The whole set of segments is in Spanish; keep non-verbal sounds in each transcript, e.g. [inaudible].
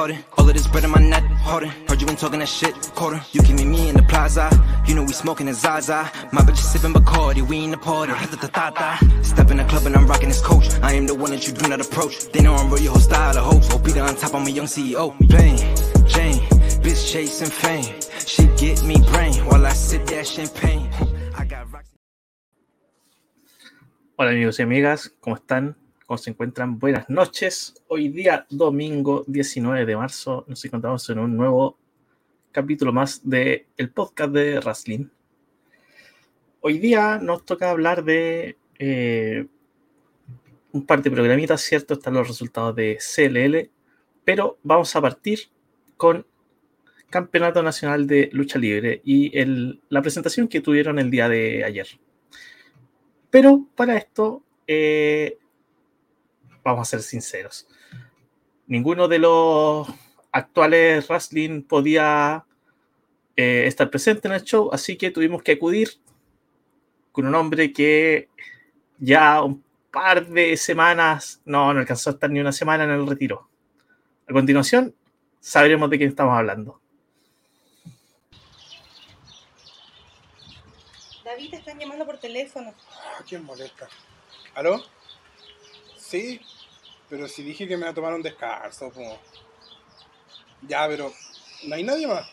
pardon. All of this bread in my net, harder. Heard you been talking that shit, quarter. You give me me in the plaza. You know we smoking a Zaza. My bitch is sipping Bacardi, we in the party. Step in the club and I'm rocking this coach. I am the one that you do not approach. They know I'm real, your whole style of hoes. OP on top, I'm a young CEO. Plain Jane, bitch chasing fame. She get me brain while I sip that champagne. I got. Hola amigos y amigas, ¿cómo están? ¿Cómo se encuentran? Buenas noches. Hoy día, domingo 19 de marzo, nos encontramos en un nuevo capítulo más del el podcast de Wrestling. Hoy día nos toca hablar de eh, un par de programitas, ¿cierto? Están los resultados de CLL, pero vamos a partir con Campeonato Nacional de Lucha Libre y el- la presentación que tuvieron el día de ayer. Pero para esto, eh, vamos a ser sinceros. Ninguno de los actuales wrestling podía eh, estar presente en el show, así que tuvimos que acudir con un hombre que ya un par de semanas, no, no alcanzó a estar ni una semana en el retiro. A continuación, sabremos de quién estamos hablando. David, te están llamando por teléfono. ¿A quién molesta? ¿Aló? Sí, pero si dije que me iba a tomar un descanso, po. Ya, pero no hay nadie más.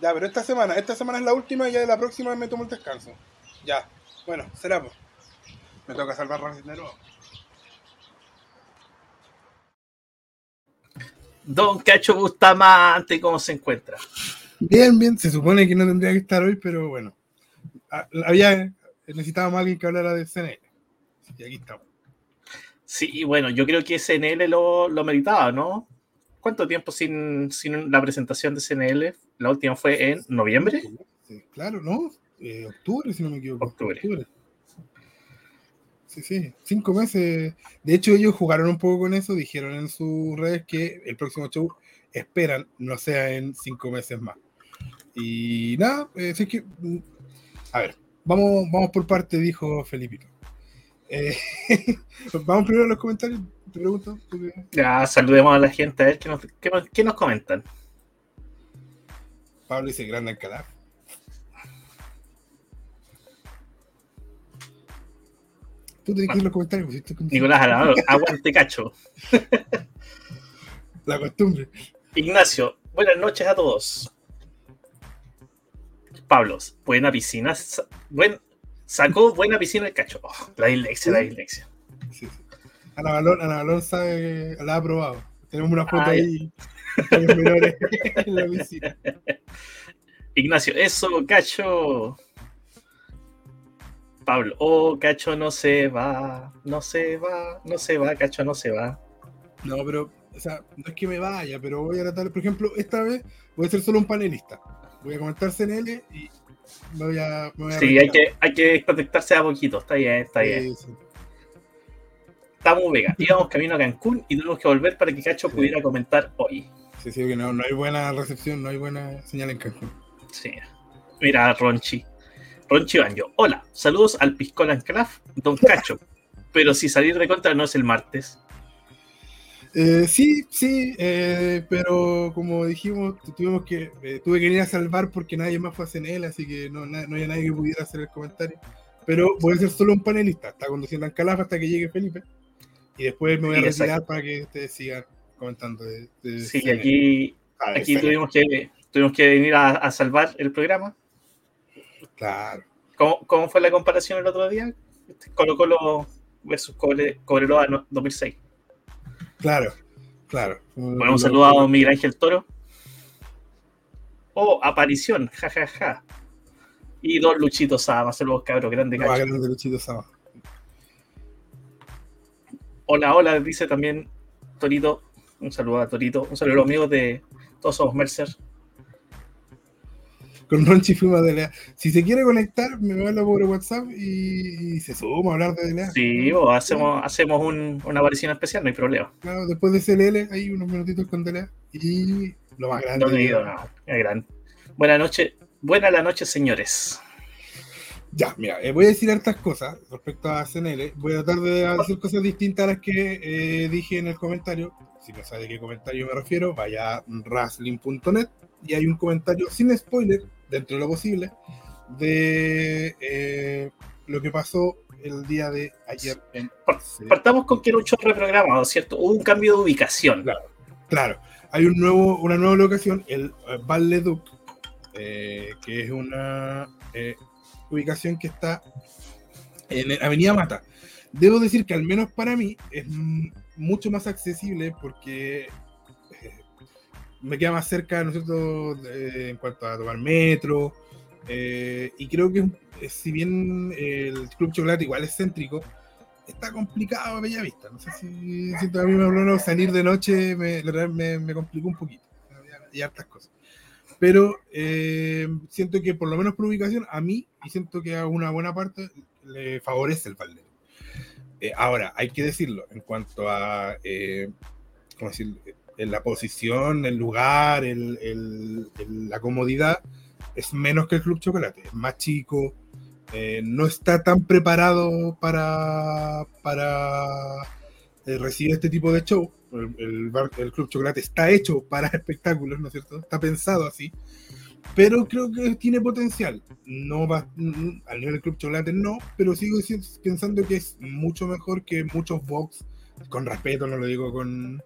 Ya, pero esta semana, esta semana es la última y ya de la próxima me tomo el descanso. Ya, bueno, será pues. Me toca salvar Racing de nuevo. Don Cacho Bustamante, ¿cómo se encuentra? Bien, bien, se supone que no tendría que estar hoy, pero bueno. Ah, Había, necesitábamos a alguien que hablara de CNL. Y aquí estamos. Sí, bueno, yo creo que CNL lo, lo meritaba, ¿no? ¿Cuánto tiempo sin, sin la presentación de CNL? La última fue en noviembre. Claro, ¿no? Eh, octubre, si no me equivoco. Octubre. Sí, sí, cinco meses. De hecho, ellos jugaron un poco con eso, dijeron en sus redes que el próximo show esperan no sea en cinco meses más. Y nada, eh, así que, mm, a ver, vamos, vamos por parte, dijo Felipito. Eh, [laughs] vamos primero a los comentarios, te pregunto. tú que- Ya saludemos a la gente a ver qué nos, qué, nos- qué nos comentan. Pablo dice Grande Alcalá. Tú tenés que ir a los comentarios, pues, como- Nicolás [laughs] aguante Cacho. la costumbre. Ignacio, buenas noches a todos. Pablo, buena piscina. Buen, sacó buena piscina el Cacho. Oh, la dislexia, la dislexia. Sí, sí. Ana Balón, Ana Balón sabe que la ha probado. Tenemos una foto Ah, ahí los menores [laughs] en la piscina. Ignacio, eso, Cacho. Pablo, oh, Cacho no se va, no se va, no se va, Cacho no se va. No, pero, o sea, no es que me vaya, pero voy a tratar, por ejemplo, esta vez voy a ser solo un panelista. Voy a comentar CNL y me voy a. Me voy a Sí, hay que, hay que conectarse a poquito, está bien, está bien. Sí, sí. Estamos Vega, íbamos camino a Cancún y tuvimos que volver para que Cacho pudiera comentar hoy. Sí, sí, que no, no hay buena recepción, no hay buena señal en Cancún. Sí. Mira, Ronchi. Ronchi Banjo. Hola, saludos al Piscola and Craft, Don Cacho. Pero si salir de contra no es el martes. Eh, sí, sí, eh, pero como dijimos, tu- tuvimos que, eh, tuve que ir a salvar porque nadie más fue a CNL, así que no, na- no había nadie que pudiera hacer el comentario. Pero voy a ser solo un panelista, está conduciendo en Calaf hasta que llegue Felipe. Y después me voy a retirar para que ustedes sigan comentando de, de Sí, CNL. aquí, Ah, de aquí tuvimos que, tuvimos que venir a, a salvar el programa. Claro. ¿Cómo, cómo fue la comparación el otro día? Colo Colo versus Cobre- Cobreloa no- 2006. Claro, claro. Bueno, un saludo a don Miguel Ángel Toro. Oh, aparición, jajaja. Ja, ja. Y dos Luchitos Sama, saludos cabros, grande No, cacho. grande Luchito Sama. Hola, hola, dice también Torito. Un saludo a Torito. Un saludo a los amigos de Todos Somos Mercer. Con Ronchi fuimos a DLA. Si se quiere conectar, me habla por WhatsApp y, y se suma a hablar de DLA. Sí, o hacemos, hacemos un- una aparición especial, no hay problema. Claro, después de CLL, hay unos minutitos con DLA. Y lo más grande. No he ido, no, es gran. Buenas noches, buena la noche, señores. Ya, mira, eh, voy a decir hartas cosas respecto a CNL. Voy a tratar de decir cosas distintas a las que eh, dije en el comentario. Si no sabe de qué comentario me refiero, vaya a wrestling.net y hay un comentario sin spoiler, dentro de lo posible, de eh, lo que pasó el día de ayer en Partamos con que era un show reprogramado, ¿cierto? Hubo un cambio de ubicación. Claro. Claro, hay un nuevo, una nueva locación, el eh, Val Leduc, eh, que es una eh, ubicación que está en Avenida Mata. Debo decir que al menos para mí es mucho más accesible porque me queda más cerca, ¿no es cierto?, de- en cuanto a tomar metro. eh, y creo que eh, si bien el Club Chocolate igual es céntrico, está complicado a bella vista. No sé si siento a mí me habló salir de noche, me, me, me complicó un poquito. Y hartas cosas. Pero eh, siento que por lo menos por ubicación, a mí, y siento que a una buena parte, le favorece el Valde. Eh, ahora, hay que decirlo, en cuanto a eh, ¿cómo decir? En la posición, el lugar, el- el- el- la comodidad, es menos que el Club Chocolate, es más chico, eh, no está tan preparado para, para eh, recibir este tipo de show. El, bar- el Club Chocolate está hecho para [laughs] espectáculos, ¿no es cierto? Está pensado así. Pero creo que tiene potencial. No va mm, al nivel del Club Chocolate, no, pero sigo si- pensando que es mucho mejor que muchos box. Con respeto, no lo digo con,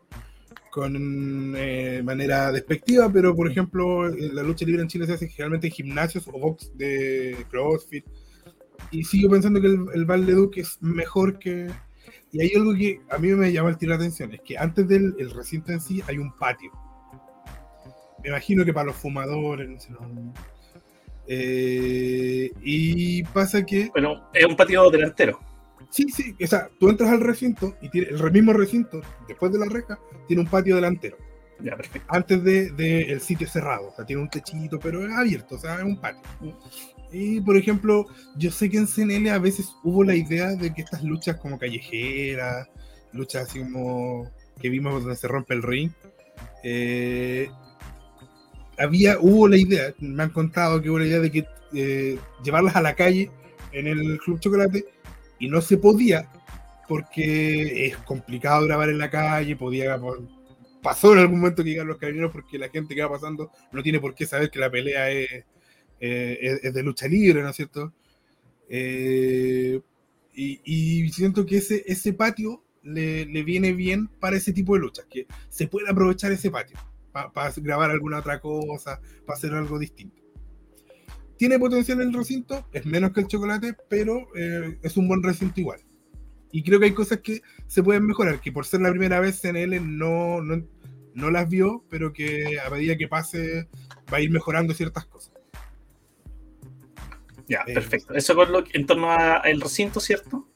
con eh, manera despectiva, pero por ejemplo, la lucha libre en Chile se hace generalmente en gimnasios o box de CrossFit. Y sigo pensando que el, el Val de Duque es mejor que. Y hay algo que a mí me llama el tiro la atención: es que antes del el recinto en sí hay un patio. Me imagino que para los fumadores, no sé, Eh, y pasa que Pero es un patio delantero. Sí, sí, o sea, tú entras al recinto y tiene el mismo recinto, después de la reja, tiene un patio delantero, Ya, perfecto. antes del de, el sitio cerrado, o sea, tiene un techito, pero es abierto, o sea, es un patio. Y, por ejemplo, yo sé que en CNL a veces hubo la idea de que estas luchas como callejeras, luchas así como que vimos donde se rompe el ring, eh, había, hubo la idea, me han contado que hubo la idea de que eh, llevarlas a la calle en el Club Chocolate y no se podía porque es complicado grabar en la calle, podía pasó en algún momento que llegan los carabineros porque la gente que va pasando no tiene por qué saber que la pelea es, eh, es, de lucha libre, ¿no es cierto? Eh, y, siento que ese, ese patio le, le, viene bien para ese tipo de luchas, que se puede aprovechar ese patio para pa grabar alguna otra cosa, para hacer algo distinto tiene potencial el recinto, es menos que el chocolate, pero eh, es un buen recinto igual. Y creo que hay cosas que se pueden mejorar, que por ser la primera vez CNL no, no, no las vio, pero que a medida que pase va a ir mejorando ciertas cosas. Ya, eh, perfecto. Eso con lo, en torno al recinto, ¿cierto?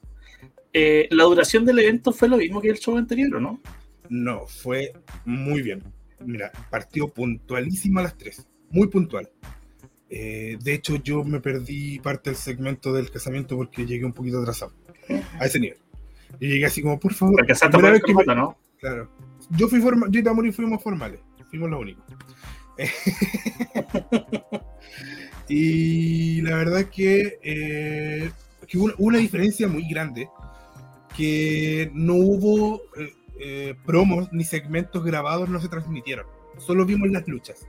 Eh, ¿La duración del evento fue lo mismo que el show anterior o no? No, fue muy bien. Mira, partió puntualísimo a las 3, muy puntual. Eh, de hecho, yo me perdí parte del segmento del casamiento porque llegué un poquito atrasado a ese nivel. Y llegué así como, por favor. Alcanzaste por el que me... ¿no? Claro. Yo fui formal, yo y Tamuri fuimos formales, fuimos los únicos. [laughs] y la verdad es que, eh, que hubo una diferencia muy grande, que no hubo eh, eh, promos ni segmentos grabados, no se transmitieron. Solo vimos las luchas.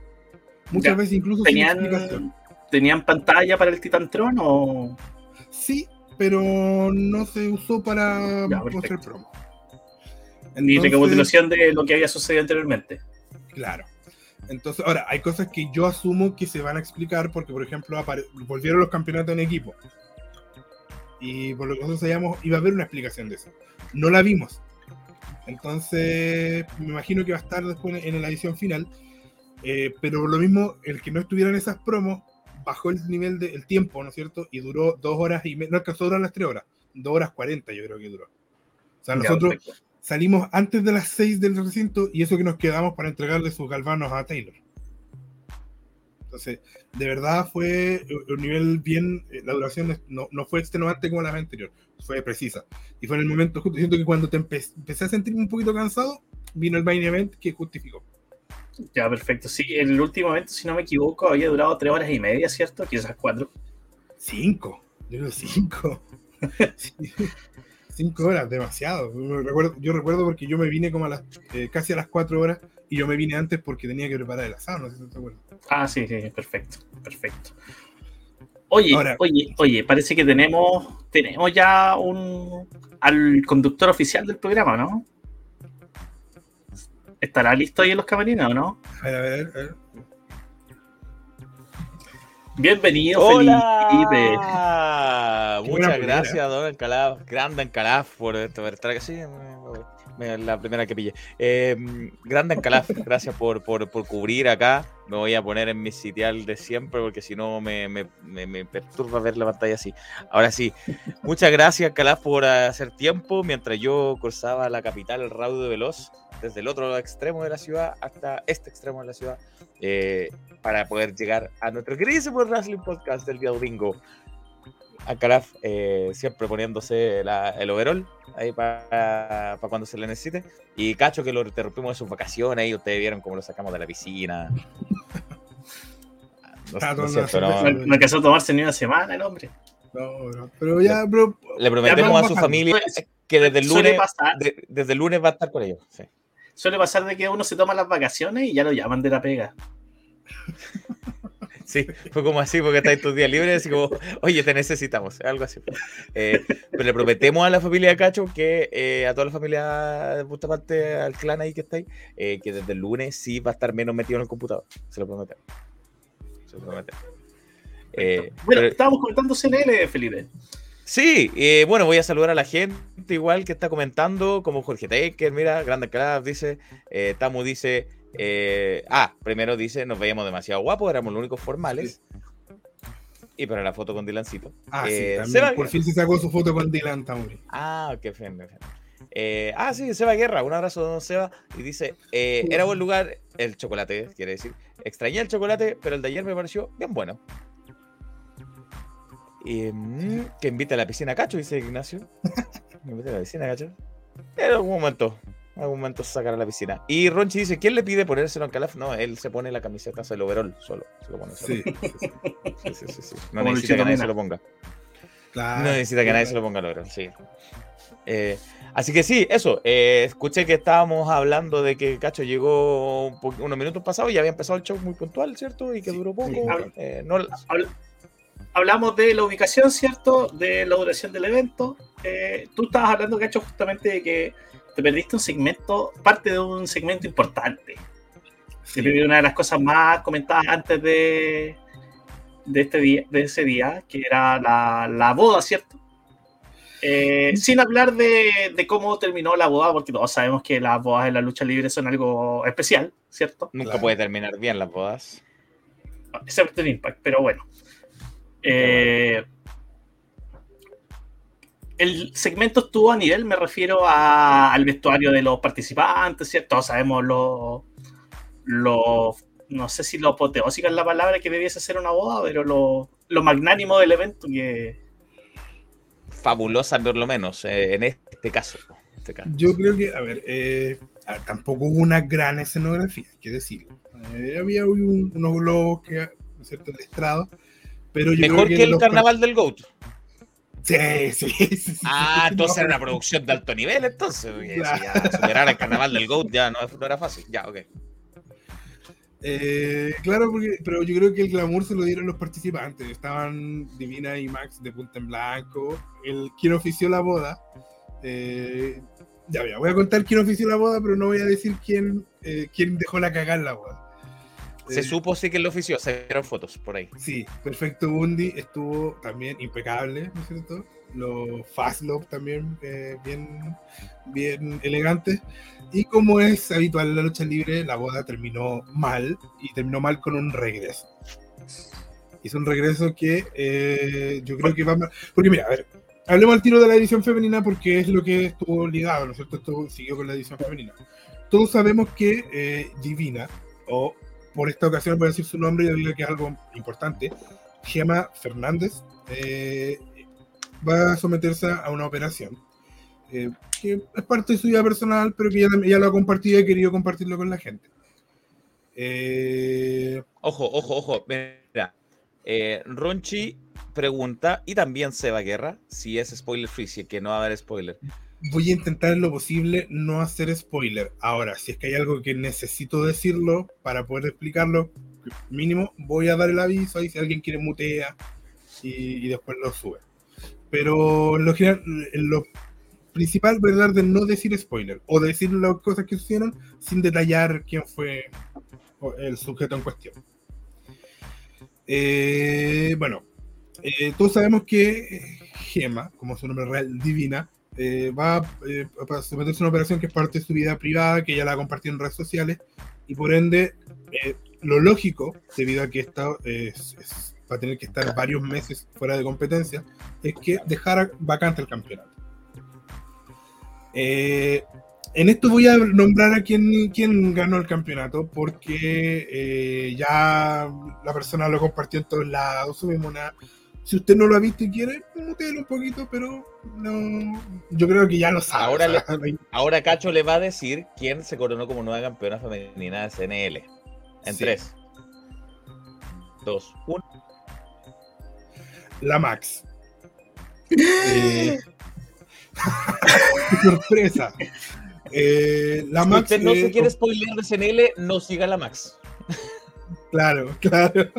Muchas ya. veces incluso ¿Tenían, ¿Tenían pantalla para el Titantron o...? Sí, pero no se usó para mostrar promo. Entonces, Ni recapitulación de lo que había sucedido anteriormente. Claro. Entonces, ahora, hay cosas que yo asumo que se van a explicar porque, por ejemplo, volvieron los campeonatos en equipo. Y por lo que nosotros sabíamos, iba a haber una explicación de eso. No la vimos. Entonces, me imagino que va a estar después en la edición final. Eh, pero lo mismo, el que no estuviera en esas promos bajó el nivel del de, tiempo, ¿no es cierto? Y duró dos horas y media, no alcanzó a durar las tres horas, dos horas cuarenta yo creo que duró. O sea, nosotros ya, salimos antes de las seis del recinto y eso que nos quedamos para entregarle sus galvanos a Taylor. Entonces, de verdad fue un nivel bien, eh, la duración no, no fue extenuante como la vez anterior, fue precisa. Y fue en el momento justo, siento que cuando te empe- empecé a sentir un poquito cansado, vino el main event que justificó. Ya, perfecto. Sí, el último evento, si no me equivoco, había durado tres horas y media, ¿cierto? Quizás cuatro. Cinco, yo creo cinco. [laughs] Cinco horas, demasiado. Yo recuerdo, yo recuerdo porque yo me vine como a las, eh, casi a las cuatro horas y yo me vine antes porque tenía que preparar el asado, no sé si te acuerdas. Ah, sí, sí, perfecto, perfecto. Oye, Ahora- oye, oye, parece que tenemos, tenemos ya un al conductor oficial del programa, ¿no? ¿Estará listo ahí en los camarines o no? A ver, a ver, a ver. Bienvenido, Felipe. ¡Hola! Buena Muchas gracias, Don Encalaf, grande Encalaf, por esto, por estar sí, me- me- la primera que pillé. Eh, grande Encalaf, [laughs] gracias por, por, por cubrir acá. Me voy a poner en mi sitial de siempre porque si no me, me, me- me perturba ver la pantalla así. Ahora sí, muchas gracias Encalaf por hacer tiempo mientras yo cruzaba la capital, el raudo veloz, desde el otro extremo de la ciudad hasta este extremo de la ciudad. eh, para poder llegar a nuestro queridísimo Wrestling Podcast del día domingo. Acaraf eh, siempre poniéndose la- el overall ahí para, para cuando se le necesite. Y Cacho que lo interrumpimos de sus vacaciones y ustedes vieron cómo lo sacamos de la piscina. [laughs] No, no cierto, alcanzó a tomarse ni una semana el hombre. No, no, pero ya, Le prometemos a su bajando. familia que desde el lunes, de- desde el lunes va a estar con ellos. sí. suele pasar de que uno se toma las vacaciones y ya lo llaman de la pega. [laughs] Sí, fue como así, porque estáis tus días libres, así como, oye, te necesitamos, algo así. Eh, pero le prometemos a la familia de Cacho que, eh, a toda la familia de Bustamante, al clan ahí que está ahí, eh, que desde el lunes sí va a estar menos metido en el computador. Se lo prometemos. Se lo prometemos. Eh, Bueno, pero- estábamos comentando CNL, Felipe. Sí, eh, bueno, voy a saludar a la gente igual que está comentando, como Jorge Taker, mira, Grande Craft dice, eh, Tamu dice, eh, ah, primero dice, nos veíamos demasiado guapos, éramos los únicos formales. Y para la foto con Dylancito. ah, Eh, sí, también, Seba- por fin se sacó su foto con Dylan Tauri. Ah, qué feo. Eh, ah, sí, Seba Guerra, un abrazo, don Seba. Y dice, eh, era buen lugar el chocolate, quiere decir. Extrañé el chocolate, pero el de ayer me pareció bien bueno. Y, mm, que invite a la piscina Cacho, dice Ignacio. [laughs] Que invite a la piscina Cacho. En algún momento, en algún momento se sacará a la piscina. Y Ronchi dice, ¿quién le pide ponérselo en Calaf? No, él se pone la camiseta, el overall solo. Se lo pone solo. Sí, sí, sí, Sí, sí, sí, sí. No Como necesita que nadie se lo ponga. claro. No necesita que nadie se lo ponga al oro, sí. Eh, así que sí, eso. eh, escuché que estábamos hablando de que Cacho llegó un unos minutos pasados y había empezado el show muy puntual, ¿cierto? Y que Sí, duró poco. sí. eh, no, Habl- Hablamos de la ubicación, ¿cierto? De la duración del evento. Eh, tú estabas hablando, Cacho, justamente de que te perdiste un segmento, parte de un segmento importante. Sí. Una de las cosas más comentadas antes de, de, este día, de ese día, que era la, la boda, ¿cierto? Eh, sin hablar de, de cómo terminó la boda, porque todos sabemos que las bodas en la lucha libre son algo especial, ¿cierto? nunca Claro. puede terminar bien las bodas. excepto en Impact, pero bueno. Eh, el segmento estuvo a nivel, me refiero a- al vestuario de los participantes, ¿cierto? Todos sabemos lo, lo- no sé si lo apoteósica es la palabra que debiese ser una boda, pero lo, lo magnánimo del evento que... Fabulosa, por lo menos, eh, en este caso. en este caso. Yo creo que, a ver, eh, tampoco hubo una gran escenografía, hay que decirlo. Eh, había un- unos globos que, ¿no es cierto?, el estrado. Pero yo Mejor creo que el carnaval del GOAT. Sí, sí, sí, sí, Ah, entonces no. era una producción de alto nivel, entonces. Claro. ya superar el carnaval del GOAT ya no, no era fácil. Ya, ok. Eh, claro, porque, pero yo creo que el glamour se lo dieron los participantes. Estaban Divina y Max de punta en blanco. El, quien ofició la boda. eh, ya ya, voy a contar quién ofició la boda, pero no voy a decir quién, eh, quién dejó la cagada en la boda. Se Eh, supo sí que lo ofició, se vieron fotos por ahí. Sí, Perfecto Bundy estuvo también impecable, ¿no es cierto? Los Fast Love también eh, bien, bien elegantes. Y como es habitual en la lucha libre, la boda terminó mal y terminó mal con un regreso. Hizo un regreso que eh, yo creo que va mal. Porque mira, a ver, hablemos al tiro de la edición femenina porque es lo que estuvo ligado, ¿no es cierto? Esto siguió con la edición femenina. Todos sabemos que eh, Divina, o por esta ocasión voy a decir su nombre y decirle que es algo importante. Gema Fernández eh, va a someterse a una operación eh, que es parte de su vida personal, pero que ya, ya lo ha compartido y ha querido compartirlo con la gente. Eh, Ojo, ojo, ojo. Mira, eh, Ronchi pregunta, y también Seba Guerra, si es spoiler free, si es que no va a haber spoiler. Voy a intentar en lo posible no hacer spoiler. Ahora, si es que hay algo que necesito decirlo para poder explicarlo, mínimo voy a dar el aviso ahí si alguien quiere mutea y, y después lo sube. Pero lo, lo principal voy a de no decir spoiler o decir las cosas que sucedieron sin detallar quién fue el sujeto en cuestión. Eh, bueno, eh, todos sabemos que Gema, como su nombre real, Divina, eh, va eh, a someterse a una operación que es parte de su vida privada, que ella la ha compartido en redes sociales, y por ende, eh, lo lógico, debido a que esta, es- es- va a tener que estar varios meses fuera de competencia, es que dejara vacante el campeonato. Eh, en esto voy a nombrar a quien, quien ganó el campeonato, porque eh, ya la persona lo compartió en todos lados, subimos una, si usted no lo ha visto y quiere, mutealo un poquito, pero no. Yo creo que ya lo sabe. Ahora [laughs] Ahora Cacho le va a decir quién se coronó como nueva campeona femenina de CNL. En Sí. 3, 2, 1. la Max. Eh, [laughs] qué sorpresa. Eh, la Si Max. usted no eh, se quiere spoiler de CNL, no siga la Max. Claro, claro.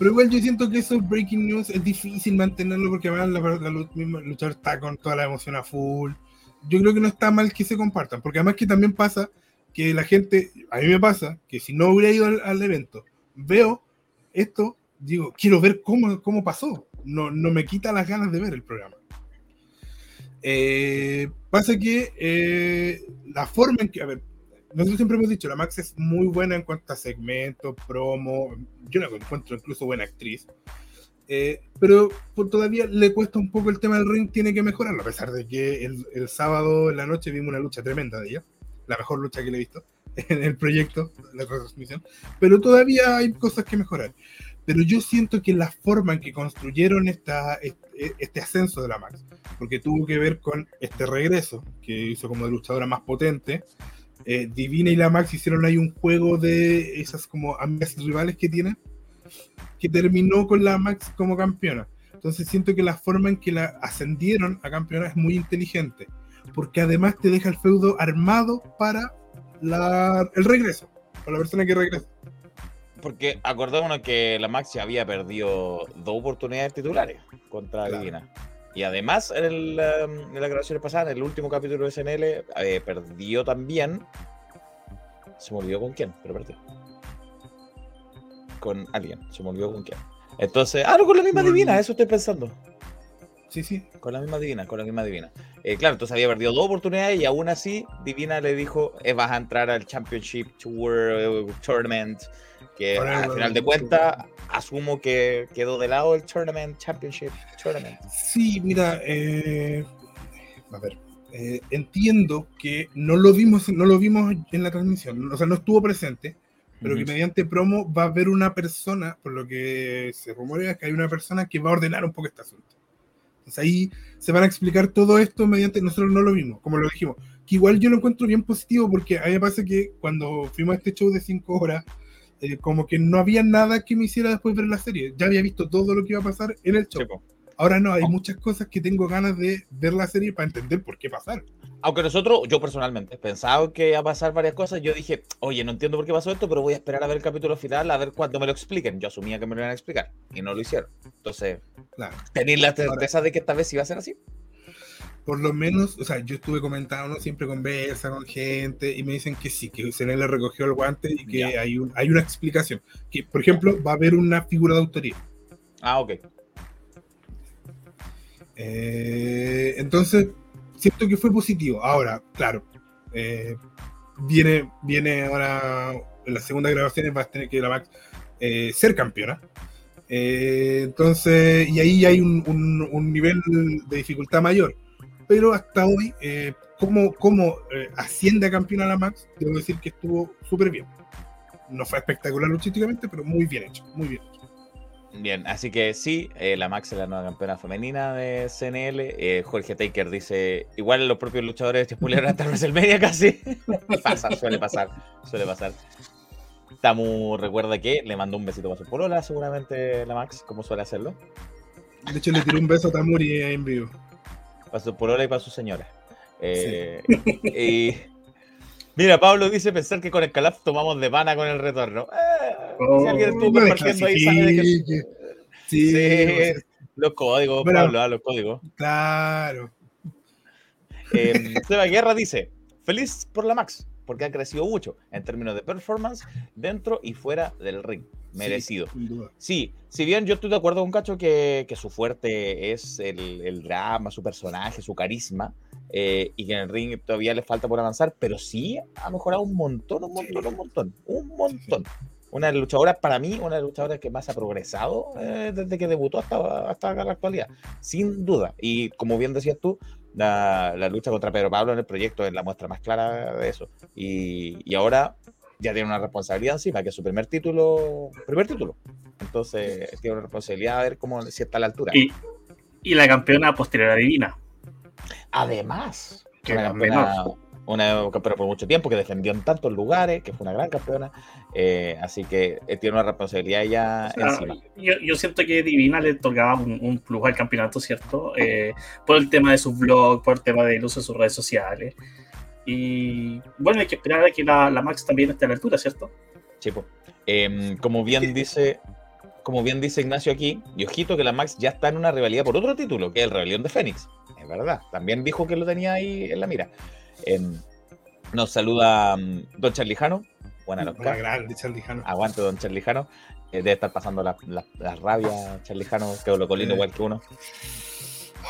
Pero igual yo siento que esos breaking news es difícil mantenerlo porque además la, la misma luchadora está con toda la emoción a full. Yo creo que no está mal que se compartan, porque además que también pasa que la gente, a mí me pasa, que si no hubiera ido al, al evento, veo esto, digo, quiero ver cómo, cómo pasó. No, no me quita las ganas de ver el programa. Eh, pasa que eh, la forma en que, a ver, nosotros siempre hemos dicho, la Max es muy buena en cuanto a segmentos, promo, yo la encuentro incluso buena actriz, eh, pero por todavía le cuesta un poco el tema del ring, tiene que mejorarlo, a pesar de que el, el sábado en la noche vimos una lucha tremenda de ella, la mejor lucha que le he visto [laughs] en el proyecto, la transmisión, pero todavía hay cosas que mejorar. Pero yo siento que la forma en que construyeron esta, este, este ascenso de la Max, porque tuvo que ver con este regreso que hizo como luchadora más potente, eh, Divina y la Max hicieron ahí un juego de esas como amigas rivales que tienen, que terminó con la Max como campeona. Entonces siento que la forma en que la ascendieron a campeona es muy inteligente, porque además te deja el feudo armado para la- el regreso, para la persona que regresa. Porque acordémonos que la Max ya había perdido dos oportunidades titulares contra Claro. Divina. Y además, en, el, um, en las grabaciones pasadas, en el último capítulo de SNL, eh, perdió también. Se me olvidó con quién, pero perdió. Con alguien, se me olvidó con quién. Entonces, ah, no, con la misma divina, eso estoy pensando. Sí, sí. Con la misma divina, con la misma divina. Eh, claro, entonces había perdido dos oportunidades y aún así Divina le dijo, eh, vas a entrar al Championship Tour Tournament, que al final de cuentas asumo que quedó de lado el Tournament Championship Tournament. Sí, mira, eh, a ver, eh, entiendo que no lo vimos, no lo vimos en la transmisión, o sea, no estuvo presente, pero que mediante promo va a haber una persona, por lo que se rumorea que hay una persona que va a ordenar un poco este asunto. Entonces ahí se van a explicar todo esto mediante, nosotros no lo vimos, como lo dijimos, que igual yo lo encuentro bien positivo porque a mí me pasa que cuando fuimos a este show de 5 horas, eh, como que no había nada que me hiciera después ver la serie, ya había visto todo lo que iba a pasar en el show. Sí. Ahora no, hay muchas cosas que tengo ganas de ver la serie para entender por qué pasaron. Aunque nosotros, yo personalmente, pensaba que iba a pasar varias cosas, yo dije, oye, no entiendo por qué pasó esto, pero voy a esperar a ver el capítulo final, a ver cuándo me lo expliquen. Yo asumía que me lo iban a explicar y no lo hicieron. Entonces, Claro. ¿tenéis la certeza de que esta vez iba a ser así? Por lo menos, o sea, yo estuve comentando, ¿no? siempre conversa con gente y me dicen que sí, que se le recogió el guante y que Ya. hay, un, hay una explicación. Que, por ejemplo, va a haber una figura de autoría. Ah, ok. Eh, entonces, siento que fue positivo. Ahora, claro, eh, viene, viene ahora en la segunda grabación va a tener que la Max eh, ser campeona. Entonces, y ahí hay un, nivel de dificultad mayor. Pero hasta hoy, como, como asciende a campeona la Max, debo decir que estuvo súper bien. No fue espectacular luchísticamente, pero muy bien hecho, muy bien. Bien, así que sí, eh, la Max es la nueva campeona femenina de CNL. Eh, Jorge Taker dice, igual los propios luchadores de hasta WrestleMania casi. [laughs] pasa, suele pasar, suele pasar. Tamu recuerda que le mandó un besito para su polola, seguramente la Max, como suele hacerlo. De hecho, le tiró un beso a Tamuri en vivo. Para su polola y para su señora. Eh, y mira, Pablo dice pensar que con el Calaf tomamos de pana con el retorno. Eh, si Oh, alguien estuvo compartiendo ahí, sabe de que. Sí, Sí, los códigos. Pablo, ah, los códigos. claro. Eh, Seba Guerra dice: Feliz por la Max, porque ha crecido mucho en términos de performance dentro y fuera del ring. Merecido. Sí, si bien yo estoy de acuerdo con Cacho que, que su fuerte es el, el drama, su personaje, su carisma, eh, y que en el ring todavía le falta por avanzar, pero sí ha mejorado un montón, un montón, un montón, un montón. Una de las luchadoras, para mí, una de las luchadoras que más ha progresado eh, desde que debutó hasta, hasta la actualidad, sin duda. Y como bien decías tú, la, la lucha contra Pedro Pablo en el proyecto es la muestra más clara de eso. Y, y ahora ya tiene una responsabilidad encima, que es su primer título, primer título. Entonces tiene una responsabilidad a ver cómo si está a la altura. Y, y la campeona posterior a Divina. Además, Que una campeona, una campeona por mucho tiempo que defendió en tantos lugares, que fue una gran campeona. eh, así que eh, tiene una responsabilidad ya O sea, encima. yo, yo siento que Divina le otorgaba un, un plus al campeonato, ¿cierto? Eh, por el tema de sus blogs, por el tema del uso de sus redes sociales. Y bueno, hay que esperar a que la, la Max también esté a la altura, ¿cierto? Sí. Em, como bien dice. Como bien dice Ignacio aquí, y ojito que la Max ya está en una rivalidad por otro título, que es el Rebelión de Fénix. Es verdad. También dijo que lo tenía ahí en la mira. Em, nos saluda mm, Don Charlijano. Buena loca. grande, Charlie Jano. Aguante, Don Charlijano. Eh, debe estar pasando la, la, la rabia, Charlijano, que lo colino Eh. igual que uno.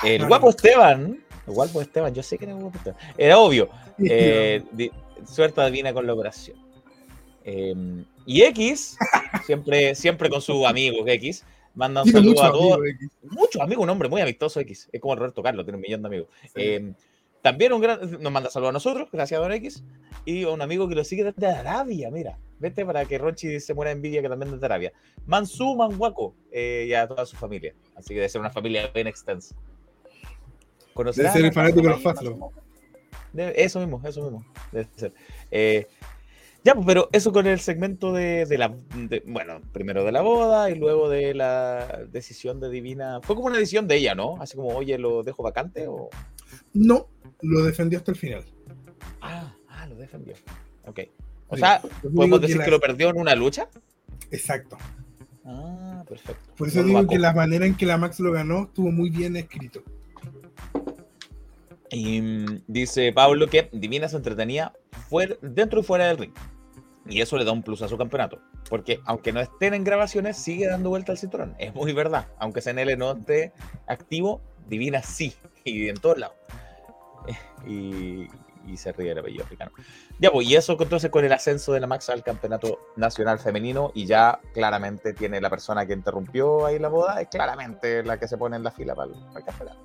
El No, guapo no. Esteban. El guapo Esteban, yo sé que era Esteban. Era obvio. Eh, di- suerte divina con la operación. Eh, y X, [laughs] siempre, siempre con su amigo X, manda un Tiene saludo a todos. Muchos amigos, un hombre muy amistoso X. Es como Roberto Carlos, tiene un millón de amigos. Eh, también un gran, nos manda saludos a nosotros, gracias a Don X, y a un amigo que lo sigue desde Arabia, mira. Vete para que Ronchi se muera de envidia que también es de Arabia. Mansú Manhuaco eh, y a toda su familia. Así que debe ser una familia bien extensa. Debe ¿Conocerán ser el fanático de los. Debe- Eso mismo, eso mismo. Debe ser. Eh, ya, pues, pero eso con el segmento de, de la. de- bueno, primero de la boda y luego de la decisión de Divina. Fue como una decisión de ella, ¿no? Así como, oye, lo dejo vacante o. No, lo defendió hasta el final. Ah, ah, lo defendió. Ok. O Sí, sea, ¿podemos decir la- que lo perdió en una lucha? Exacto. Ah, perfecto. Por eso No digo que la manera en que la Max lo ganó estuvo muy bien escrito. Y mm, dice Pablo que Divina se entretenía fuera, dentro y fuera del ring. Y eso le da un plus a su campeonato. Porque aunque no estén en grabaciones, sigue dando vuelta al cinturón. Es muy verdad. Aunque CNL no esté activo, Divina sí. Y en todos lados. Y, y se ríe el apellido africano. Ya, pues, y eso entonces con el ascenso de la Max al campeonato nacional femenino. Y ya claramente tiene la persona que interrumpió ahí la boda. Es claramente la que se pone en la fila para el, para el campeonato.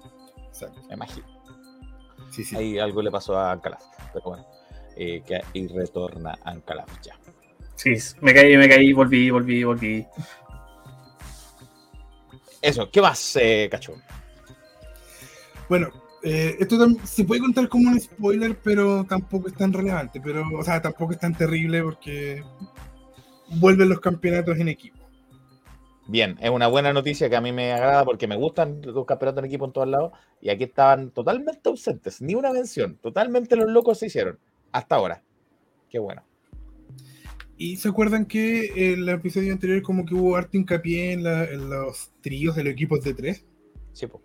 Exacto. Me imagino. Sí, sí. Ahí algo le pasó a Ancalaf, pero bueno. eh, que y retorna a Ancalaf ya. Sí, me caí, me caí, volví, volví, volví. Eso, ¿qué más, eh, Cacho? Bueno, eh, esto se puede contar como un spoiler, pero tampoco es tan relevante. Pero, o sea, tampoco es tan terrible porque vuelven los campeonatos en equipo. Bien, es una buena noticia que a mí me agrada porque me gustan los campeonatos en equipo en todos lados y aquí estaban totalmente ausentes, ni una mención, totalmente los locos se hicieron hasta ahora. Qué bueno. Y se acuerdan que el episodio anterior como que hubo harto hincapié en, la- en los tríos de los equipos de tres. Sí, po.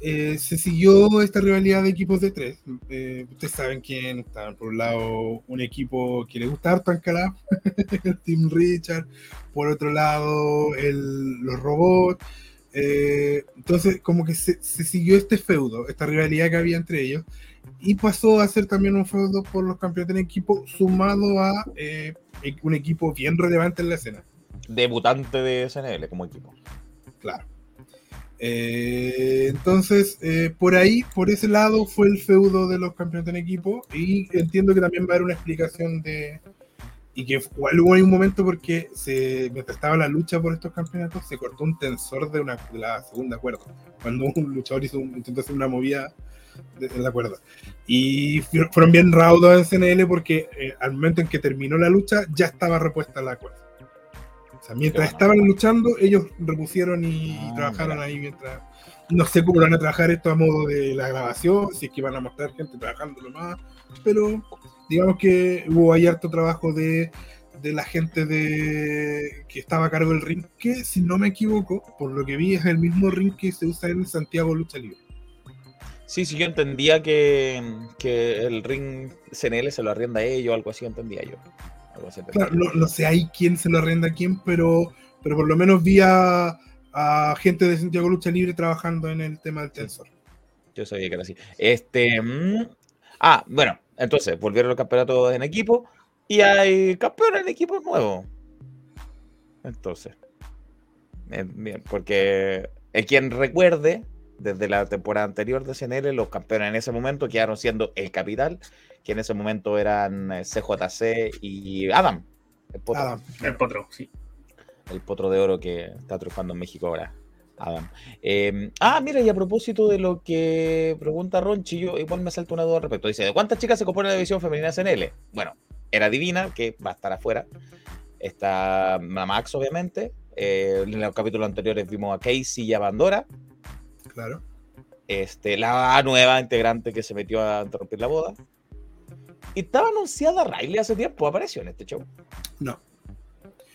Eh, se siguió esta rivalidad de equipos de tres. Eh, ustedes saben quién está. Por un lado, un equipo que le gusta harto al Calaf, [laughs] el Team Richard. Por otro lado, el- los robots. Eh, entonces, como que se, se siguió este feudo, esta rivalidad que había entre ellos. Y pasó a ser también un feudo por los campeonatos en equipo, sumado a un equipo bien relevante en la escena. Debutante de SNL como equipo. Claro. Eh, entonces, eh, por ahí, por ese lado, fue el feudo de los campeonatos en equipo. Y entiendo que también va a haber una explicación de y que hubo un momento porque se, mientras estaba la lucha por estos campeonatos se cortó un tensor de, una, de la segunda cuerda, cuando un luchador hizo un- intentó hacer una movida de la cuerda. Y fu- fueron bien raudos en CNL porque eh, al momento en que terminó la lucha ya estaba repuesta la cuerda. Sea, mientras estaban luchando, ellos repusieron y, Ah, trabajaron mira. ahí mientras... No sé cómo lo van a trabajar esto a modo de la grabación, si es que van a mostrar gente trabajando más, pero digamos que hubo ahí harto trabajo de, de la gente de que estaba a cargo del ring, que si no me equivoco, por lo que vi es el mismo ring que se usa en Santiago Lucha Libre. Sí, sí, yo entendía que, que el ring CNL se lo arrienda a ellos, algo así entendía yo. Claro, no, no sé ahí quién se lo arrenda a quién, pero, pero por lo menos vi a, a gente de Santiago Lucha Libre trabajando en el tema del tensor. Yo sabía que era así. Este. mm, ah, bueno, entonces volvieron los campeonatos en equipo y hay campeones en equipos nuevos. Entonces. eh, bien, porque quien recuerde, desde la temporada anterior de CNL, los campeones en ese momento quedaron siendo el Capital, que en ese momento eran eh, CJC y Adam. El potro, Adam. El potro, sí. el potro de oro que está triunfando en México ahora. Adam. Eh, ah, mira, y a propósito de lo que pregunta Ronchi, yo igual me salta una duda al respecto. Dice, ¿de cuántas chicas se compone la división femenina CNL? Bueno, era Divina, que va a estar afuera. Está Max, obviamente. Eh, en los capítulos anteriores vimos a Casey y a Bandora. Claro. Este, la nueva integrante que se metió a interrumpir la boda. Y estaba anunciada Riley hace tiempo, apareció en este show. No,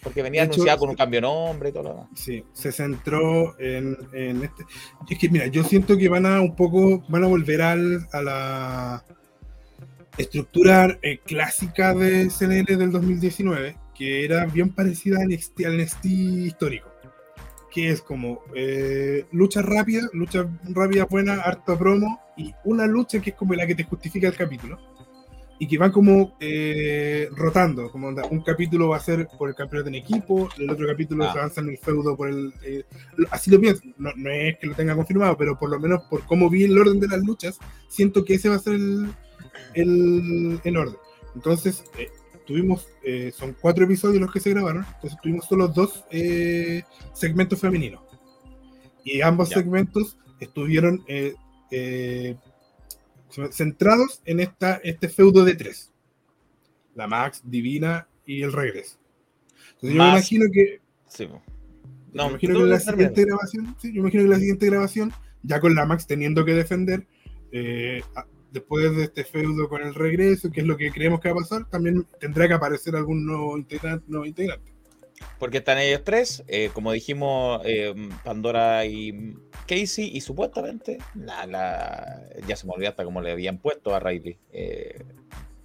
Porque venía hecho, anunciada con un cambio de nombre y todo lo demás. sí, se centró en, en este. Es que mira, yo siento que van a un poco, van a volver al, a la estructura eh, clásica de CNL del 2019, que era bien parecida al NXT, al NXT histórico. Que es como eh, lucha rápida, lucha rápida buena, harta promo, y una lucha que es como la que te justifica el capítulo. Y que van como eh, rotando, como onda, un capítulo va a ser por el campeonato en equipo, el otro capítulo Ah. se avanza en el feudo por el... eh, así lo pienso, no, no es que lo tenga confirmado, pero por lo menos por cómo vi el orden de las luchas, siento que ese va a ser el, el, el orden. Entonces, eh, tuvimos, son cuatro episodios los que se grabaron, entonces tuvimos solo dos segmentos femeninos. Y ambos Ya. segmentos estuvieron centrados en esta, este feudo de tres. La Max, Divina y el regreso. Entonces yo me imagino que Sí. no, me imagino que la siguiente grabación, sí, yo me imagino que la siguiente grabación, ya con la Max teniendo que defender, eh, después de este feudo con el regreso, que es lo que creemos que va a pasar, también tendrá que aparecer algún nuevo integrante. Nuevo integrante. Porque están ellos tres, eh, como dijimos, eh, Pandora y Casey, y supuestamente, la, la- ya se me olvidó hasta cómo le habían puesto a Riley. eh,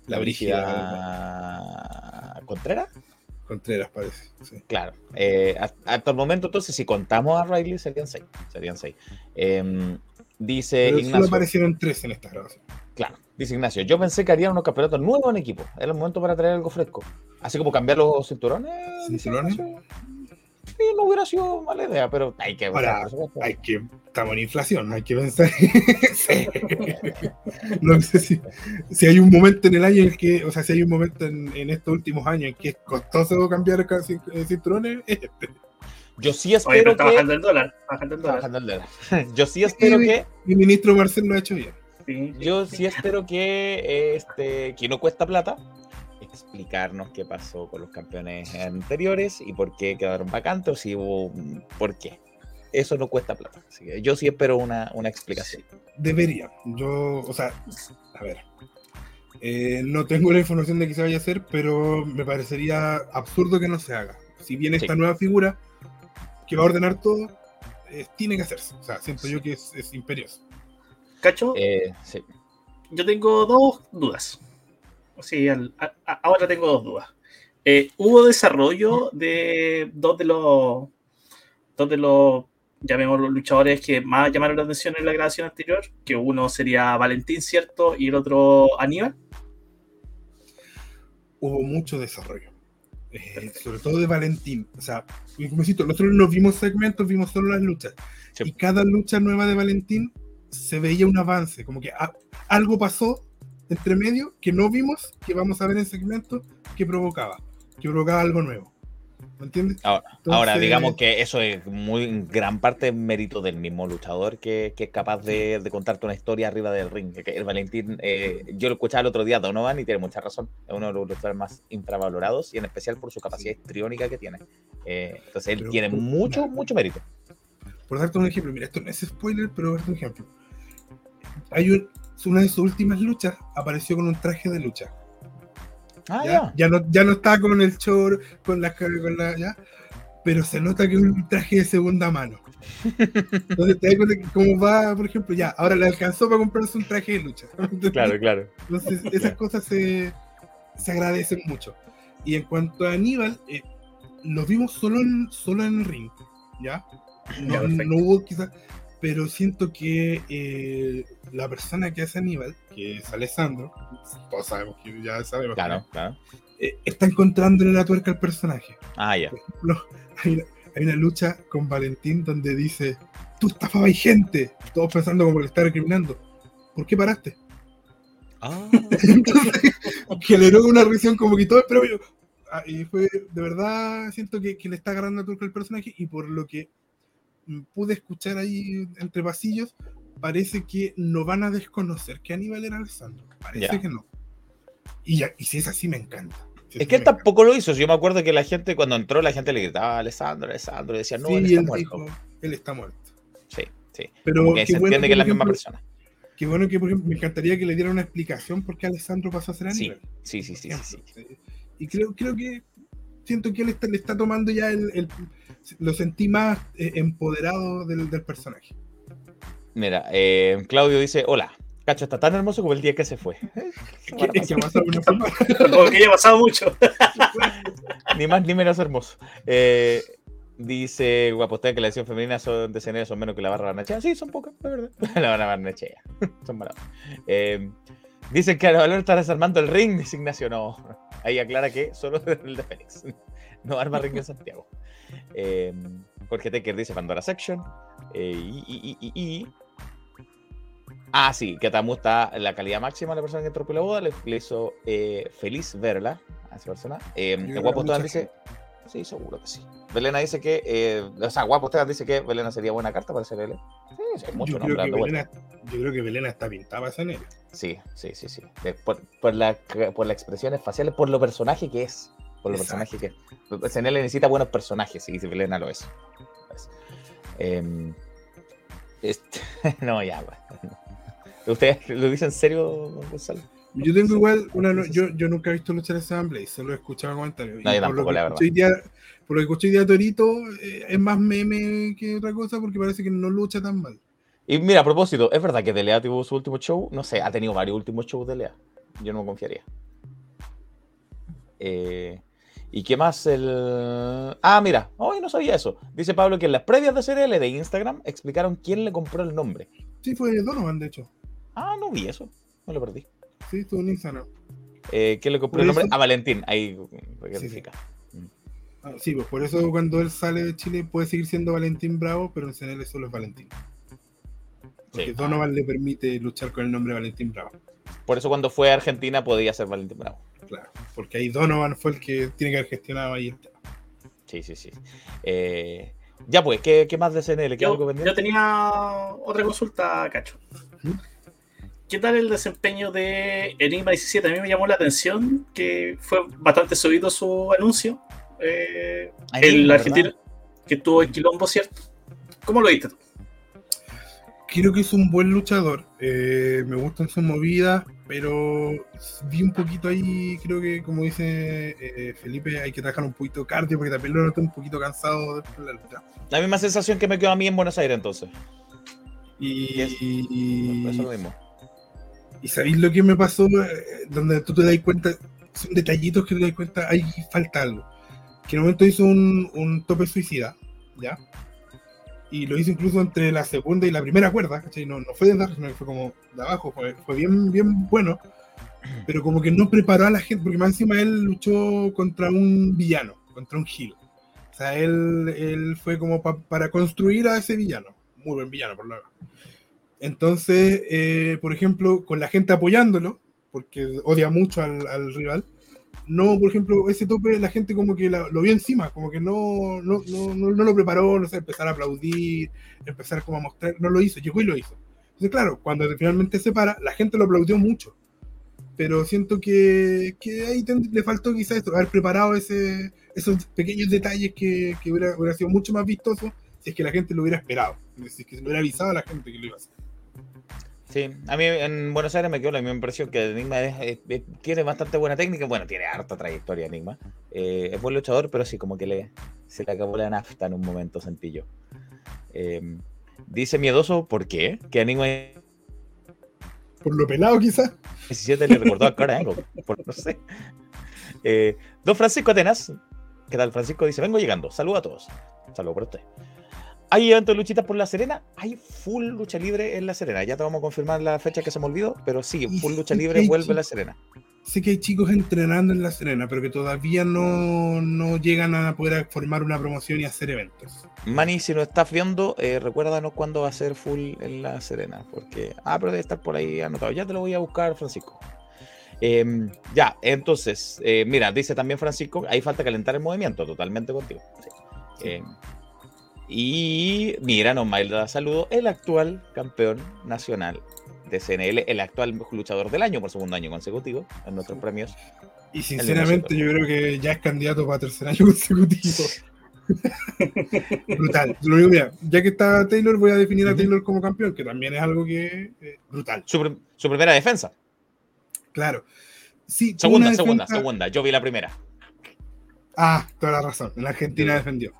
la Brígida Contreras, Contreras parece. sí. claro. eh, hasta, el momento, entonces, si contamos a Riley, serían seis. Serían seis. Em, dice Pero solo Ignacio. aparecieron tres en esta grabación. Claro, dice Ignacio, yo pensé que harían unos campeonatos nuevos en equipo. Era el momento para traer algo fresco. Así como cambiar los cinturones. ¿Cinturones? Sí, no hubiera sido mala idea, pero hay que Ahora. Hay que, estamos en inflación, hay que pensar. Sí. [laughs] No sé si, si hay un momento en el año en que, o sea, si hay un momento en, en estos últimos años en que es costoso cambiar eh, cinturones, es este. Yo sí Oye, pero espero está que. bajando el dólar. está Bajando el dólar. bajando el dólar. Yo sí espero que. Mi ministro Marcel lo ha hecho bien. Sí. Yo sí espero que este que no cuesta plata explicarnos qué pasó con los campeones anteriores y por qué quedaron vacantes o si hubo por qué. Eso no cuesta plata. Así que yo sí espero una, una explicación. Debería. Yo, o sea, a ver. eh, no tengo la información de que se vaya a hacer, pero me parecería absurdo que no se haga. Si viene Sí. esta nueva figura que va a ordenar todo, eh, tiene que hacerse. O sea, siento yo que es, es imperioso. ¿Cacho? Eh, sí. Yo tengo dos dudas. Sí, al- a- a- ahora tengo dos dudas. Eh, hubo desarrollo de dos de los dos de los llamémoslo luchadores que más llamaron la atención en la grabación anterior, que uno sería Valentín, ¿cierto? Y el otro Aníbal. Hubo mucho desarrollo. Eh, sobre todo de Valentín. O sea, como insisto, nosotros no vimos segmentos, vimos solo las luchas. Sí. Y cada lucha nueva de Valentín se veía un avance, como que a- algo pasó entre medio que no vimos, que vamos a ver en segmentos, que provocaba. que provocaba algo nuevo. ¿Me entiendes? Ahora, ahora, Entonces- digamos que eso es muy gran parte mérito del mismo luchador que, que es capaz de, de contarte una historia arriba del ring. Que el Valentín, eh, yo lo escuchaba el otro día, Donovan, y tiene mucha razón. Es uno de los luchadores más infravalorados y en especial por su capacidad histriónica que tiene. Eh, entonces él tiene mucho, mucho mérito. Por darte un ejemplo, mira, esto no es spoiler, pero darte un ejemplo. Hay un- una de sus últimas luchas apareció con un traje de lucha. Ah, ¿ya? ya. Ya no, ya no está con el short, con la, con la ya, pero se nota que es un traje de segunda mano. Entonces te das cuenta que cómo va, por ejemplo, ya, ahora le alcanzó para comprarse un traje de lucha. [laughs] Claro, claro. Entonces, [laughs] esas cosas se, se agradecen mucho. Y en cuanto a Aníbal, eh, lo vimos solo en, solo en el ring, ¿ya? No, no hubo quizás, pero siento que eh, la persona que hace Aníbal, que es Alessandro, todos sabemos que ya sabemos, que, Claro, claro. eh, está encontrándole la tuerca al personaje. Ah, ya. Por ejemplo, hay una, hay una lucha con Valentín donde dice, tú estafabas gente, todos pensando como que le está recriminando. ¿Por qué paraste? Ah, [laughs] Entonces, generó una reacción como que todo pero yo, ah, y fue de verdad siento que, que le está agarrando a turco el personaje y por lo que pude escuchar ahí entre pasillos parece que no van a desconocer que Aníbal era Alessandro parece que no y, ya, y si es así me encanta Si es que él tampoco lo hizo. Yo me acuerdo que la gente, cuando entró, la gente le gritaba Alessandro, Alessandro, y decía, no, encanta. él Sí, está él muerto. dijo, él está muerto Sí, sí. pero Como que se bueno entiende que es la misma ejemplo, persona. qué bueno que por ejemplo me encantaría que le dieran una explicación por qué Alessandro pasó a ser Sí, Aníbal sí, sí, sí, sí, sí. Y creo, creo que siento que él está, le está tomando ya el, el- lo sentí más eh, empoderado del, del personaje. Mira, eh, Claudio dice, hola, Cacho está tan hermoso como el día que se fue. [laughs] Como [laughs] que ya ha pasado mucho. [laughs] ni más ni menos hermoso. Eh, dice Guapostea que la edición femenina son de CNL son menos que la barra barnechea. Sí, son pocas, de verdad. la barra barnechea. son baratos. Eh, dicen que a valor está desarmando el ring, dice Ignacio. No, ahí aclara que solo [laughs] el de Fénix. No arma ring en Santiago. Eh, Jorge Tecker dice Pandora Section. Eh, y, y- y- y- y- Ah, sí, que Tamu está en la calidad máxima la persona que entró por la boda. Le, le hizo eh, feliz verla a esa persona. El guapo Esteban dice. Sí, seguro que sí. Belena dice que. eh, o sea, guapo Esteban dice que Belena sería buena carta para ser. Sí, hay mucho yo, creo que. Belena, yo creo que Belena está pintada para ser Sí, sí, sí, sí. De- por, por, la, por las expresiones faciales, por lo personaje que es. Por lo Exacto. personaje que es. SNL necesita buenos personajes y Belena lo es. Pues, este- [laughs] no, ya. [laughs] ¿Ustedes lo dicen en serio, Gonzalo? Yo tengo igual una. no- Yo, yo nunca he visto luchar a Sam Blaze, solo he escuchado comentarios. No, por, lo tampoco, que la día, por lo que escuché hoy día Torito, eh, es más meme que otra cosa porque parece que no lucha tan mal. Y mira, a propósito, ¿es verdad que Delea tuvo su último show? No sé, ha tenido varios últimos shows de Lea. Yo no confiaría. Eh, ¿Y qué más? El... Ah, mira, hoy no sabía eso. Dice Pablo que en las previas de CRL de Instagram explicaron quién le compró el nombre. Sí, fue Donovan, de hecho. Ah, no vi eso. Me lo perdí. Sí, estuvo en Instagram. Eh, ¿Quién le compró Por el nombre? eso- A Valentín. Ahí Sí, sí. rectifica. Ah, sí, pues por eso cuando él sale de Chile puede seguir siendo Valentín Bravo, pero en CNL solo es Valentín. Porque Sí. Donovan le permite luchar con el nombre Valentín Bravo. Por eso cuando fue a Argentina podía ser Valentín Bravo. Claro, porque ahí Donovan fue el que tiene que haber gestionado ahí el tema. Sí, sí, sí. Eh, ya pues, ¿qué, qué más de CNL? ¿Qué Yo, tenía otra consulta, Cacho. ¿Mm? ¿Qué tal el desempeño de Enigma 17? A mí me llamó la atención que fue bastante subido su anuncio. Eh, Ahí, el ¿verdad? argentino que estuvo en Quilombo, ¿cierto? ¿Cómo lo viste tú? Creo que es un buen luchador. eh, me gustan sus movidas, pero vi un poquito ahí, creo que como dice eh, Felipe, hay que trabajar un poquito cardio porque también lo noté un poquito cansado después de la lucha. La misma sensación que me quedó a mí en Buenos Aires entonces. Y, Yes. y, Eso es lo mismo. y ¿sabéis lo que me pasó? Eh, Donde tú te das cuenta, son detallitos que te das cuenta, ahí falta algo. Que en un momento hizo un, un tope suicida, ¿ya? Y lo hizo incluso entre la segunda y la primera cuerda, ¿cachai? No, no fue desde arriba, sino que fue como de abajo, fue, fue bien, bien bueno. Pero como que no preparó a la gente, porque más encima él luchó contra un villano, contra un gil. O sea, él, él fue como pa- para construir a ese villano. Muy buen villano, por lo menos. Entonces, eh, por ejemplo, con la gente apoyándolo, porque odia mucho al, al rival, no, por ejemplo, ese tope la gente como que la- lo vio encima, como que no, no, no, no, lo preparó, no sé, empezar a aplaudir, empezar como a mostrar, no lo hizo, llegó y lo hizo. Entonces, claro, cuando finalmente se para, la gente lo aplaudió mucho. Pero siento que, que ahí le faltó quizás esto, haber preparado ese, esos pequeños detalles que, que hubiera, sido mucho más vistoso si es que la gente lo hubiera esperado. Es decir, que se lo hubiera avisado a la gente que lo iba a hacer. Sí, a mí en Buenos Aires me quedó la misma impresión que Enigma es- es- es- tiene bastante buena técnica, bueno, tiene harta trayectoria Enigma. Eh, es buen luchador, pero sí, como que le, se le acabó la nafta en un momento, sentí yo. Eh, dice miedoso, ¿por qué? Que Enigma Por lo pelado quizás. 17 le recordó a Kurt Angle, por no sé. Eh, don Francisco Atenas, ¿qué tal Francisco? Dice, vengo llegando, saludos a todos. Saludos para usted. ¿Hay evento de luchitas por La Serena? Hay full lucha libre en La Serena. Ya te vamos a confirmar la fecha que se me olvidó, pero sí, full lucha sí, libre vuelve a La Serena. Sé que hay chicos entrenando en La Serena, pero que todavía no, no llegan a poder formar una promoción y hacer eventos. Manny, si nos estás viendo, eh, recuérdanos cuándo va a ser full en La Serena, porque... Ah, pero debe estar por ahí anotado. Ya te lo voy a buscar, Francisco. Em, ya, entonces, eh, mira, dice también Francisco, ahí falta calentar el movimiento, totalmente contigo. Sí. Em, y mira, nos manda saludo el actual campeón nacional de CNL, el actual luchador del año por segundo año consecutivo en nuestros premios. Y sinceramente yo creo que ya es candidato para tercer año [laughs] consecutivo. [laughs] brutal. Lo mira, ya que está Taylor, voy a definir a. Taylor como campeón, que también es algo que eh, brutal. Su, prim- su primera defensa. Claro. Sí, Segunda, segunda, defensa- segunda. Yo vi la primera. Ah, toda la razón. En la Argentina Sí. defendió.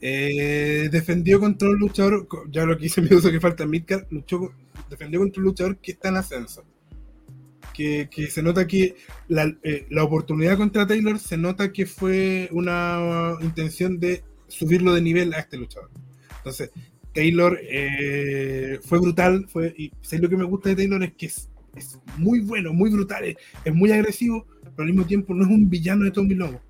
Eh, defendió contra un luchador, ya lo que hice [laughs] me uso que falta en luchó, defendió contra un luchador que está en ascenso. Que, que se nota que la, eh, la oportunidad contra Taylor se nota que fue una intención de subirlo de nivel a este luchador. Entonces, Taylor eh, fue brutal, fue, y ¿sabes lo que me gusta de Taylor es que es, es muy bueno, muy brutal, es, es muy agresivo, pero al mismo tiempo no es un villano de Tommy Lobo.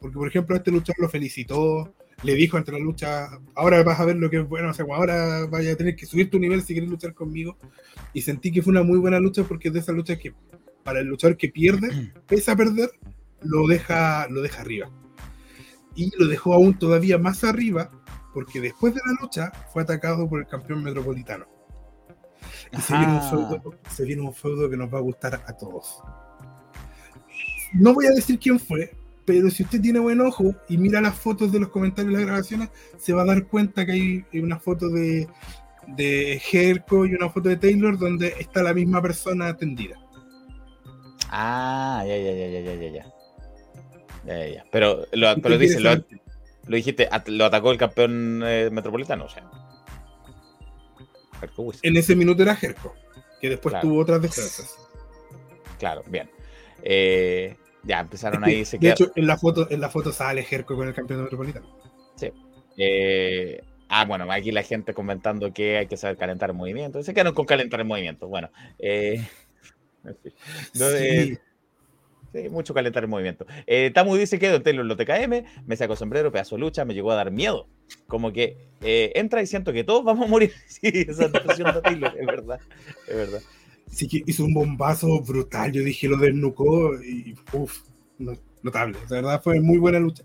Porque, por ejemplo, este luchador lo felicitó, le dijo entre la lucha, ahora vas a ver lo que es bueno, o sea, ahora vaya a tener que subir tu nivel si quieres luchar conmigo. Y sentí que fue una muy buena lucha porque es de esas luchas que para el luchador que pierde, [clears throat] pese a perder, lo deja, lo deja arriba. Y lo dejó aún todavía más arriba porque después de la lucha fue atacado por el campeón metropolitano. Y se viene, un feudo, se viene un feudo que nos va a gustar a todos. No voy a decir quién fue, pero si usted tiene buen ojo y mira las fotos de los comentarios de las grabaciones, se va a dar cuenta que hay una foto de, de Jerko y una foto de Taylor donde está la misma persona tendida. Ah, ya, ya, ya, ya, ya, ya, ya. Ya, ya. Pero, lo, ¿Y pero dice, lo, lo dijiste, at- lo atacó el campeón eh, metropolitano, o sea. Jerko Wilson. En ese minuto era Jerko, que después Claro. tuvo otras defensas. Claro, bien. Eh, ya empezaron ahí, se de hecho, en la foto, en la foto sale Jerko con el campeón metropolitano. Eh, ah, bueno, aquí la gente comentando que hay que saber calentar el movimiento. Se quedaron con calentar el movimiento. Bueno, eh. [laughs] No, eh, Sí. Sí, mucho calentar el movimiento. Eh, Tamu dice que Don Taylor lo TKM, me sacó sombrero, pedazo de lucha, me llegó a dar miedo. Como que eh, entra y siento que todos vamos a morir. [laughs] Sí, esa de Taylor, es verdad, es verdad. Sí que hizo un bombazo brutal. Yo dije, lo desnucó y uff, notable. De verdad fue muy buena lucha.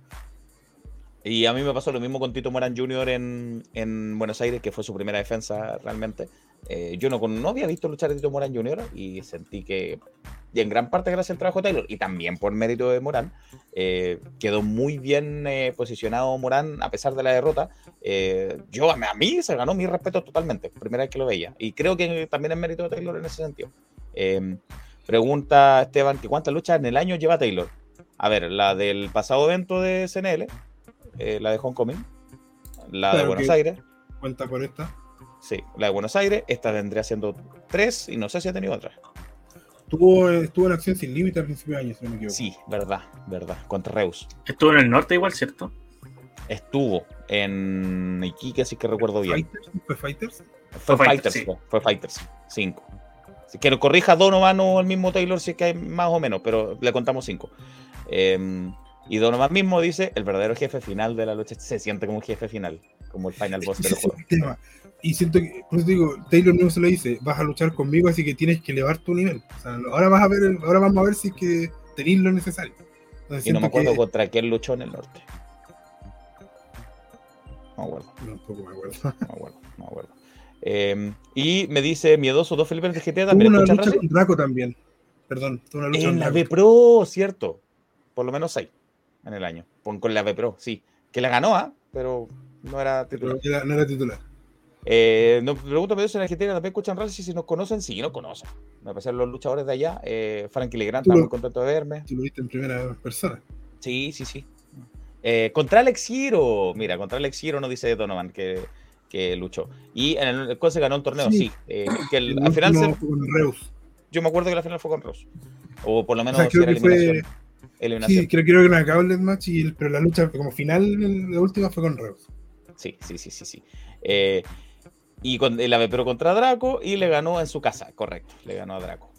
Y a mí me pasó lo mismo con Tito Morán Jr. en, en Buenos Aires, que fue su primera defensa realmente. Eh, yo no, con- no había visto luchar a Tito Morán Jr. y sentí que, y en gran parte gracias al trabajo de Taylor, y también por mérito de Morán, eh, quedó muy bien eh, posicionado Morán a pesar de la derrota. Yo, a mí- se ganó mi respeto totalmente, primera vez que lo veía. Y creo que también es mérito de Taylor en ese sentido. Eh, pregunta Esteban, que ¿cuántas luchas en el año lleva Taylor? A ver, la del pasado evento de CNL, la de Homecoming, la de Buenos Aires, Cuenta por esta. Sí, la de Buenos Aires, esta vendría siendo tres y no sé si ha tenido otra. Tuvo, estuvo en acción sin límite al principio de año, si no me equivoco. Sí, verdad, verdad, contra Reus. Estuvo en el norte igual, ¿cierto? Estuvo en Iquique, así que recuerdo bien. ¿Fighters? ¿Fue Fighters? Fue Fue Fighters, Fighters, sí. fue, fue Fighters, 5. Si que lo corrija Donovan o el mismo Taylor, si es que hay más o menos, pero le contamos 5. y Donovan mismo dice, el verdadero jefe final de la lucha se siente como un jefe final, como el final boss de Ese los es el juegos. tema. Y siento que, por eso digo, Taylor mismo se lo dice, vas a luchar conmigo, así que tienes que elevar tu nivel. O sea, ahora vas a ver, ahora vamos a ver si es que tenéis lo necesario. Entonces Y no me acuerdo que- contra quién luchó en el norte. No me acuerdo, No, tampoco me acuerdo. no acuerdo, no acuerdo. Eh, y me dice miedoso dos Felipe de GTA Tuvo también. una ¿escuchan lucha con Draco también. Perdón, tuvo una lucha con En la Draco. B Pro, cierto. Por lo menos seis en el año. Con, con la B Pro, sí. Que la ganó, ¿ah? Pero no era titular. Pero no era titular. Eh, nos pregunto si en Argentina también escuchan Racing si nos conocen. Sí, nos conocen. A pesar de los luchadores de allá. Eh, Frankie Legrand está muy contento de verme. Tú lo viste en primera persona. Sí, sí, sí. Eh, contra Alex Giro. Mira, contra Alex Giro nos dice Donovan que, que luchó. Y en el, el cual se ganó un torneo, sí. Sí. Eh, que el- El al final se- fue con Reus. yo me acuerdo que la final fue con Ross. O por lo O menos sea, si creo era que fue. eliminación. eliminación. Sí, creo, creo que era una Gauntlet match, y el- pero la lucha como final, la última fue con Reus. Sí, sí, sí, sí, sí. Eh, y con la pero contra Draco y le ganó en su casa, correcto. Le ganó a Draco.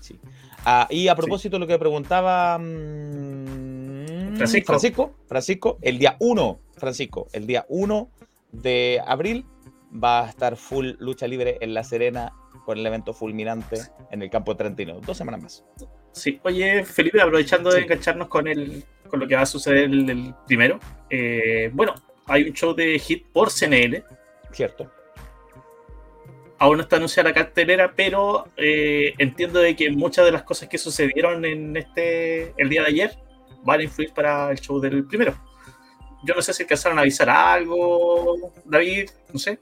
Sí. Ah, y a propósito de lo que preguntaba mm, Francisco. Francisco, Francisco, el día 1, Francisco, el día 1 de abril va a estar full lucha libre en La Serena con el evento fulminante en el campo de Trentino. Dos semanas más. Sí, oye, Felipe, aprovechando de Sí. engancharnos con el, con lo que va a suceder el, el primero. eh, bueno, hay un show de hit por CNL. ¿Cierto? Aún no está anunciada la cartelera, pero eh, entiendo de que muchas de las cosas que sucedieron en este el día de ayer van a influir para el show del primero. Yo no sé si alcanzaron a avisar algo, David, no sé.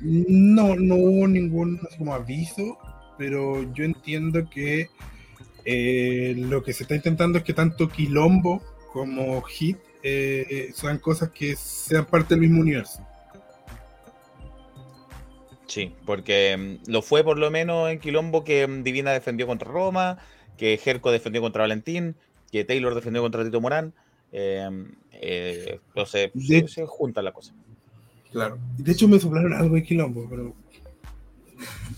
No, no hubo ningún aviso, pero yo entiendo que eh, lo que se está intentando es que tanto Quilombo como Hit eh, sean cosas que sean parte del mismo universo. Sí, porque mm, lo fue por lo menos en Quilombo que mm, Divina defendió contra Roma, que Jerko defendió contra Valentín, que Taylor defendió contra Tito Morán. Eh, eh, entonces De- se, juntan las cosas. Claro. De hecho, me soplaron algo de Quilombo, pero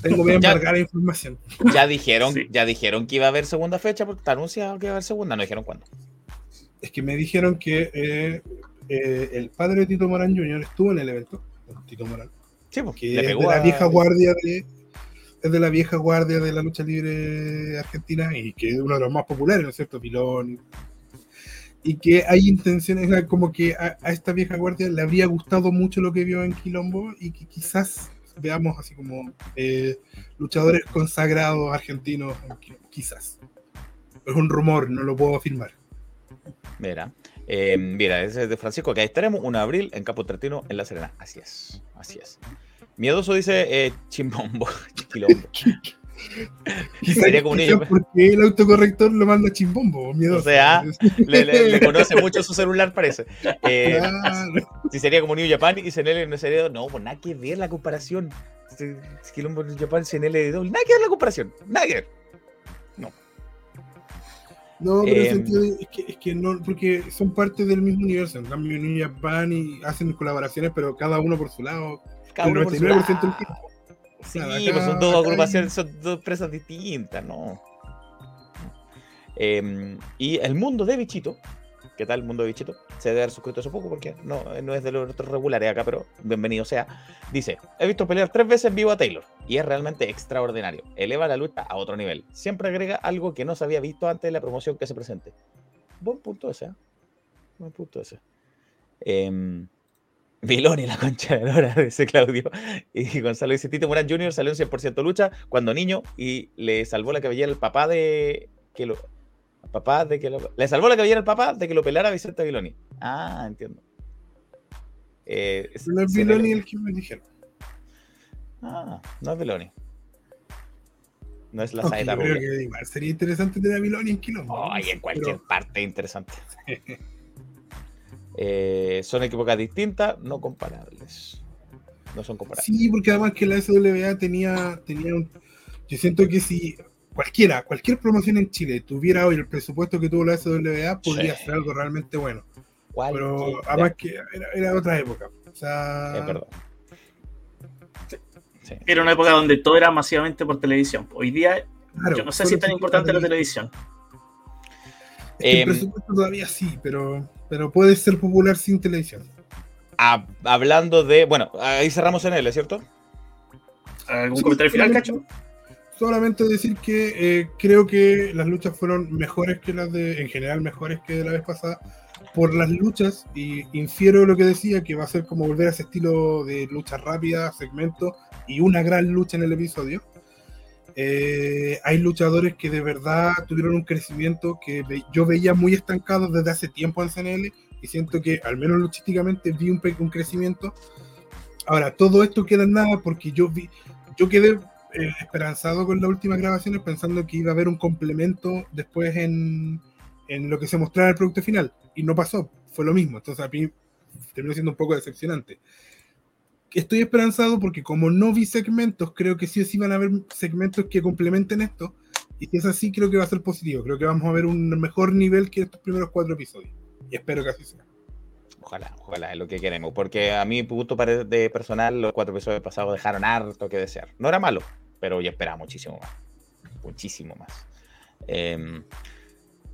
tengo bien la [laughs] información. Ya dijeron, Sí. ya dijeron que iba a haber segunda fecha, porque está anunciado que iba a haber segunda, no dijeron cuándo. Es que me dijeron que eh, eh, el padre de Tito Morán Jr. estuvo en el evento, Tito Morán, Sí, que le es de la a- vieja guardia de es de la vieja guardia de la lucha libre argentina y que es uno de los más populares, ¿no es cierto? Pilón. Y que hay intenciones, como que a, a esta vieja guardia le habría gustado mucho lo que vio en Quilombo y que quizás veamos así como eh, luchadores consagrados argentinos, quizás. Es un rumor, no lo puedo afirmar. Mira, eh, mira, ese es de Francisco, que ahí estaremos 1 de abril en Campo Trentino, en La Serena. Así es, así es. Miedoso dice eh, chimbombo, quilombo. [laughs] Quizás [laughs] Sería como un niño. pues. porque el autocorrector lo manda chimbombo, miedo. O sea, [laughs] Le, le- le conoce mucho su celular, parece. Eh, Claro. si sería como New Japan y CNL no sería. No, pues nada que ver la comparación. Este, Quilombo New Japan, CNL. Nada que ver la comparación. Nada que ver. No, pero Em, el sentido de- es que, es que no, porque son parte del mismo universo. En cambio, New Japan y hacen colaboraciones, pero cada uno por su lado. Cada uno por su 99% del lado. Sí, Claro, pues son dos agrupaciones, son dos empresas distintas, ¿no? Eh, y el mundo de Bichito, ¿qué tal el mundo de Bichito? Se debe haber suscrito hace poco porque no, no es de los otros regulares acá, pero bienvenido sea. Dice, he visto pelear tres veces en vivo a Taylor y es realmente extraordinario. Eleva la lucha a otro nivel. Siempre agrega algo que no se había visto antes de la promoción que se presente. Buen punto ese, ¿eh? Buen punto ese. Eh, Viloni, la concha de Lora, dice Claudio. Y Gonzalo dice, Tito Morán Jr. salió en 100% lucha cuando niño y le salvó la cabellera al papá de que lo... Papá de que lo, le salvó la cabellera al papá de que lo pelara Vicente Viloni. Ah, entiendo. Eh, No es Viloni el que me dijeron. Ah, no es Viloni. No es la Aunque saeta rubia. que sería interesante tener a Viloni en Quilombo. Ay, en cualquier Pero- parte interesante. [laughs] Eh, son épocas distintas, no comparables. No son comparables. Sí, porque además que la SWA tenía, tenía un. Yo siento que si cualquiera, cualquier promoción en Chile tuviera hoy el presupuesto que tuvo la SWA, podría Sí. ser algo realmente bueno. Pero además que era, era otra época. O sea, Es verdad. Sí. Era una época donde todo era masivamente por televisión. Hoy día, claro, yo no sé si es tan importante la televisión. Es que Em, el presupuesto todavía sí, pero, pero puede ser popular sin televisión. Hab- hablando de. Bueno, ahí cerramos en él, ¿cierto? ¿Algún Sí, comentario final, Cacho? solamente decir que eh, creo que las luchas fueron mejores que las de, en general, mejores que de la vez pasada, por las luchas, y infiero lo que decía, que va a ser como volver a ese estilo de lucha rápida, segmento, y una gran lucha en el episodio. Eh, hay luchadores que de verdad tuvieron un crecimiento que yo veía muy estancado desde hace tiempo en CNL, y siento que, al menos luchísticamente, vi un, un crecimiento. Ahora, todo esto queda en nada porque yo vi, yo quedé eh, esperanzado con las últimas grabaciones pensando que iba a haber un complemento después en, en lo que se mostrara el producto final y no pasó, fue lo mismo, entonces a mí terminó siendo un poco decepcionante. Estoy esperanzado porque como no vi segmentos, creo que sí o sí van a haber segmentos que complementen esto y si es así creo que va a ser positivo, creo que vamos a ver un mejor nivel que estos primeros cuatro episodios y espero que así sea. Ojalá, ojalá, es lo que queremos. Porque a mi punto de personal, los cuatro episodios pasados dejaron harto que desear. No era malo, pero yo esperaba muchísimo más. Muchísimo más. Em,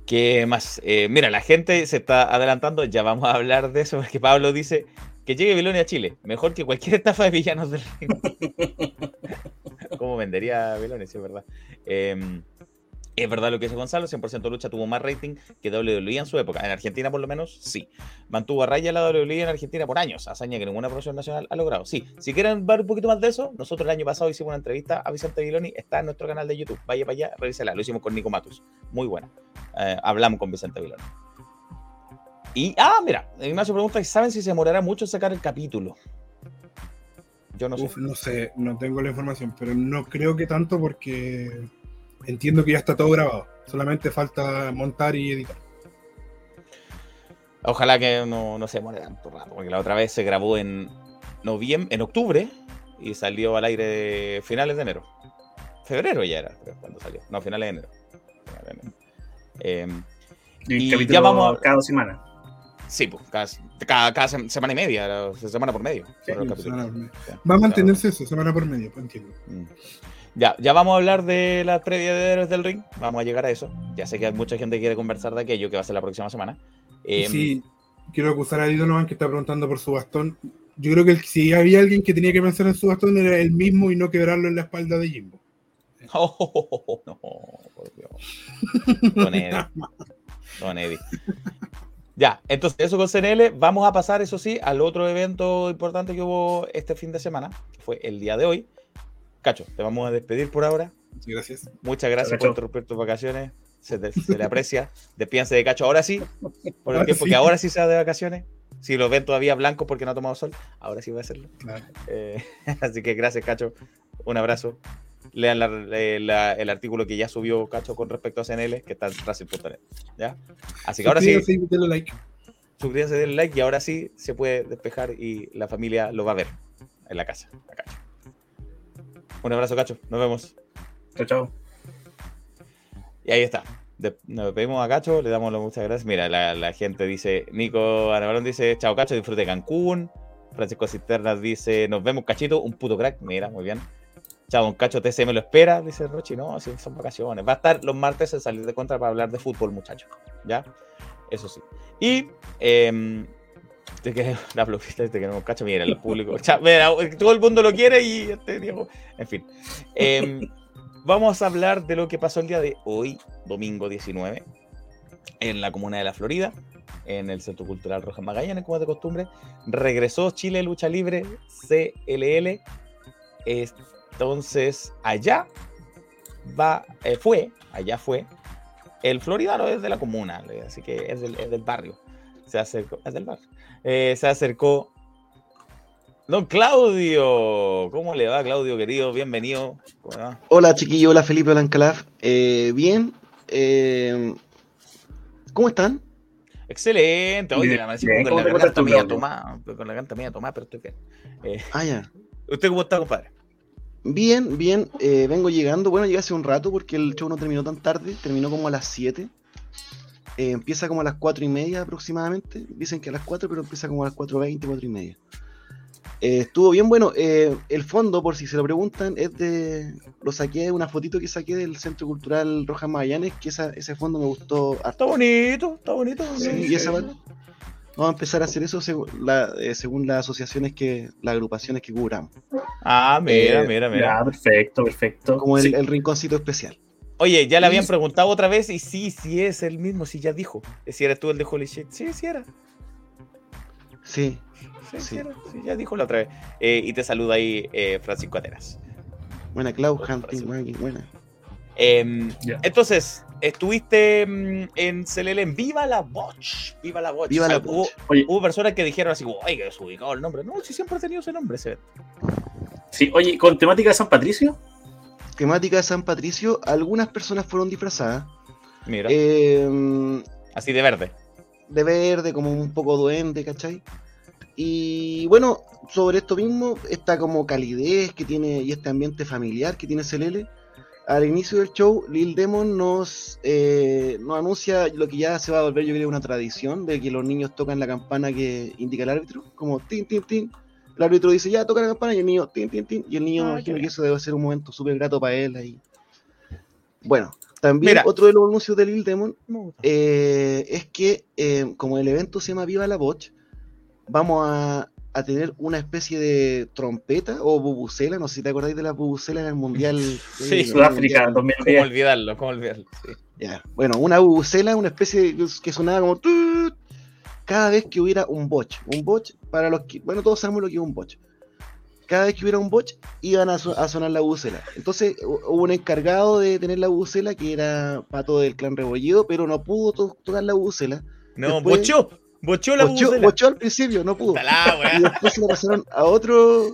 ¿Qué más? Eh, mira, la gente se está adelantando. Ya vamos a hablar de eso. Porque Pablo dice que llegue Bilonia a Chile. Mejor que cualquier [laughs] estafa de villanos del ring. [laughs] ¿Cómo vendería Bilonia? Sí, es verdad. Em, es verdad lo que dice Gonzalo, 100% lucha tuvo más rating que WWE en su época. En Argentina, por lo menos, sí. Mantuvo a raya la WWE en Argentina por años, hazaña que ninguna profesión nacional ha logrado. Sí, si quieren ver un poquito más de eso, nosotros el año pasado hicimos una entrevista a Vicente Viloni, está en nuestro canal de YouTube. Vaya para allá, revísela. Lo hicimos con Nico Matus. Muy buena. Eh, hablamos con Vicente Viloni. Y, ah, mira, Ignacio pregunta, ¿saben si se demorará mucho sacar el capítulo? Yo no sé. Uf, no sé, no tengo la información, pero no creo que tanto porque entiendo que ya está todo grabado. Solamente falta montar y editar. Ojalá que no, no se demore tanto rato, porque la otra vez se grabó en noviembre, en octubre y salió al aire finales de enero. Febrero ya era, creo, cuando salió. No, finales de enero. Finales de enero. Em, Y, Y el capítulo ya vamos a- cada dos semanas. Sí, pues, cada, cada- cada sem- semana y media, semana por medio. Sí, semana por medio. Va a claro. mantenerse eso, semana por medio, pues, entiendo. Mm. Ya, ya vamos a hablar de la previa de Héroes del Ring. Vamos a llegar a eso. Ya sé que hay mucha gente que quiere conversar de aquello que va a ser la próxima semana. Em, sí, quiero acusar a Donovan que está preguntando por su bastón. Yo creo que el- si había alguien que tenía que pensar en su bastón era él mismo y no quebrarlo en la espalda de Jimbo. [laughs] Oh, no, por Dios. Don Eddie. [laughs] Don Eddie. Ya, entonces eso con CNL. Vamos a pasar, eso sí, al otro evento importante que hubo este fin de semana, que fue el día de hoy. Cacho, te vamos a despedir por ahora. Sí, gracias. Muchas gracias Cacho. por interrumpir tus vacaciones. Se, te- se le aprecia. [laughs] Despídense de Cacho ahora sí, por el Ahora tiempo sí. que ahora sí se da de vacaciones. Si lo ven todavía blancos porque no ha tomado sol, ahora sí voy a hacerlo. Claro. Eh, [laughs] así que gracias, Cacho. Un abrazo. Lean la- eh, la- el artículo que ya subió Cacho con respecto a CNL, que está en Racing.net. ¿Ya? Así que ahora sí, denle like. suscríbanse, denle like y ahora sí se puede despejar y la familia lo va a ver en la casa. Un abrazo, Cacho. Nos vemos. Chao, chao. Y ahí está. De- nos pedimos a Cacho, le damos las muchas gracias. Mira, la, la gente dice, Nico Anabalón dice, chao Cacho, disfrute Cancún. Francisco Cisternas dice, nos vemos Cachito, un puto crack. Mira, muy bien. Chao, don Cacho TC me lo espera, dice Rochi. No, sí, son vacaciones. Va a estar los martes en salir de contra para hablar de fútbol, muchachos. ¿Ya? Eso sí. Y em, te queremos, [laughs] la bloquista, te queremos Cacho. Mira, el público. [laughs] Chao, mira, todo el mundo lo quiere y este Diego. En fin. Em, [laughs] vamos a hablar de lo que pasó el día de hoy, domingo 19, en la comuna de La Florida, en el Centro Cultural Rojas Magallanes, como es de costumbre. Regresó Chile Lucha Libre CLL. Entonces, allá va, eh, fue, allá fue, el floridano es de la comuna, así que es del, es del barrio. Se acercó, es del barrio. Eh, se acercó Don Claudio, ¿cómo le va, Claudio, querido? Bienvenido. Hola chiquillo, hola Felipe Olancalaf. Eh, bien. eh, ¿Cómo están? Excelente. Oye, bien. con ¿Cómo la garganta media Claudio? tomada, con la garganta media tomada, pero estoy bien. Eh, Ah, ya. ¿Usted cómo está, compadre? Bien, bien. eh, vengo llegando. Bueno, llegué hace un rato porque el show no terminó tan tarde. Terminó como a las 7. Eh, empieza como a las 4 y media aproximadamente. Dicen que a las 4, pero empieza como a las 4.20, 4 y media. Eh, estuvo bien bueno. eh, el fondo, por si se lo preguntan, es de. Lo saqué de una fotito que saqué del Centro Cultural Rojas Magallanes. Que esa, ese fondo me gustó harto. Está bonito, está bonito. Sí, y esa va- Vamos a empezar a hacer eso según, la- eh, según las asociaciones que, las agrupaciones que cubramos. Ah, mira, Eh, mira, mira. Ya, perfecto, perfecto. como el, Sí. el rinconcito especial. Oye, ya le habían preguntado otra vez y sí, sí es el mismo, sí ya dijo. Si eres tú el de Holy Shit. Sí, sí era. Sí, Sí, sí era. Sí, ya dijo la otra vez. Eh, y te saluda ahí eh, Francisco Atenas. buena Cloud Otra Hunting, buena, buena. Em. Entonces, estuviste mm, en CLL en Viva la Botch. Viva la Botch. Viva O sea, la hubo, hubo personas que dijeron así, que es ubicado el nombre. No, sí, siempre ha tenido ese nombre. ese evento. Sí, oye, con temática de San Patricio. Temática de San Patricio, algunas personas fueron disfrazadas. Mira, eh, así de verde. de verde, como un poco duende, ¿cachai? Y bueno, sobre esto mismo, esta como calidez que tiene y este ambiente familiar que tiene CLL, al inicio del show, Lil Demon nos, eh, nos anuncia lo que ya se va a volver, yo creo, una tradición, de que los niños tocan la campana que indica el árbitro, como tin, tin, tin. El árbitro dice, ya, toca la campana, y el niño, tin, tin, tin. Y el niño, Ah, me imagino que eso debe ser un momento súper grato para él ahí. Bueno, también Mira. otro de los anuncios de Lil Demon eh, es que eh, como el evento se llama Viva la Botch, vamos a, a tener una especie de trompeta o bubucela, no sé si te acordáis de la bubucela en el Mundial. Sí, en el Sudáfrica, Mundial. ¿Cómo 2010. olvidarlo? ¿Cómo olvidarlo? Sí. Ya, Bueno, una bubucela, una especie de- que sonaba como cada vez que hubiera un botch. Un botch, para los que, bueno, todos sabemos lo que es un botch. Cada vez que hubiera un botch, iban a, so- a sonar la bubucela. Entonces hu- hubo un encargado de tener la bubucela que era Pato del Clan Rebollido, pero no pudo to- tocar la bubucela. No, Después- bochó. Bochó la Bochó, bucela. bochó al principio, no pudo. Talá, Y después se la pasaron a otro.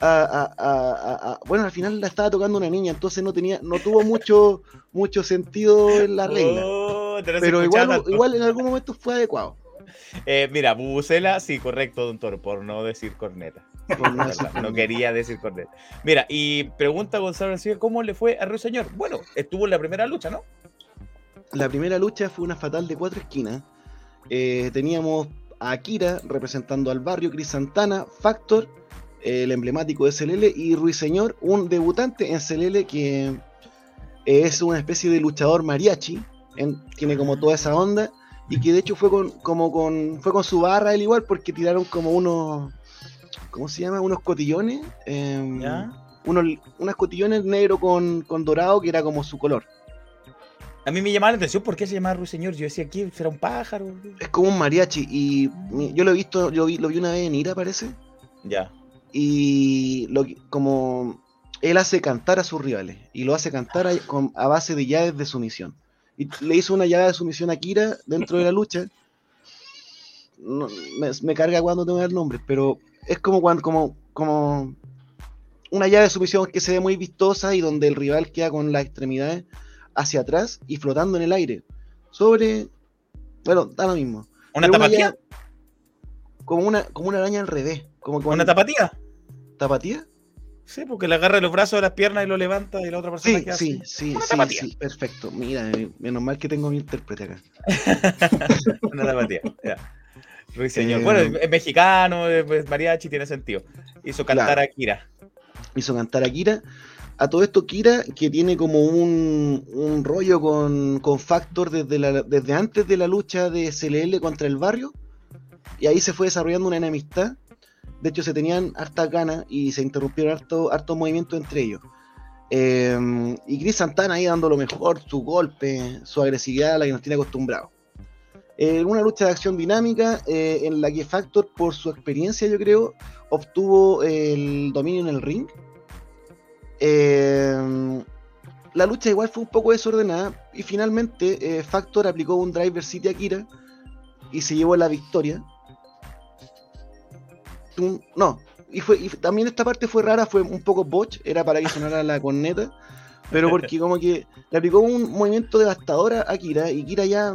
A, bueno, al final la estaba tocando una niña, entonces no tenía, no tuvo mucho, mucho sentido en la regla. Oh, Pero igual, tanto. igual en algún momento fue adecuado. Eh, mira, Bubucela, sí, correcto, don Toro, por no decir corneta. No quería decir corneta. Mira, y pregunta Gonzalo ¿cómo le fue a Ruiseñor? Bueno, estuvo en la primera lucha, ¿no? La primera lucha fue una fatal de cuatro esquinas. Eh, teníamos a Akira representando al barrio, Chris Santana, Factor, el emblemático de CLL, y Ruiseñor, un debutante en CLL que es una especie de luchador mariachi, en- tiene como toda esa onda, y que de hecho fue con, como con, fue con su barra él igual, porque tiraron como unos, ¿cómo se llama? Unos cotillones, ¿Ya? unos, unas cotillones negro con, con dorado, que era como su color. A mí me llamaba la atención por qué se llamaba Ruiseñor. Yo decía, ¿qué? ¿Será un pájaro? Es como un mariachi y yo lo he visto, lo vi, lo vi una vez en Ira parece, Ya. y lo, como él hace cantar a sus rivales y lo hace cantar a, con- a base de llaves de sumisión. Y le hizo una llave de sumisión a Kira dentro de la lucha. No, me, me carga cuando tengo el nombre, pero es como cuando como, como una llave de sumisión que se ve muy vistosa y donde el rival queda con las extremidades hacia atrás y flotando en el aire. Sobre. Bueno, da lo mismo. ¿Una Pero tapatía? llave- como una, como una araña al revés. Como ¿Una tapatía? tapatía. Sí, porque le agarra los brazos de las piernas y lo levanta y la otra persona Sí, queda sí, sí, sí, perfecto. Mira, eh, menos mal que tengo mi intérprete acá. [laughs] Una tapatía. ya. Ruiseñor. Eh, bueno, es, mexicano, es, es mariachi, tiene sentido. Hizo cantar Claro. a Kira. Hizo cantar a Kira. A todo esto, Kira, que tiene como un, un rollo con, con Factor desde, la- desde antes de la lucha de CLL contra el barrio. Y ahí se fue desarrollando una enemistad. De hecho, se tenían hartas ganas y se interrumpieron harto, hartos movimientos entre ellos. Eh, y Chris Santana ahí dando lo mejor, su golpe, su agresividad a la que nos tiene acostumbrados. Eh, una lucha de acción dinámica eh, en la que Factor, por su experiencia, yo creo, obtuvo el dominio en el ring. Eh, la lucha igual fue un poco desordenada y finalmente eh, Factor aplicó un Driver City a Kira y se llevó la victoria. Tum, No, y, fue, y también esta parte fue rara, fue un poco botch, era para que sonara la corneta, pero porque como que le aplicó un movimiento devastador a Kira y Kira ya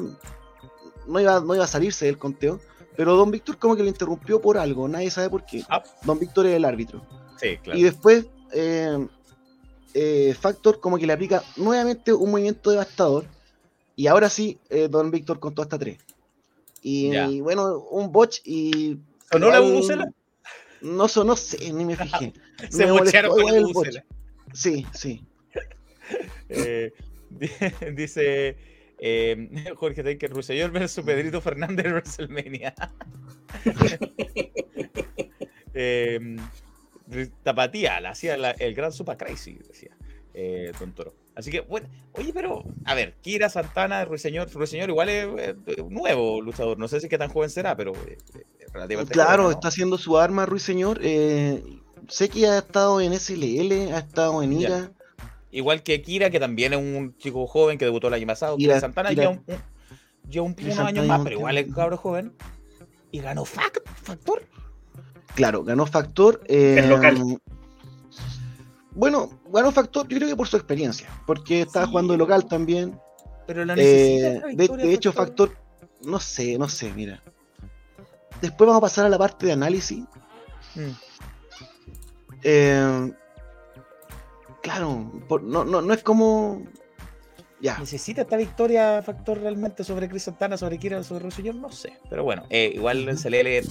no iba, no iba a salirse del conteo, pero Don Víctor como que lo interrumpió por algo, nadie sabe por qué. Ah. Don Víctor es el árbitro. Sí, claro. Y después eh, eh, Factor como que le aplica nuevamente un movimiento devastador. Y ahora sí, eh, Don Víctor con toda esta tres. Y, bueno, un botch y. ¿Sonó la bubucela? No sonó, sé, ni me fijé. [laughs] Se Me molestó con el botch. Sí, sí. Eh, di- [laughs] dice eh, Jorge Taker Ruiseñor versus Pedrito Fernández en WrestleMania. [laughs] Eh, tapatía, la hacía la- el gran Super Crazy, decía eh, Don Toro. Así que, bueno, oye, pero, a ver, Kira Santana, Ruiseñor, Ruiseñor igual es, eh, nuevo luchador, no sé si qué tan joven será, pero eh, relativamente Claro, joven, ¿no? está haciendo su arma Ruiseñor. Eh, sé que ha estado en SLL, ha estado en Ya. IRA. Igual que Kira, que también es un chico joven que debutó el año pasado. Kira- Kira Santana Kira- lleva, un, un- lleva un- unos años más, pero igual es cabro joven. Y ganó Fac- Factor. Claro, ganó Factor. eh, local. Bueno, ganó Factor, yo creo que por su experiencia, porque estaba Sí. jugando de local también. Pero la Eh, de, de hecho, Factor, no sé, no sé, mira. Después vamos a pasar a la parte de análisis. Mm. Eh, claro, por- no, no, no es como. Ya, ¿Necesita esta victoria Factor realmente sobre Chris Santana, sobre Kira, sobre Ruiseñor? No sé. Pero bueno, eh, igual en CLL, eh,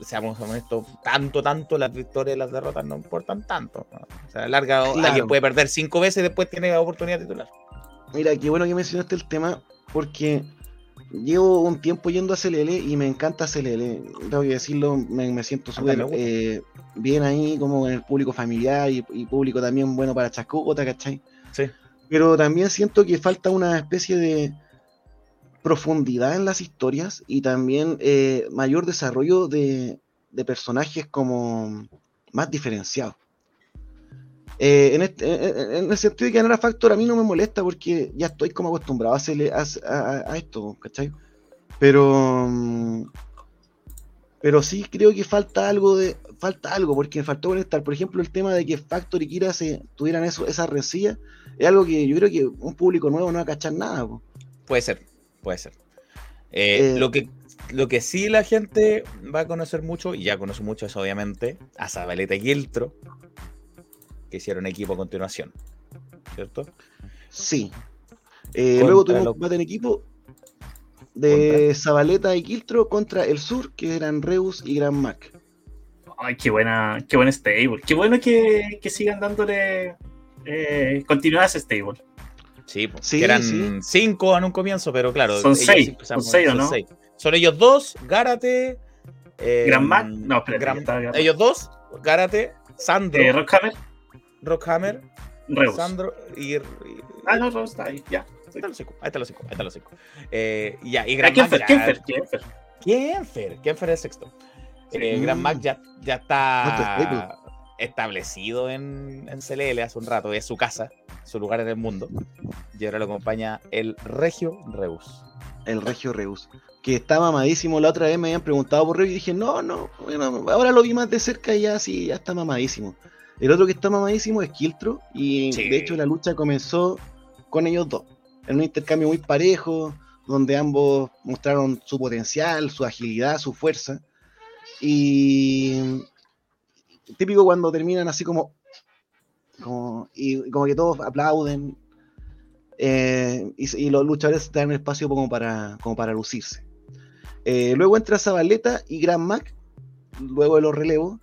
seamos honestos, tanto, tanto las victorias y las derrotas no importan tanto. ¿no? O sea, larga, Claro. alguien puede perder cinco veces y después tiene la oportunidad de titular. mira, qué bueno que mencionaste el tema, porque llevo un tiempo yendo a CLL y me encanta CLL. Tengo que decirlo, me, me siento súper eh, bien ahí, como en el público familiar y, y público también bueno para Chascota, ¿cachai? Sí. pero también siento que falta una especie de profundidad en las historias y también eh, mayor desarrollo de, de personajes como más diferenciados. Eh, en, este- en- el sentido de que ganar a Factor a mí no me molesta porque ya estoy como acostumbrado a, hacerle- a, a- a esto, ¿cachai? Pero, mm, pero sí creo que falta algo de falta algo porque me faltó conectar. Por ejemplo, el tema de que Factor y Kira se tuvieran eso, esa rencilla es algo que yo creo que un público nuevo no va a cachar nada. po. Puede ser, puede ser. Eh, Eh, lo, que, lo que sí la gente va a conocer mucho, y ya conoce mucho es obviamente, a Zabaleta y Giltro, que hicieron equipo a continuación. ¿Cierto? Sí. Eh, luego tuvimos lo- un combate en equipo de Zabaleta y Quiltro contra el Sur, que eran Reus y Gran Mac. Ay, qué buena, qué buen stable. Qué bueno que, que sigan dándole eh, continuidad a ese stable. Sí, Sí, que eran sí. cinco en un comienzo, pero claro. Son seis, son seis, ¿o no? seis. Son ellos dos, Gárate. eh, Gran Mac, no, espérate, Gran- ellos dos, Gárate, Sandro, Eh, Rockhammer, Rockhammer, Reus. Sandro y. y- Ah, no, Reus está ahí, ya. Ahí están los cinco, ahí están los cinco, ahí están los cinco. Eh, ya, y Ah, Gran Mac. Kenfer, ya- Kenfer, Kenfer. Kenfer, Kenfer es sexto. Eh, Mm. Gran Mac ya, ya está establecido en, en CLL hace un rato, es su casa, su lugar en el mundo. Y ahora lo acompaña el Regio Reus. El Regio Reus. Que está mamadísimo. La otra vez me habían preguntado por Reus y dije, no, no, bueno, ahora lo vi más de cerca y ya sí, ya está mamadísimo. El otro que está mamadísimo es Kiltro. Y Sí. de hecho la lucha comenzó con ellos dos. En un intercambio muy parejo, donde ambos mostraron su potencial, su agilidad, su fuerza. Y típico cuando terminan así como, como y como que todos aplauden eh, y, y los luchadores dan espacio como para, como para lucirse. Eh, luego entra Zabaleta y Gran Mac, luego de los relevos,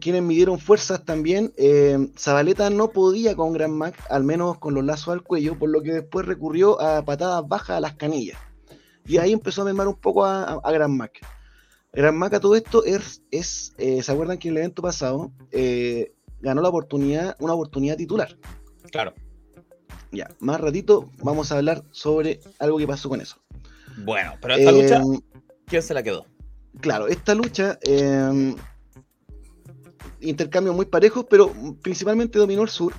quienes midieron fuerzas también. eh, Zabaleta no podía con Gran Mac, al menos con los lazos al cuello, por lo que después recurrió a patadas bajas a las canillas. Y ahí empezó a mermar un poco a, a- a Gran Mac. Gran Mac a todo esto es, es eh, ¿se acuerdan que en el evento pasado eh, ganó la oportunidad, una oportunidad titular? Claro. Ya, más ratito vamos a hablar sobre algo que pasó con eso. Bueno, pero esta lucha, ¿quién se la quedó? Claro, esta lucha, intercambios muy parejos, pero principalmente dominó el sur.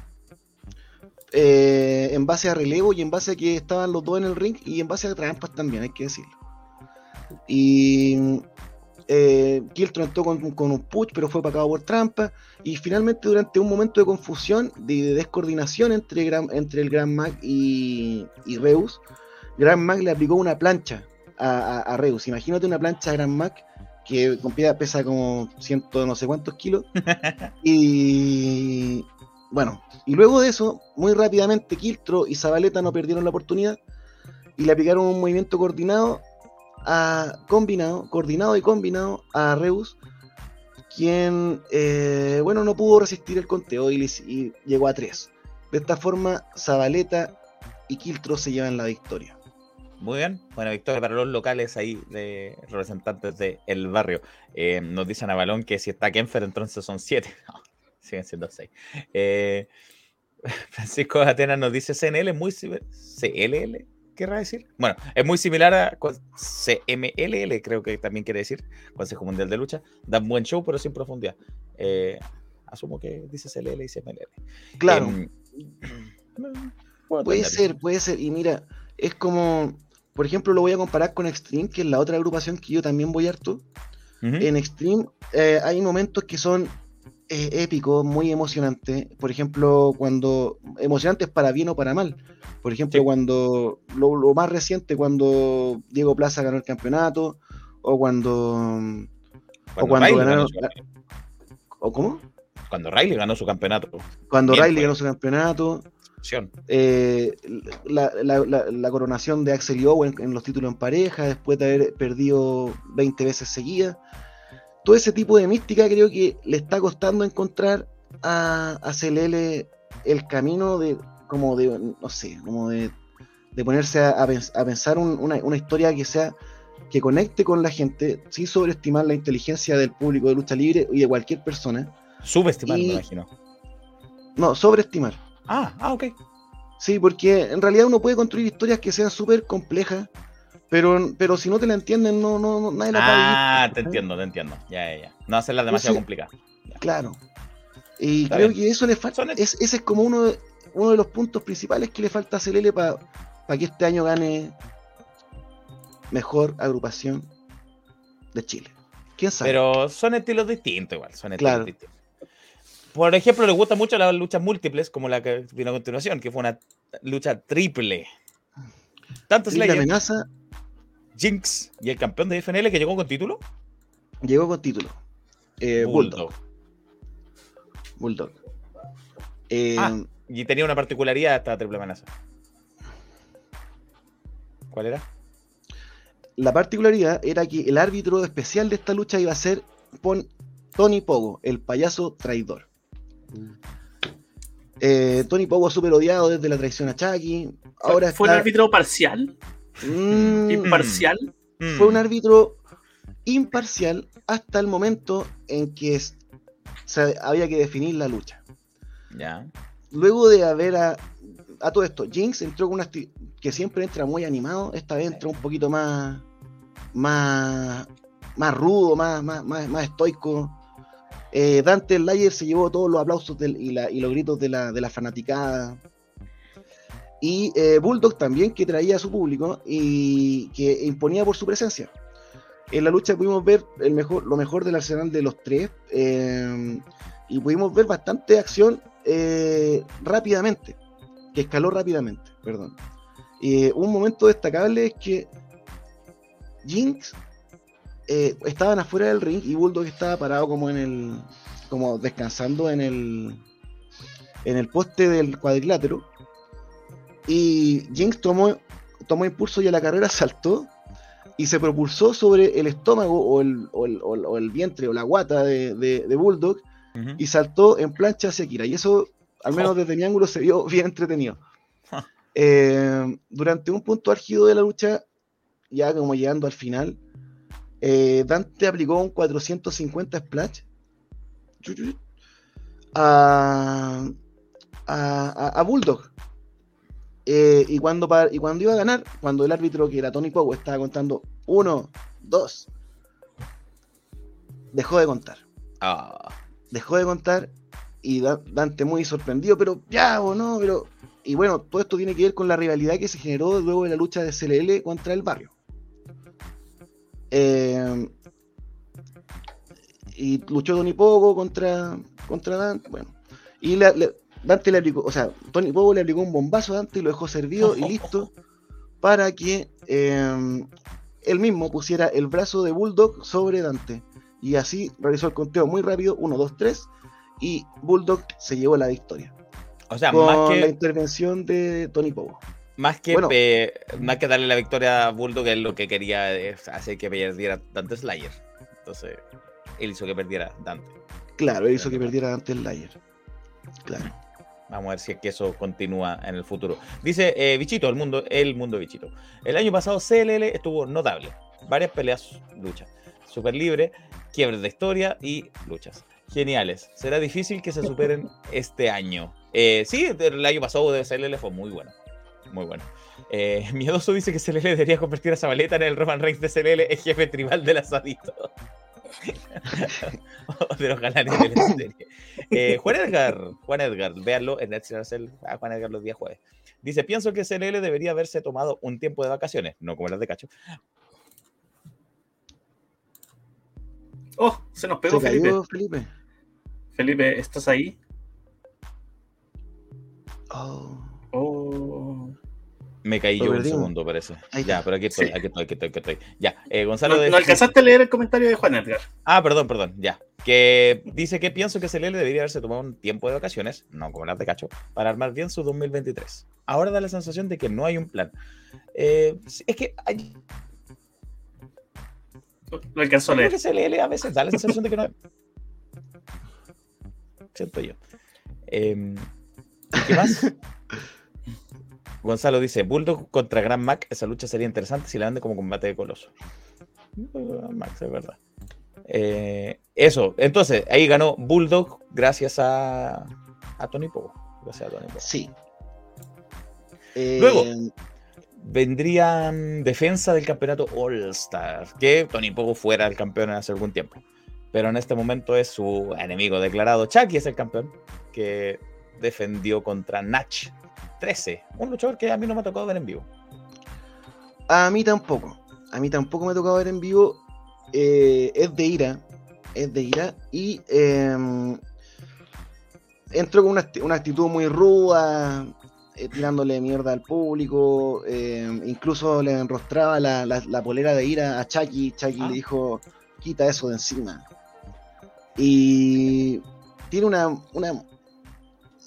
eh, en base a relevo y en base a que estaban los dos en el ring y en base a trampas también, hay que decirlo. Y eh, Kiltron entró con, un push, pero fue pagado por trampa. Y finalmente, durante un momento de confusión, de, de descoordinación entre, Gran- entre el Gran Mag y, Reus, Gran Mag le aplicó una plancha a, a- a Reus. Imagínate una plancha a Gran Mag que con pie pesa como ciento no sé cuántos kilos. [laughs] y bueno, y luego de eso, muy rápidamente Kiltro y Zabaleta no perdieron la oportunidad y le aplicaron un movimiento coordinado a combinado, coordinado y combinado a Reus, quien eh, bueno no pudo resistir el conteo y, llegó a 3. De esta forma, Zabaleta y Kiltro se llevan la victoria. Muy bien, buena victoria para los locales ahí de representantes del barrio. Eh, nos dicen a Balón que si está Kenfer, entonces son siete. [laughs] siguen siendo 6. Eh, [laughs] Francisco Atenas nos dice CNL es muy. ¿CLL? ¿Querrá decir? Bueno, es muy similar a CMLL, creo que también quiere decir, Consejo Mundial de Lucha. Dan buen show, pero sin profundidad. Eh, asumo que dice CLL y CMLL. Claro, Em, puede ser, puede ser. Y mira, es como, por ejemplo, lo voy a comparar con Extreme, que es la otra agrupación que yo también voy harto. Ujú. En Extreme eh, hay momentos que son eh, épicos, muy emocionantes. Por ejemplo, cuando. emocionantes para bien o para mal. Por ejemplo, Sí. cuando. Lo, lo más reciente, cuando Diego Plaza ganó el campeonato. O cuando. o cuando Riley ganaron- ganó ¿O cómo? cuando Riley ganó su campeonato. Cuando Riley pues. ganó su campeonato. Eh, la, la- la- la coronación de Axel y Owen en los títulos en pareja, después de haber perdido 20 veces seguidas. Todo ese tipo de mística creo que le está costando encontrar a, a CLL el camino de, como de, no sé, como de, de ponerse a, a pens- a pensar un- una, una historia que sea que conecte con la gente sin sobreestimar la inteligencia del público de lucha libre y de cualquier persona. Subestimar, Y- me imagino. No, sobreestimar. Ah, ah, ok. Sí, porque en realidad uno puede construir historias que sean súper complejas, pero, pero si no te la entienden, no, no, no- nadie la vivir. Ah, te entiendo, te entiendo. Ya, ya, ya. No hacerla demasiado Entonces- complicada. Claro. Y Está creo bien. que eso le falta. Es, ese es como uno de, uno de los puntos principales que le falta a CLL para que este año gane mejor agrupación de Chile. ¿Quién sabe? Pero son estilos distintos igual, son estilos Claro. distintos. Por ejemplo, le gustan mucho las luchas múltiples, como la que vino a continuación, que fue una lucha triple. Tanto Triple Slayer, amenaza Jinx y el campeón de FNL que llegó con título, llegó con título. Eh, Bulldog. Bulldog. Bulldog. Eh, Ah. Y tenía una particularidad esta triple amenaza. ¿Cuál era? La particularidad era que el árbitro especial de esta lucha iba a ser Pon- Tony Pogo, el payaso traidor. Eh, Tony Pogo súper odiado desde la traición a Chucky. Ahora ¿Fue un árbitro parcial? Mm, ¿Imparcial? Mm. fue un árbitro imparcial hasta el momento en que es- se había que definir la lucha. Ya. Luego de haber a, a todo esto, Jinx entró con una que siempre entra muy animado, esta vez entró un poquito más más más rudo, más más, más, más estoico. Eh, Dante Layer se llevó todos los aplausos y, los gritos de la, fanaticada. Y eh, Bulldog también, que traía a su público y que imponía por su presencia. En la lucha pudimos ver lo mejor del arsenal de los tres eh, y pudimos ver bastante acción rápidamente, que escaló rápidamente, perdón. Un momento destacable es que Jinx eh, estaban afuera del ring y Bulldog estaba parado como en el, como descansando en el, en el poste del cuadrilátero y Jinx tomó, tomó impulso y a la carrera [laughs] saltó y se propulsó sobre el estómago o el, o el- o el- o el vientre o la guata de, de- de Bulldog y saltó en plancha hacia Kira. Y eso, al menos Oh. desde mi ángulo, se vio [laughs] bien entretenido. Ah. Eh, durante un punto álgido de la lucha, ya como llegando al final, eh, Dante aplicó un 450 splash a, a, Bulldog. Eh, y, cuando, y cuando iba a ganar, cuando el árbitro, que era Tony Pogo, estaba contando uno, dos, dejó de contar Ah, dejó de contar y Da- Dante muy sorprendido, pero ya o no, pero. Y bueno, todo esto tiene que ver con la rivalidad que se generó luego de la lucha de CLL contra el barrio. Eh, y luchó Tony Pogo contra, contra Dante, bueno. Y Dante le aplicó, o sea, Tony Pogo le aplicó un bombazo a Dante y lo dejó servido y listo para que eh, él mismo pusiera el brazo de Bulldog sobre Dante. Y así realizó el conteo muy rápido, 1, 2, 3, y Bulldog se llevó la victoria. o sea, con más la que, intervención de Tony Pogo. Más, que bueno. pe- más que darle la victoria a Bulldog, él lo que quería es hacer que perdiera Dante Slayer. Entonces, él hizo que perdiera Dante. Claro, él hizo que perdiera Dante el Layer. Claro. Vamos a ver si es que eso continúa en el futuro. Dice eh, Bichito, el mundo, el mundo Bichito. El año pasado CLL estuvo notable. Varias peleas, luchas. Super libre, quiebres de historia y luchas. geniales. Será difícil que se superen [laughs] este año. Eh, sí, el año pasado de CLL fue muy bueno. Muy bueno. Eh, [laughs] Miedoso dice que CLL debería convertir a Zabaleta en el Roman Reigns de CLL, el jefe tribal del asadito. [laughs] de los galanes de la [laughs] serie. Eh, Juan Edgar, Juan Edgar, véanlo en Netflix a Juan Edgar los días jueves. Dice, pienso que CLL debería haberse tomado un tiempo de vacaciones, no como las de Cacho. Oh, se nos pegó Se Felipe. cayó, Felipe. Felipe, ¿estás ahí? Oh. Oh. Me caí yo un segundo, parece. Ahí Ya, pero aquí estoy, Sí. aquí estoy, aquí estoy, aquí estoy. Ya, eh, Gonzalo No, de- no alcanzaste a leer el comentario de Juan Edgar. Ah, perdón, perdón, ya. Que dice que pienso que CLL debería haberse tomado un tiempo de vacaciones, no como las de Cacho, para armar bien su 2023. Ahora da la sensación de que no hay un plan. Eh, es que hay, Lo alcanzó a leer. que CLL a veces da la sensación de que no hay. Siento yo. Eh, ¿y ¿Qué más? [laughs] Gonzalo dice, Bulldog contra Gran Mac, esa lucha sería interesante si la vende como combate de coloso. Mac, es verdad. Eh, eso, entonces, ahí ganó Bulldog gracias a, a Tony Pogo. Gracias a Tony Pogo. Sí. Eh, Luego. Vendrían defensa del campeonato All Star, que Tony Pogo fuera el campeón hace algún tiempo. Pero en este momento es su enemigo declarado. Chucky es el campeón que defendió contra Natch 13, un luchador que a mí no me ha tocado ver en vivo. A mí tampoco. A mí tampoco me ha tocado ver en vivo. Eh, es de ira. Es de ira. Y eh, entró con una, una actitud muy ruda. eh, tirándole mierda al público. eh, incluso le enrostraba la, la- la polera de ira a Chucky. Chucky Ah. le dijo: Quita eso de encima. Y tiene una, una,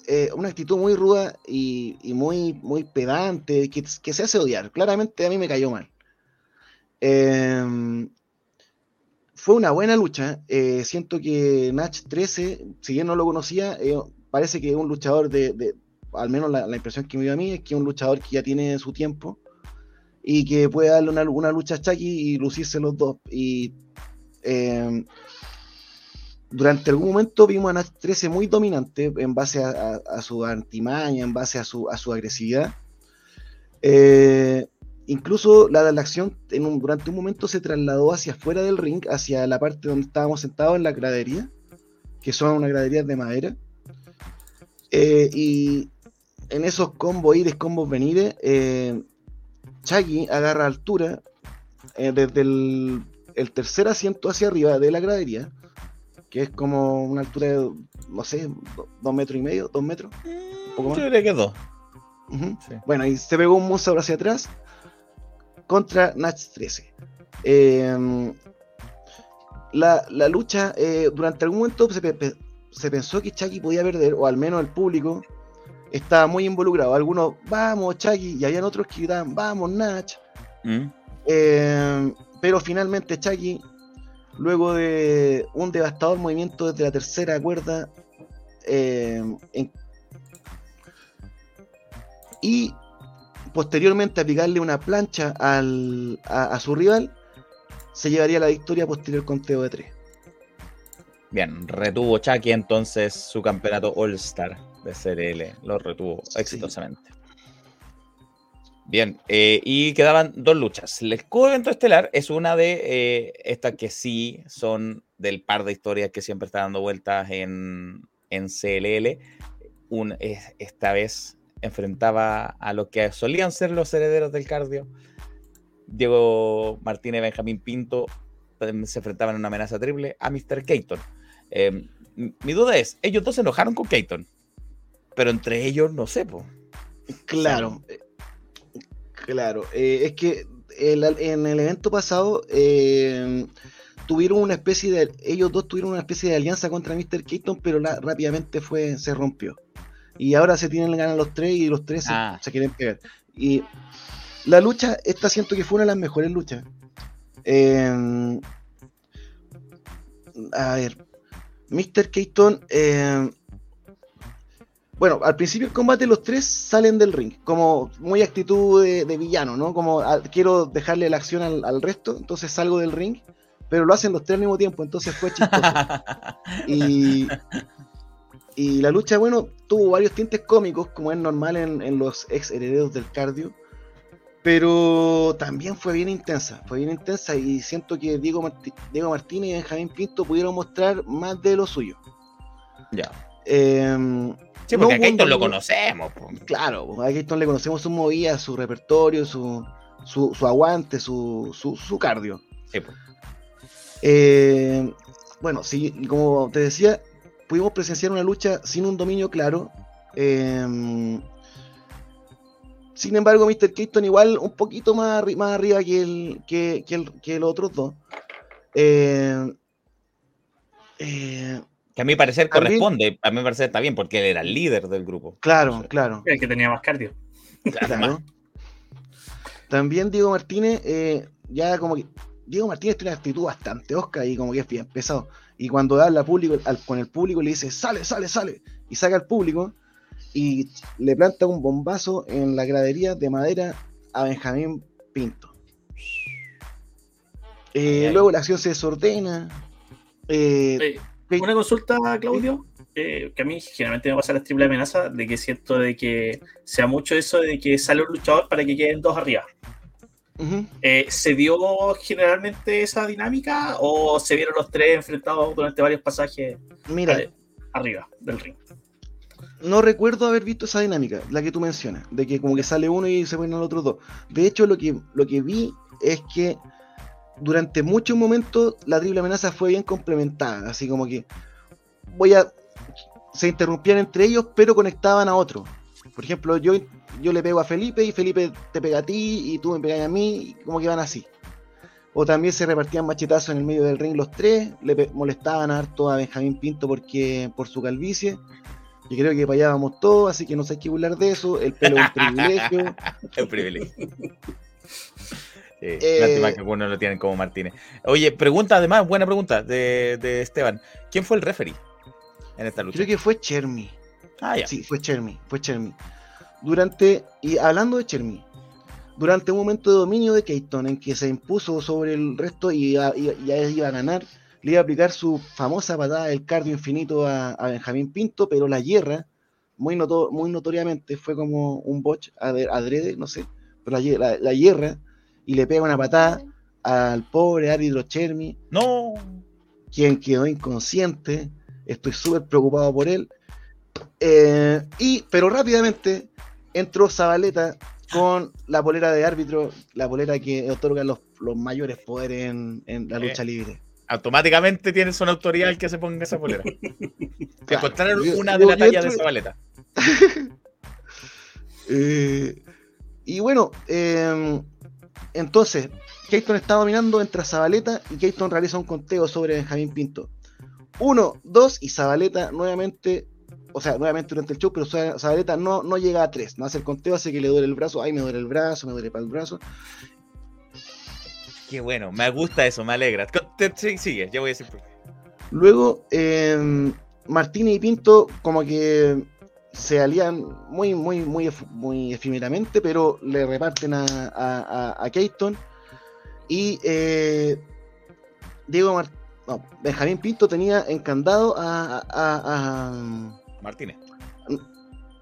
eh, una actitud muy ruda y, muy, muy pedante, que, se hace odiar. Claramente a mí me cayó mal. Eh, fue una buena lucha. eh, siento que Natch 13, si bien no lo conocía, eh, parece que es un luchador de, de- al menos la, la impresión que me dio a mí es que es un luchador que ya tiene su tiempo y que puede darle una, lucha a Chucky y lucirse los dos. Eh, durante algún momento vimos a Natch 13 muy dominante en base a, su antimaña, en base a su, agresividad. Eh, incluso la, la acción durante un momento se trasladó hacia afuera del ring, hacia la parte donde estábamos sentados en la gradería, que son unas graderías de madera. Eh, y en esos combos ires, combos venires, eh, Chucky agarra altura eh, desde el tercer asiento hacia arriba de la gradería, que es como una altura de, no sé, do- dos metros y medio, dos metros. poco más. Yo diría que dos. Sí. Bueno, y se pegó un monstruo hacia atrás contra Natch 13. Eh, la, la lucha, eh, durante algún momento se, pe- pe- se pensó que Chucky podía perder, o al menos el público estaba muy involucrado. Algunos, vamos, Chucky, y habían otros que gritaban, vamos, Natch. Mm. Eh, pero finalmente Chucky, luego de un devastador movimiento desde la tercera cuerda, eh, en- y posteriormente aplicarle una plancha al- a, a su rival, se llevaría la victoria posterior conteo de 3. Bien, retuvo Chucky entonces su campeonato All Star de CRL. Lo retuvo Sí. exitosamente. Bien, eh, y quedaban dos luchas. El co-evento estelar es una de eh, estas que sí son del par de historias que siempre está dando vueltas en, en CLL. Esta vez enfrentaba a lo que solían ser los herederos del cardio. Diego Martínez Benjamín Pinto em, se enfrentaban en una amenaza triple a Mr. Keaton. Eh, m- mi duda es, ellos dos se enojaron con Keaton, pero entre ellos no sé. Claro, eh, claro. eh, es que el- en el evento pasado eh, tuvieron una especie de. Ellos dos tuvieron una especie de alianza contra Mr. Keaton, pero la- rápidamente fue, se rompió. Y ahora se tienen ganas los tres y los tres se- Ah. se, quieren pegar. Y la lucha, esta siento que fue una de las mejores luchas. Eh, a ver, Mr. Keaton. eh, bueno, al principio del combate los tres salen del ring, como muy actitud de, de villano, ¿no? Como ah, quiero dejarle la acción al, al resto, entonces salgo del ring pero lo hacen los tres al mismo tiempo, entonces fue chistoso. [laughs] y, y la lucha, bueno, tuvo varios tintes cómicos, como es normal en, en los ex herederos del cardio, pero también fue bien intensa, fue bien intensa y siento que Diego, Diego Martínez y Benjamín Pinto pudieron mostrar más de lo suyo. Ya. Em, Sí, No porque a Keaton lo conocemos. po. Claro, pues, a Keaton le conocemos sus movidas, su repertorio, su, su, su aguante, su, su, su cardio. Sí, po. Eh, bueno, sí, como te decía, pudimos presenciar una lucha sin un dominio claro. Eh, sin embargo, Mr. Keaton igual un poquito más, arri- más arriba que, el, que, que, el- que los otros dos. Eh, eh, Que a mi parecer También- corresponde, a mi parecer está bien, porque él era el líder del grupo. claro, claro. El que tenía más cardio. Claro. También Diego Martínez, eh, ya como que. Diego Martínez tiene una actitud bastante osca y como que es bien pesado. Y cuando habla público, al- con el público le dice, sale, sale, sale. Y saca al público y le planta un bombazo en la gradería de madera a Benjamín Pinto. Eh, luego la acción se desordena. eh, Eh, Una consulta, Claudio, eh, que a mí generalmente me pasa la triple amenaza, de que siento de que sea mucho eso de que sale un luchador para que queden dos arriba. Eh, ¿Se dio generalmente esa dinámica o se vieron los tres enfrentados durante varios pasajes Mira, arriba del ring? No recuerdo haber visto esa dinámica, la que tú mencionas, de que como que sale uno y se ponen los otros dos. De hecho, lo que, lo que vi es que durante muchos momentos la triple amenaza fue bien complementada, así como que voy a se interrumpían entre ellos, pero conectaban a otro. Por ejemplo, yo, yo le pego a Felipe y Felipe te pega a ti y tú me pegas a mí, y como que van así. O también se repartían machetazos en el medio del ring los tres, le molestaban harto a Benjamín Pinto porque por su calvicie. Yo creo que para allá vamos todos, así que no hay que burlar de eso. El pelo es un [laughs] privilegio. Es un privilegio. Sí, Eh, lástima que algunos lo tienen como Martínez. Oye, pregunta además, buena pregunta de, de Esteban. ¿Quién fue el referee en esta lucha? Creo que fue Chermy. Ah, ya. Sí, fue Chermy, fue Chermy. Durante, y hablando de Chermy, durante un momento de dominio de Keaton en que se impuso sobre el resto y ya, iba a ganar, le iba a aplicar su famosa patada del cardio infinito a, a Benjamín Pinto, pero la hierra, muy, noto- muy notoriamente, fue como un botch adrede, no sé, pero la, la, la hierra y le pega una patada al pobre árbitro Chermy, No. quien quedó inconsciente. Estoy súper preocupado por él. Eh, y, pero rápidamente entró Zabaleta con la polera de árbitro, la polera que otorga los, los mayores poderes en, en la lucha libre. Automáticamente tienes una autoridad el que se ponga esa polera. [laughs] Claro. Encontraron Yo- una yo- de la talla de Zabaleta. [laughs] Eh, y bueno, eh, entonces, Keaton está dominando, entra Zabaleta y Keaton realiza un conteo sobre Benjamín Pinto. Uno, dos, y Zabaleta nuevamente, o sea, nuevamente durante el show, pero Za- Zabaleta no, no llega a tres, no hace el conteo, hace que le duele el brazo, ay, me duele el brazo, me duele para el brazo. Qué bueno, me gusta eso, me alegra. Sí, Sigue, ya voy a decir por qué. Luego, eh, Martínez y Pinto como que se alían muy, muy, muy, muy efímeramente, pero le reparten a, a, a- a Keaton. Y eh, Diego Mar- no, Benjamín Pinto tenía encandado a, a- a- a- Martínez.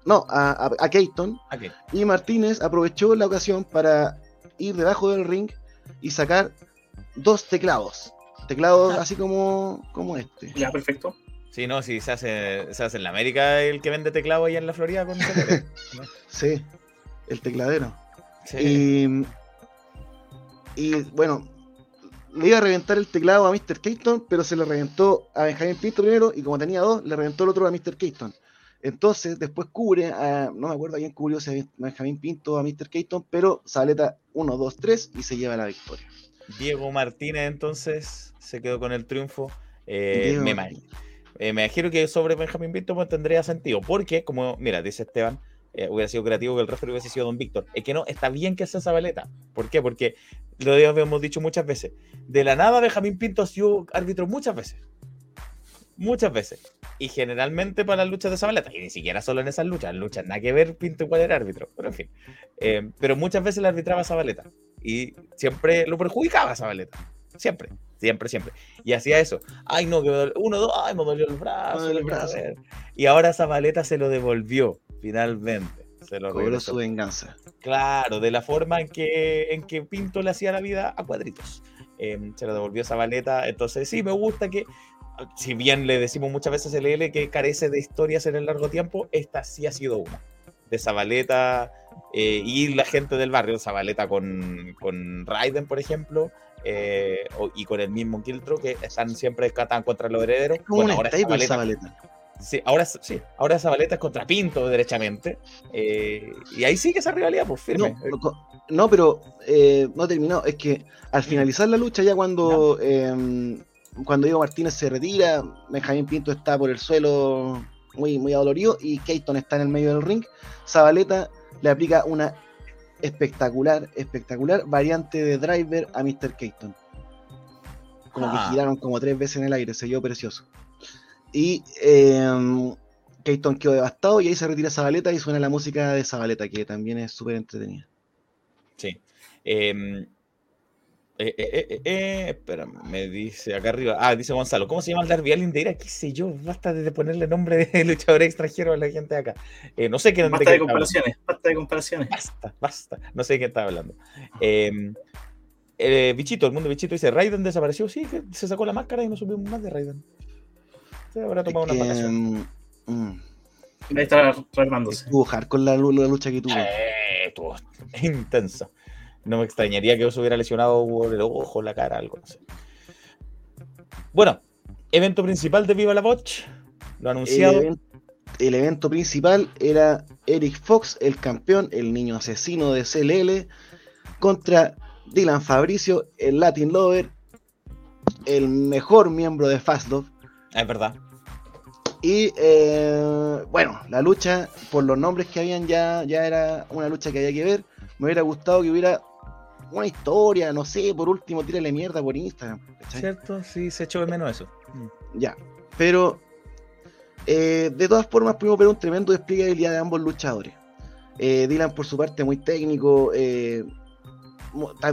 no, a, a, a Keaton. Y Martínez aprovechó la ocasión para ir debajo del ring y sacar dos teclados. Teclados Ah. así como, como este. Ya, perfecto. Sí, no, sí, se hace, se hace en la América el que vende teclado allá en la Florida con [laughs] esa polera. Sí, el tecladero. Sí. Y, y bueno, le iba a reventar el teclado a Mr. Keaton, pero se le reventó a Benjamin Pinto primero y como tenía dos, le reventó el otro a Mr. Keaton. Entonces, después cubre a, no me acuerdo a quién cubrió si a Benjamin Pinto o a Mr. Keaton, pero Saleta 1, 2, 3 y se lleva la victoria. Diego Martínez entonces se quedó con el triunfo. Eh, me, imagino, eh, me imagino que sobre Benjamín Pinto pues, tendría sentido. Porque, como, mira, dice Esteban, eh, hubiera sido creativo que el referee hubiese sido Don Víctor. Es que no, está bien que sea Zabaleta. ¿Por qué? Porque lo habíamos dicho muchas veces. De la nada, Benjamín Pinto ha sido árbitro muchas veces. Muchas veces. Y generalmente para las luchas de Zabaleta. Y ni siquiera solo en esas luchas. En luchas nada que ver Pinto igual era árbitro. Pero en fin. Eh, pero muchas veces le arbitraba Zabaleta. Y siempre lo perjudicaba Zabaleta. Siempre. Siempre, siempre. Y hacía eso. Ay, no, que me dolió- uno, dos, ay, me dolió el brazo. El brazo. Y ahora Zabaleta se lo devolvió, finalmente. Se lo Cobró su venganza. Claro, de la forma en que, en que Pinto le hacía la vida a cuadritos. Eh, se lo devolvió Zabaleta. Entonces, sí, me gusta que, si bien le decimos muchas veces a LL que carece de historias en el largo tiempo, esta sí ha sido una. De Zabaleta eh, y la gente del barrio, Zabaleta con, con Raiden, por ejemplo, eh, y con el mismo Kiltro, que están siempre catan contra los herederos. Es como Bueno, ahora Zabaleta- Zabaleta. Sí, ahora sí, Zabaleta es contra Pinto, derechamente. eh, y ahí sigue esa rivalidad, pues firme. No, no, pero eh, no terminó. Es que al finalizar la lucha, ya cuando, eh, cuando Diego Martínez se retira, Benjamín Pinto está por el suelo muy, muy adolorido y Keaton está en el medio del ring, Zabaleta le aplica una espectacular, espectacular variante de driver a Mr. Keaton. Como Ah. que giraron como tres veces en el aire, se vio precioso. Y eh, Keaton quedó devastado y ahí se retira Zabaleta y suena la música de Zabaleta, que también es súper entretenida. Sí. Em, eh, eh, eh, eh, eh, espera, me dice acá arriba. Ah, dice Gonzalo. ¿Cómo se llama el Darby Allin de Ira? ¿Qué sé yo? Basta de ponerle nombre de [laughs] luchador extranjero a la gente de acá. Eh, no sé qué Basta de hablando. comparaciones, basta de comparaciones. Basta, basta. No sé de qué está hablando. Em, eh, Bichito, el mundo Bichito dice: Raiden desapareció. Sí, que se sacó la máscara y no supimos más de Raiden. Se habrá tomado una vacación. mm, mm, Ahí está rearmándose. estuvo hardcore la, lu- la lucha que tuvo. Eh, estuvo intensa. No me extrañaría que se hubiera lesionado por el ojo, la cara, algo. no sé. Bueno, evento principal de Viva la Botch. Lo El, anunciado. el evento principal era Eric Fox, el campeón, el niño asesino de CLL, contra Dylan Fabricio, el Latin Lover, el mejor miembro de Fastlove. Ah, es verdad. Y eh, bueno, la lucha, por los nombres que habían, ya, ya era una lucha que había que ver. Me hubiera gustado que hubiera una historia, no sé, por último, tírale mierda por Instagram. ¿cachai? ¿Cierto? Sí, se echó de menos eso. Ya, pero eh, de todas formas pudimos ver un tremendo despliegue de habilidad de ambos luchadores. Eh, Dylan por su parte muy técnico, eh,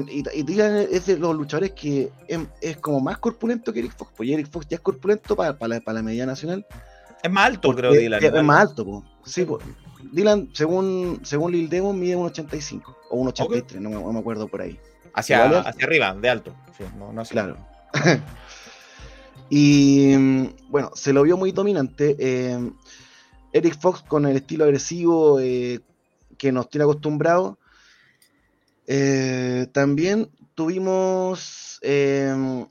y, y Dylan es de los luchadores que es, es como más corpulento que Eric Fox, pues Eric Fox ya es corpulento para la, pa' la media nacional. Es más alto, creo, Dylan. Es, igual. más alto, pues. Sí, pues. Dylan, según, según Lil Demon, mide 1,85 o 1,83, no, me- no me acuerdo por ahí. Hacia, es- hacia arriba, de alto. Sí, no, no hacia- Claro. [laughs] y bueno, se lo vio muy dominante. eh, Eric Fox con el estilo agresivo eh, que nos tiene acostumbrados. Eh, también tuvimos. eh,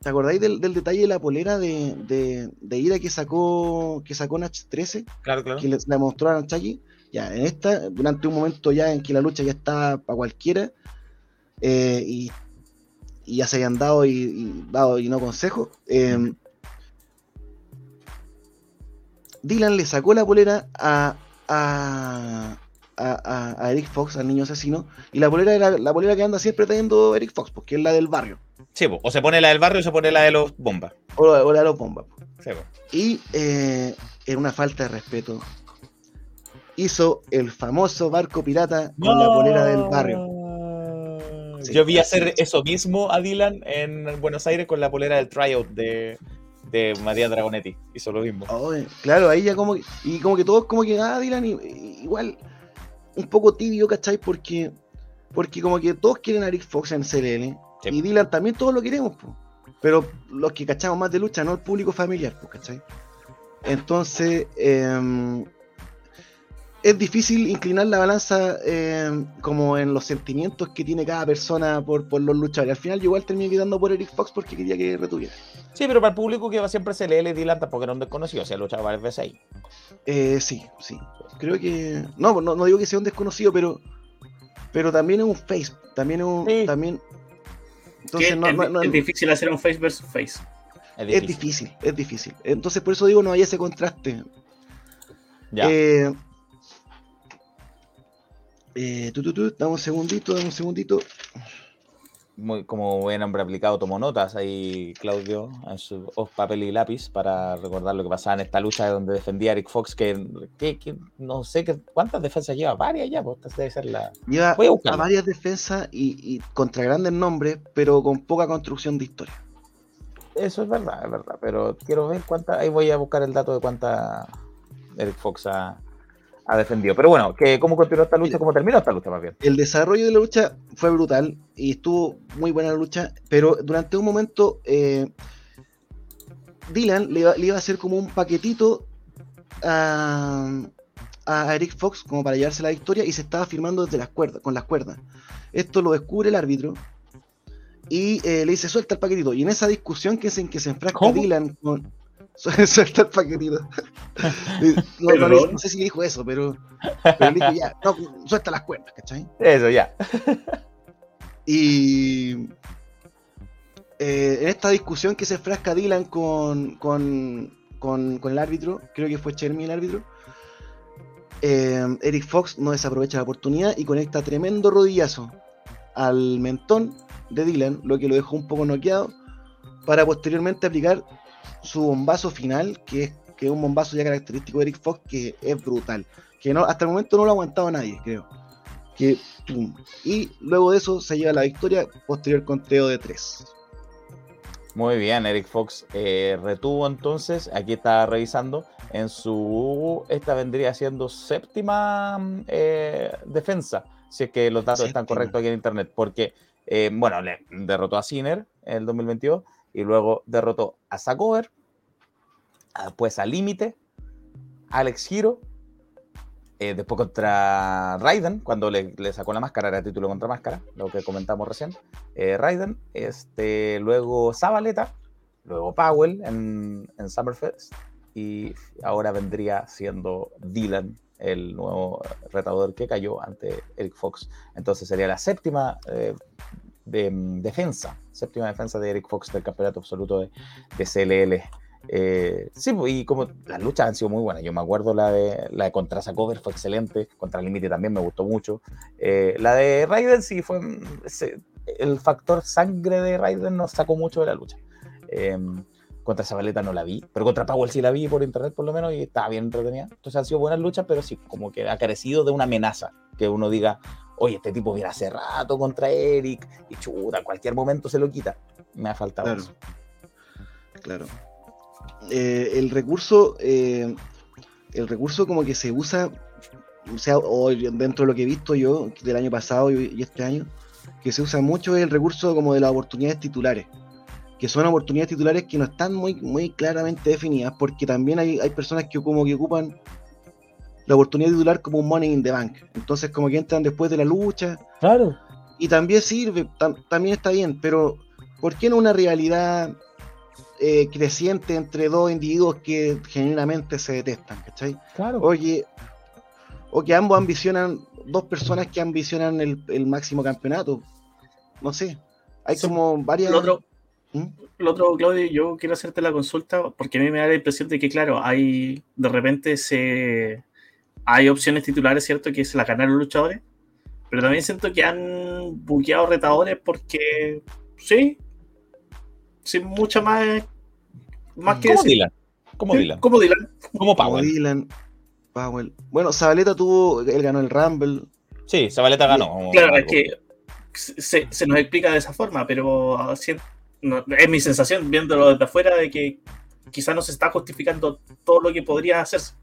¿Te acordáis del, del detalle de la polera de, de, de ira que sacó que sacó Nach 13? Claro, claro. que le, la mostró a Nachaki. Ya, en esta, durante un momento ya en que la lucha ya estaba para cualquiera, eh, y, y ya se habían dado y, y dado y no consejos, eh, Dylan le sacó la polera a, a, a, Eric Fox, al niño asesino, y la polera era la polera que anda siempre trayendo Eric Fox, porque es la del barrio, Sí, po, o se pone la del barrio o se pone la de los bombas. o, la- o la de los bombas. Sí, po. Y eh, en una falta de respeto, hizo el famoso barco pirata con la polera del barrio. Sí, Yo vi hacer es. eso mismo a Dylan en Buenos Aires con la polera del tryout de, de Matías Dragonetti. Hizo lo mismo. Oh, claro, ahí ya como que, y como que todos como que, ah, Dylan, igual un poco tibio, ¿cachai? Porque, porque como que todos quieren a Eric Fox en CLL, Sí. y Dylan también todos lo queremos, po. pero los que cachamos más de lucha, no el público familiar, pues, ¿cachai? Entonces, em, es difícil inclinar la balanza em, como en los sentimientos que tiene cada persona por, por los luchadores. Al final yo igual terminé quedando por Eric Fox porque quería que retuviera. Sí, pero para el público que va siempre se lee Dylan tampoco era un desconocido, se ha luchado varias veces ahí. Eh, sí, sí. Creo que. No, no, no digo que sea un desconocido, pero. Pero también es un face. También es un. Sí. También. Entonces no, es, no- no- es difícil hacer un face versus face. Es es difícil. difícil, es difícil. Entonces por eso digo no hay ese contraste. Ya. Eh, eh, tu, tu, tu, dame un segundito, dame un segundito. Muy, como buen hombre aplicado, tomó notas ahí Claudio en su oh, papel y lápiz para recordar lo que pasaba en esta lucha donde defendía a Eric Fox, que, que- que no sé qué, cuántas defensas lleva, varias ya, pues debe ser la. Lleva Voy a a varias defensas y, y contra grandes nombres, pero con poca construcción de historia. Eso es verdad, es verdad. Pero quiero ver cuánta. Ahí voy a buscar el dato de cuánta Eric Fox ha, ha defendido. Pero bueno, que ¿cómo continuó esta lucha? ¿Cómo terminó esta lucha más bien? El desarrollo de la lucha fue brutal y estuvo muy buena la lucha, pero durante un momento eh, Dylan le iba, le iba a hacer como un paquetito a, a Eric Fox como para llevarse la victoria y se estaba firmando desde las cuerdas, con las cuerdas. Esto lo descubre el árbitro y eh, le dice suelta el paquetito. Y en esa discusión que es en que se enfrasca ¿Cómo? Dylan con suelta el paquetito. no, no le- no sé si dijo eso, pero, pero le dijo ya, no, suelta las cuerdas, ¿cachai? Eso, ya. Y eh, en esta discusión que se frasca Dylan con, con, con- con el árbitro, creo que fue Chermy el árbitro, eh, Eric Fox no desaprovecha la oportunidad y conecta tremendo rodillazo al mentón de Dylan, lo que lo dejó un poco noqueado, para posteriormente aplicar su bombazo final, que es, que es un bombazo ya característico de Eric Fox, que es brutal. Que no, hasta el momento no lo ha aguantado nadie, creo. Que. Y luego de eso se lleva la victoria, posterior conteo de tres. Muy bien, Eric Fox eh, retuvo entonces, aquí está revisando, en su, esta vendría siendo séptima eh, defensa, si es que los datos están correctos aquí en internet, porque, eh, bueno, le derrotó a Sinner en el 2022 y luego derrotó a Sakover, pues a Límite, Alex Hero, eh, después contra Raiden, cuando le, le sacó la máscara, era título contra máscara, lo que comentamos recién eh, Raiden, este, luego Zabaleta, luego Powell en, en Summerfest y ahora vendría siendo Dylan el nuevo retador que cayó ante Eric Fox. Entonces sería la séptima eh, de, mm, defensa, séptima defensa de Eric Fox del campeonato absoluto de, de CLL. Eh, sí, pues, y como las luchas han sido muy buenas. Yo me acuerdo la de la de contra Sacover fue excelente, contra Límite también me gustó mucho. Eh, la de Raiden sí fue mm, el factor sangre de Raiden nos sacó mucho de la lucha. Eh, contra Zabaleta no la vi, pero contra Powell sí la vi por internet por lo menos y estaba bien entretenida. Entonces han sido buenas luchas, pero sí, como que ha carecido de una amenaza. Que uno diga, oye, este tipo viene hace rato contra Eric y chuta, cualquier momento se lo quita. Me ha faltado Claro. eso. Claro. Eh, el recurso, eh, el recurso como que se usa, o sea, o dentro de lo que he visto yo del año pasado y, y este año, que se usa mucho es el recurso como de las oportunidades titulares, que son oportunidades titulares que no están muy, muy claramente definidas, porque también hay, hay personas que como que ocupan la oportunidad titular como un money in the bank, entonces como que entran después de la lucha, Claro. y también sirve, tam- también está bien, pero ¿por qué no una rivalidad eh, creciente entre dos individuos que genuinamente se detestan, ¿cachai? Claro. Oye, o que ambos ambicionan, dos personas que ambicionan el, el máximo campeonato, no sé, hay Sí. como varias... Lo otro. Lo otro, Claudio, yo quiero hacerte la consulta porque a mí me da la impresión de que, claro, hay de repente se hay opciones titulares, ¿cierto? Que se las ganan los luchadores, pero también siento que han buqueado retadores porque, sí, sin mucha más, más que Como decir. Dylan. Como Sí, Dylan. Como Dylan. Como como Powell. Dylan, Powell. Bueno, Zabaleta tuvo, él ganó el Rumble, Sí, Zabaleta ganó. Claro, es que se, se nos explica de esa forma, pero así- no, es mi sensación viéndolo desde afuera de que quizás no se está justificando todo lo que podría hacerse.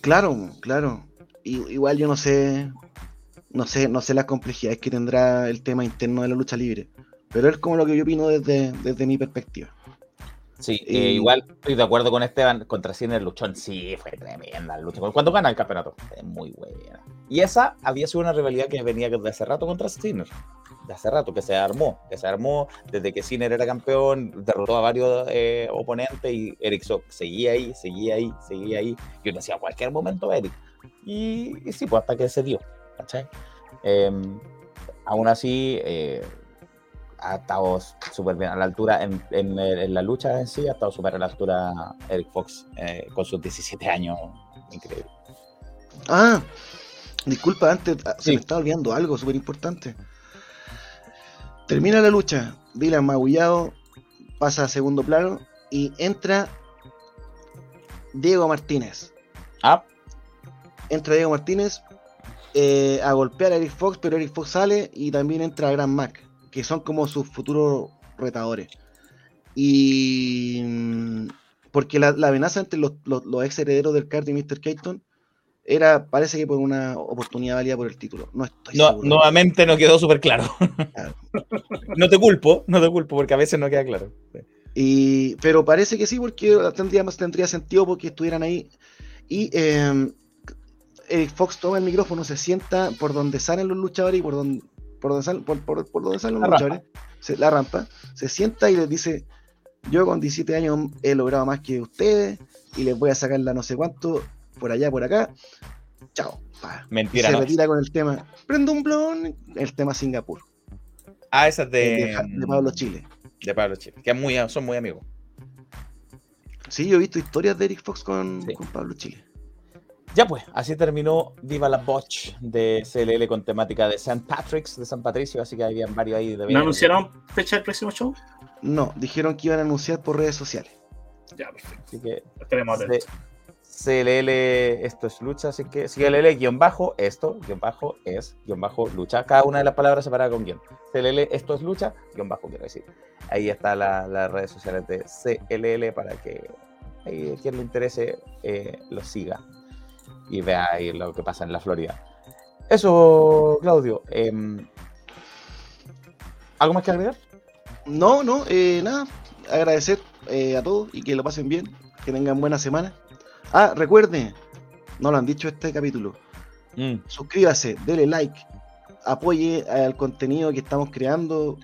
Claro, claro. Igual yo no sé, no sé, no sé las complejidades que tendrá el tema interno de la lucha libre, pero es como lo que yo opino desde, desde mi perspectiva. Sí, Y- eh, igual estoy de acuerdo con Esteban contra Sinner Luchón. Sí, fue tremenda la lucha. Cuando gana el campeonato, es muy buena. Y esa había sido una rivalidad que venía de hace rato contra Sinner. De hace rato, que se armó. Que se armó desde que Sinner era campeón, derrotó a varios eh, oponentes y Eric Sock seguía ahí, seguía ahí, seguía ahí. Yo decía, a cualquier momento Eric. Y, y sí, pues hasta que se dio. ¿cachai? Eh, aún así, eh, ha estado súper bien a la altura en, en- en la lucha en sí, ha estado súper a la altura Eric Fox eh, con sus 17 años. Increíble. Ah, disculpa, antes ah, se me está olvidando algo súper importante. Termina la lucha, Dylan magullado, pasa a segundo plano y entra Diego Martínez. Ah, Entra Diego Martínez eh, a golpear a Eric Fox, pero Eric Fox sale y también entra Gran Mac, que son como sus futuros retadores. Y. mm, Porque la, la amenaza entre los, los- los ex herederos del card y Mr. Keaton era, parece que por una oportunidad válida por el título. No estoy No, seguro. nuevamente no quedó súper claro. Claro. [laughs] no te culpo, no te culpo, porque a veces no queda claro. Y, pero parece que sí, porque tendría, tendría sentido porque estuvieran ahí. Y eh, Eric Fox toma el micrófono, se sienta por donde salen los luchadores y por donde, por donde, salen, por, por- por donde salen los La rampa. luchadores, se- la rampa, se sienta y les dice, yo con 17 años he logrado más que ustedes y les voy a sacar la no sé cuánto por allá, por acá. Chao. pa. Y Mentira, se no. retira con el tema, prende un blon, el tema Singapur, Ah, esa es el de, de Pablo Chile. de Pablo Chile, que es muy, son muy amigos. Sí, yo he visto historias de Eric Fox con, Sí. con Pablo Chile. Ya pues, así terminó Viva la Botch de CLL con temática de St. Patrick's, de San Patricio, así que habían varios ahí de ¿No anunciaron fecha del próximo show? No, dijeron que iban a anunciar por redes sociales. Ya, perfecto. Así que Estaremos atentos. CLL, esto es lucha, así que CLL, guion bajo, esto, guion bajo, es, guion bajo, lucha. Cada una de las palabras separada con guion. CLL, esto es lucha, guion bajo, quiero decir. Ahí está la- las redes sociales de CLL para que ahí, quien le interese eh, lo siga y vea ahí lo que pasa en la Florida. Eso, Claudio. em, ¿Algo más que agregar? No, no, eh, nada. Agradecer eh, a todos y que lo pasen bien. Que tengan buena semana. Ah, recuerden, no lo han dicho este capítulo. Mm, Suscríbase, dele like, apoye al contenido que estamos creando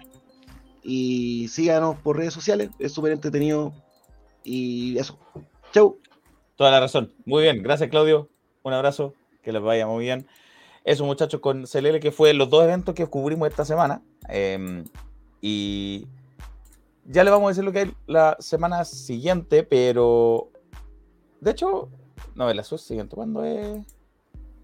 y síganos por redes sociales. Es súper entretenido. Y eso. Chau. Toda la razón. Muy bien, gracias Claudio. Un abrazo, que les vaya muy bien. Eso muchachos con CLL, que fue los dos eventos que cubrimos esta semana. Eh, y ya le vamos a decir lo que hay la semana siguiente, pero de hecho, no es la siguiente, ¿cuándo es?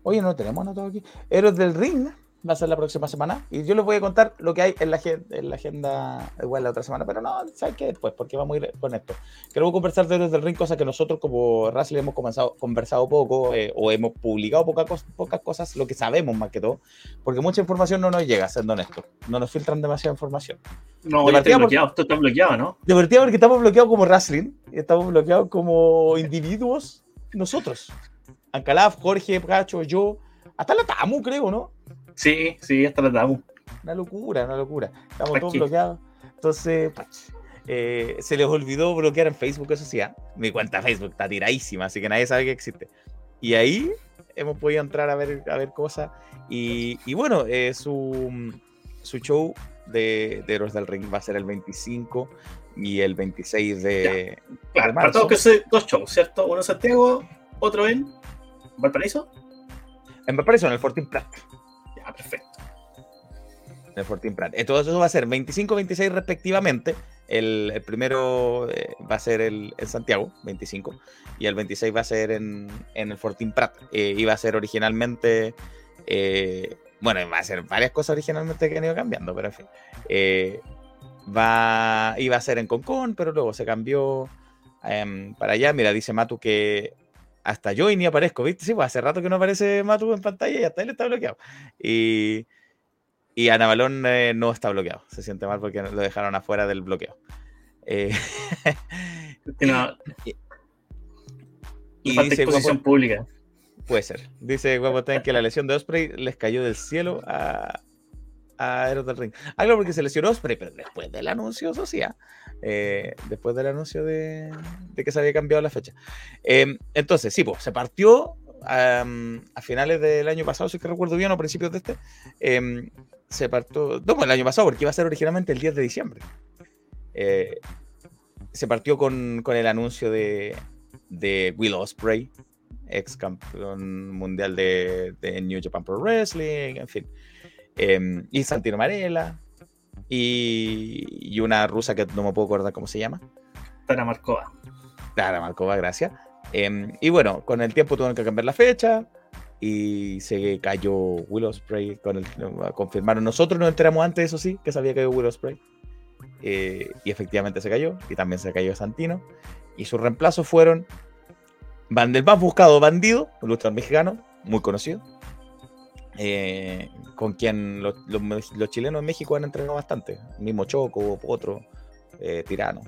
Oye, no tenemos anotado aquí. Héroes del Ring va a ser la próxima semana. Y yo les voy a contar lo que hay en la, en la agenda igual la otra semana. Pero no, ¿sabes qué? Después, porque vamos a ir con esto. Queremos conversar de Héroes del Ring, cosa que nosotros como Wrestling hemos comenzado, conversado poco eh, o hemos publicado poca cos- pocas cosas, lo que sabemos más que todo, porque mucha información no nos llega, siendo honestos. No nos filtran demasiada información. No, bloqueado. Está bloqueado, ¿no? De verdad, porque estamos bloqueados como Wrestling, y estamos bloqueados como individuos, nosotros. Ancalaf, Jorge, Gacho, yo, hasta la Tamu, creo, ¿no? Sí, sí, hasta la tratamos. Una locura, una locura. Estamos todos bloqueados. Entonces, eh, se les olvidó bloquear en Facebook, eso sí. ¿ah? Mi cuenta Facebook está tiradísima, así que nadie sabe que existe. Y ahí hemos podido entrar a ver, a ver cosas. Y, y bueno, eh, su, su show de, de Héroes del Ring va a ser el 25 y el 26 de, Claro, de para todos que se dos shows, ¿cierto? Uno en Santiago, otro en Valparaíso. En Valparaíso, en el Fortin Prat. Ya, perfecto. El Fortin Prat. Entonces, eso va a ser 25 26 respectivamente. El, el primero eh, va a ser el, en Santiago, 25, y el 26 va a ser en, en el Fortin Prat. Eh, iba a ser originalmente. eh, bueno, va a ser varias cosas originalmente que han ido cambiando, pero en fin. Eh, va, iba a ser en Concón, pero luego se cambió em, para allá. Mira, dice Matu que hasta yo y ni aparezco, ¿viste? Sí, pues hace rato que no aparece Matu en pantalla y hasta él está bloqueado. Y, y Ana Balón eh, no está bloqueado. Se siente mal porque lo dejaron afuera del bloqueo. Eh, no, [laughs] y falta dice exposición Guapo- pública. puede ser. Dice Guapotén que la lesión de Osprey les cayó del cielo a, a Héroes del Ring. Ah, claro, porque se lesionó Osprey, pero después del anuncio, sí, ¿ah? Eh, después del anuncio de, de que se había cambiado la fecha. Eh, entonces, sí, pues, se partió am, a finales del año pasado, si es que recuerdo bien, o principios de este. em, se partió, no, pues, el año pasado, porque iba a ser originalmente el 10 de diciembre. Eh, se partió con, con el anuncio de, de Will Ospreay, ex campeón mundial de, de New Japan Pro Wrestling, en fin. Em, y Santino Marella. Y, y una rusa que no me puedo acordar cómo se llama. Tara Marcova. Clara Marcova, gracias. Em, y bueno, con el tiempo tuvieron que cambiar la fecha y se cayó Will Ospreay. Con el, confirmaron. Nosotros nos enteramos antes, eso sí, que sabía que había Will Ospreay. Eh, y efectivamente se cayó. Y también se cayó Santino. Y sus reemplazos fueron Van del más buscado Bandido, un luchador mexicano, muy conocido. Eh, con quien los, los- los chilenos en México han entrenado bastante. Mismo Choco, Potro, eh, Tirano.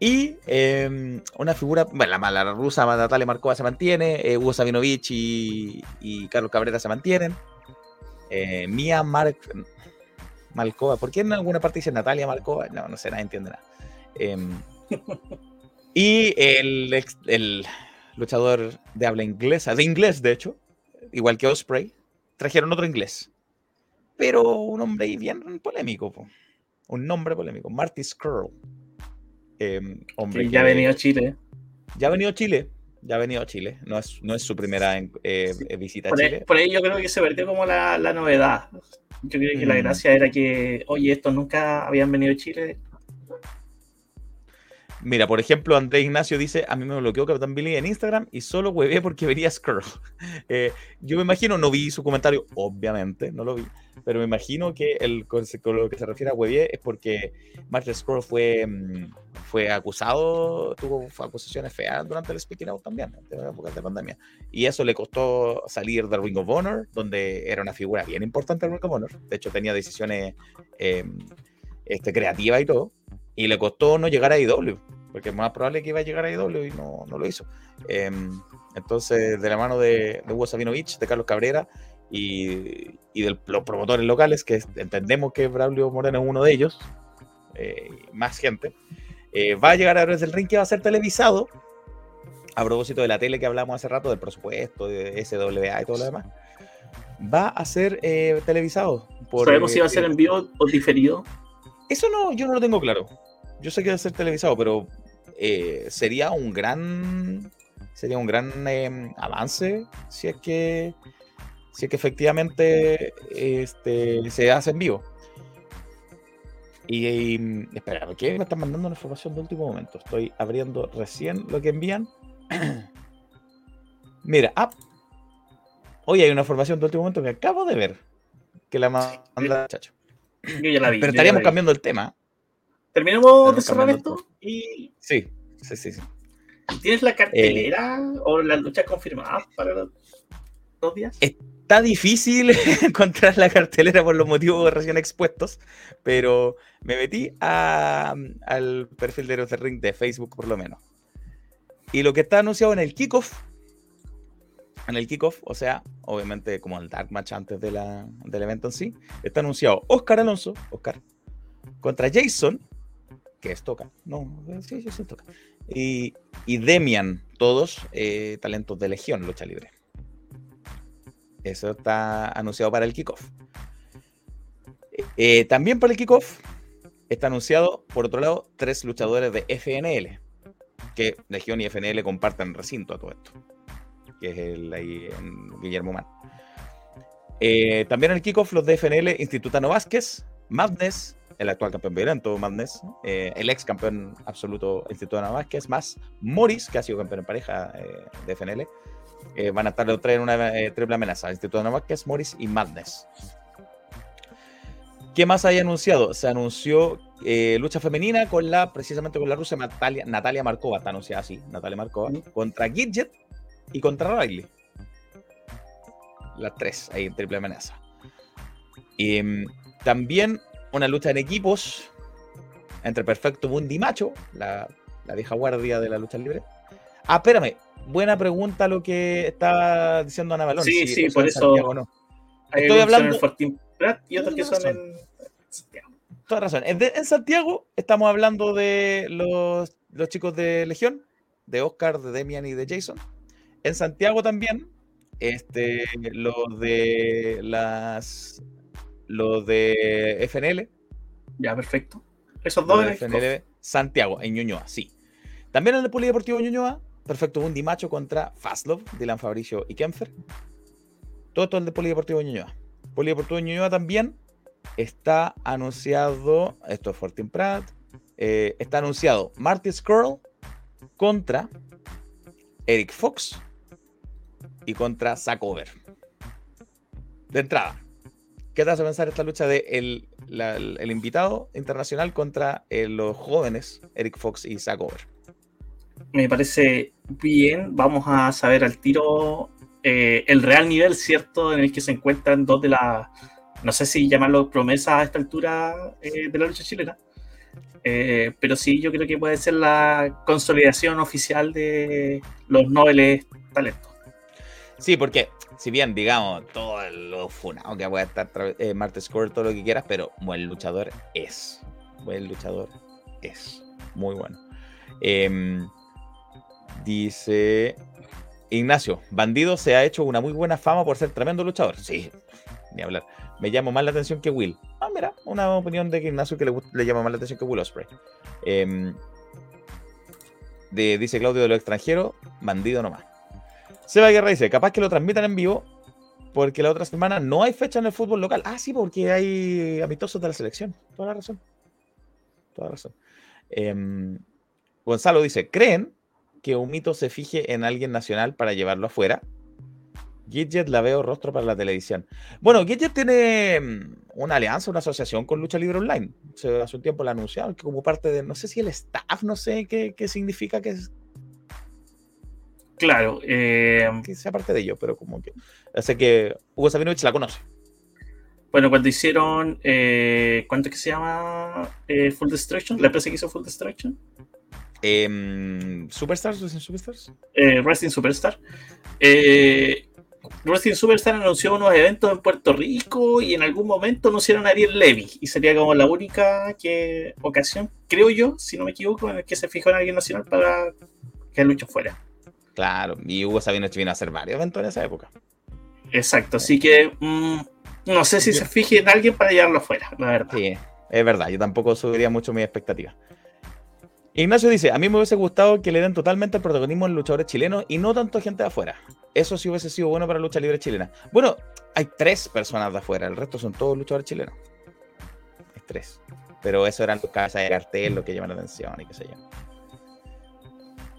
Y eh, una figura, bueno, la, la rusa Natalia Markova se mantiene, eh, Hugo Sabinovich y, y Carlos Cabrera se mantienen. Eh, Mía Mark, ¿por qué en alguna parte dice Natalia Markova? No, no sé, nadie entiende nada. Em, [laughs] y el, ex- el luchador de habla inglesa, de inglés de hecho, igual que Osprey, trajeron otro inglés. Pero un hombre ahí bien polémico, po. un nombre polémico, Marty Skrull. Em, hombre Que ya ha venido a Chile. ya ha venido a Chile. Ya ha venido a Chile. No es, no es su primera en- eh, eh, visita a Por ahí, Chile. por ahí yo creo que se perdió como la, la novedad. Yo creo que la Mm. gracia era que, oye, estos nunca habían venido a Chile. Mira, por ejemplo, Andrés Ignacio dice: A mí me bloqueó Capitán Billy en Instagram y solo huevé porque vería Skrull. [laughs] Eh, yo me imagino, no vi su comentario, obviamente, no lo vi, pero me imagino que el, con, lo que se refiere a huevé es porque Martin Skrull fue, mm, fue acusado, tuvo acusaciones feas durante el Speaking Out también, en la época de pandemia. Y eso le costó salir del Ring of Honor, donde era una figura bien importante del Ring of Honor. De hecho, tenía decisiones eh, este, creativas y todo. Y le costó no llegar a IW, porque es más probable que iba a llegar a IW y no, no lo hizo. Em, entonces, de la mano de, de Hugo Sabinovich, de Carlos Cabrera y, y de los promotores locales, que entendemos que Braulio Moreno es uno de ellos, eh, más gente, eh, va a llegar a Héroes del Ring que va a ser televisado. A propósito de la tele que hablamos hace rato, del presupuesto, de SWA y todo lo demás, va a ser eh, televisado. por, ¿Sabemos si va a eh, ser en vivo o diferido? eso no, yo no lo tengo claro. Yo sé que va a ser televisado, pero eh, sería un gran, sería un gran eh, avance si es que, si es que efectivamente este, se hace en vivo. Y, y, espera, ¿por qué me están mandando una información de último momento? Estoy abriendo recién lo que envían. [clears throat] Mira, ah, hoy hay una información de último momento que acabo de ver que la manda el muchacho. Yo ya la vi. Pero estaríamos cambiando el tema. Terminamos de cerrar esto y Sí, sí, sí. sí. ¿tienes la cartelera Eh, o las luchas confirmadas para los dos días? Está difícil [laughs] encontrar la cartelera por los motivos recién expuestos, pero me metí a- al perfil de del Ring de Facebook, por lo menos. Y lo que está anunciado en el kickoff, en el kickoff, o sea, obviamente como el Dark Match antes de la- del evento en sí, está anunciado Oscar Alonso, Oscar, contra Jason, que es Toca, no, eh, sí, Jason Toca, y, y Demian, todos eh, talentos de Legión, lucha libre. Eso está anunciado para el kickoff. Eh, también para el kickoff está anunciado, por otro lado, tres luchadores de FNL, que Legión y FNL comparten recinto a todo esto, que es el ahí en Guillermo Man. Eh, también en el kickoff los de FNL, Institutano Vázquez, Madness, el actual campeón violento Madness, eh, el ex campeón absoluto Institutano Vázquez, más Morris, que ha sido campeón en pareja eh, de FNL, eh, van a estar los tres en una eh, triple amenaza: Instituto Vázquez, Morris y Madness. ¿Qué más hay anunciado? Se anunció lucha femenina con la, precisamente con la rusa Natalia, Natalia Markova, está anunciada así, Natalia Markova, contra Gidget y contra Riley. Las tres ahí en triple amenaza. Y mm, también una lucha en equipos entre Perfecto Bundy y Macho, la, la vieja guardia de la lucha libre. Ah, espérame, buena pregunta lo que estaba diciendo Ana Balón. Sí, si sí, por eso- no. Hay estoy hablando- en Fortín Prat y otros que son razón. en Santiago. Toda razón. En Santiago estamos hablando de los, los chicos de Legión, de Oscar, de Demian y de Jason. En Santiago también, este, los de las los de FNL, Ya, perfecto. Esos dos de FNL Santiago, en Ñuñoa, sí. También en el Polideportivo Ñuñoa, Perfecto Bundy Macho contra Fastlov, Dylan Fabricio y Kempfer. Todo esto el de Polideportivo Ñuñoa. Polideportivo Ñuñoa también está anunciado, esto es Fortin Pratt, eh, está anunciado Marty Skrull contra Eric Fox y contra Zack Over. De entrada, ¿qué te hace pensar esta lucha de el, el- invitado internacional contra eh, los jóvenes Eric Fox y Zack? Me parece bien. Vamos a saber al tiro eh, el real nivel, ¿cierto? En el que se encuentran dos de las, no sé si llamarlo promesas a esta altura eh, de la lucha chilena. Pero sí, yo creo que puede ser la consolidación oficial de los nobles talentos. Sí, porque si bien, digamos, todo lo funado que puede estar eh, Score, todo lo que quieras, pero buen luchador es. Buen luchador es. Muy bueno. Em, dice Ignacio, Bandido se ha hecho una muy buena fama por ser tremendo luchador. Sí, ni hablar. Me llama más la atención que Will. Ah, mira, una opinión de Ignacio que le, llama más la atención que Will Osprey. Em, de, dice Claudio de lo extranjero, bandido nomás. Seba Guerra dice, capaz que lo transmitan en vivo porque la otra semana no hay fecha en el fútbol local. Ah, sí, porque hay amistosos de la selección. Toda la razón. Toda la razón. Em, Gonzalo dice, ¿creen que un mito se fije en alguien nacional para llevarlo afuera? Gidget la veo rostro para la televisión. Bueno, Gidget tiene mm, una alianza, una asociación con Lucha Libre Online. hace un tiempo la anunciaron que como parte de, no sé si el staff, no sé qué, significa que es. Claro. Eh, que sea parte de ello, pero como que. Así que Hugo Sabinovich la conoce. Bueno, cuando hicieron. Eh, ¿Cuánto es que se llama? Eh, Full Destruction. La empresa que hizo Full Destruction. Eh, ¿Superstars? ¿Wrestling Superstars? Eh, Wrestling Superstar. Eh, Wrestling Superstar anunció unos eventos en Puerto Rico y en algún momento anunciaron a Ariel Levy. Y sería como la única que, ocasión, creo yo, si no me equivoco, en el que se fijó en alguien nacional para que el lucho fuera. Claro, y Hugo Sabino vino a hacer varios eventos en esa época. Exacto, así que mm, no sé si se fije en alguien para llevarlo fuera, la verdad. Sí, es verdad, yo tampoco subiría mucho mi expectativa. Ignacio dice, a mí me hubiese gustado que le den totalmente el protagonismo a los luchadores chilenos y no tanto gente de afuera. Eso sí hubiese sido bueno para la lucha libre chilena. Bueno, hay tres personas de afuera, el resto son todos luchadores chilenos. Hay tres. Pero eso eran los casas de cartel, lo que llaman la atención y qué sé yo.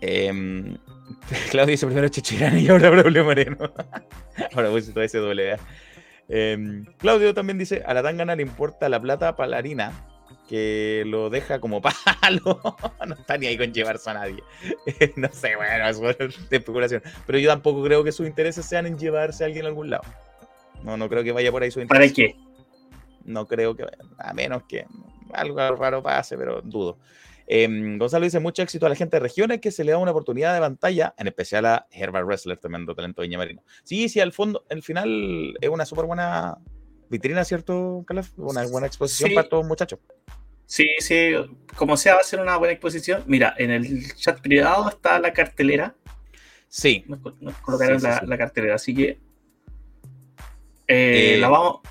Eh, [laughs] Claudio dice primero Chichirán y ahora Braulio Moreno. [laughs] ahora voy todo ese doble. Eh, Claudio también dice, a la tangana le importa la plata para la harina que lo deja como [laughs] palo. no está ni ahí con llevarse a nadie. no sé, bueno, es de especulación. Pero yo tampoco creo que sus intereses sean en llevarse a alguien a algún lado. No, no creo que vaya por ahí su interés. ¿Para qué? No creo que a menos que algo raro pase, pero dudo. Em, Gonzalo dice mucho éxito a la gente de regiones que se le da una oportunidad de pantalla, en especial a Herbert Wrestler, tremendo talento de Marino. Sí, sí, al fondo, al final es una súper buena vitrina, ¿cierto, Calaf? Una buena exposición para todos muchachos. Sí, sí, como sea, va a ser una buena exposición. Mira, en el chat privado está la cartelera. Sí. Nos, colocaron la, cartelera, así que. Eh, eh, la vamos.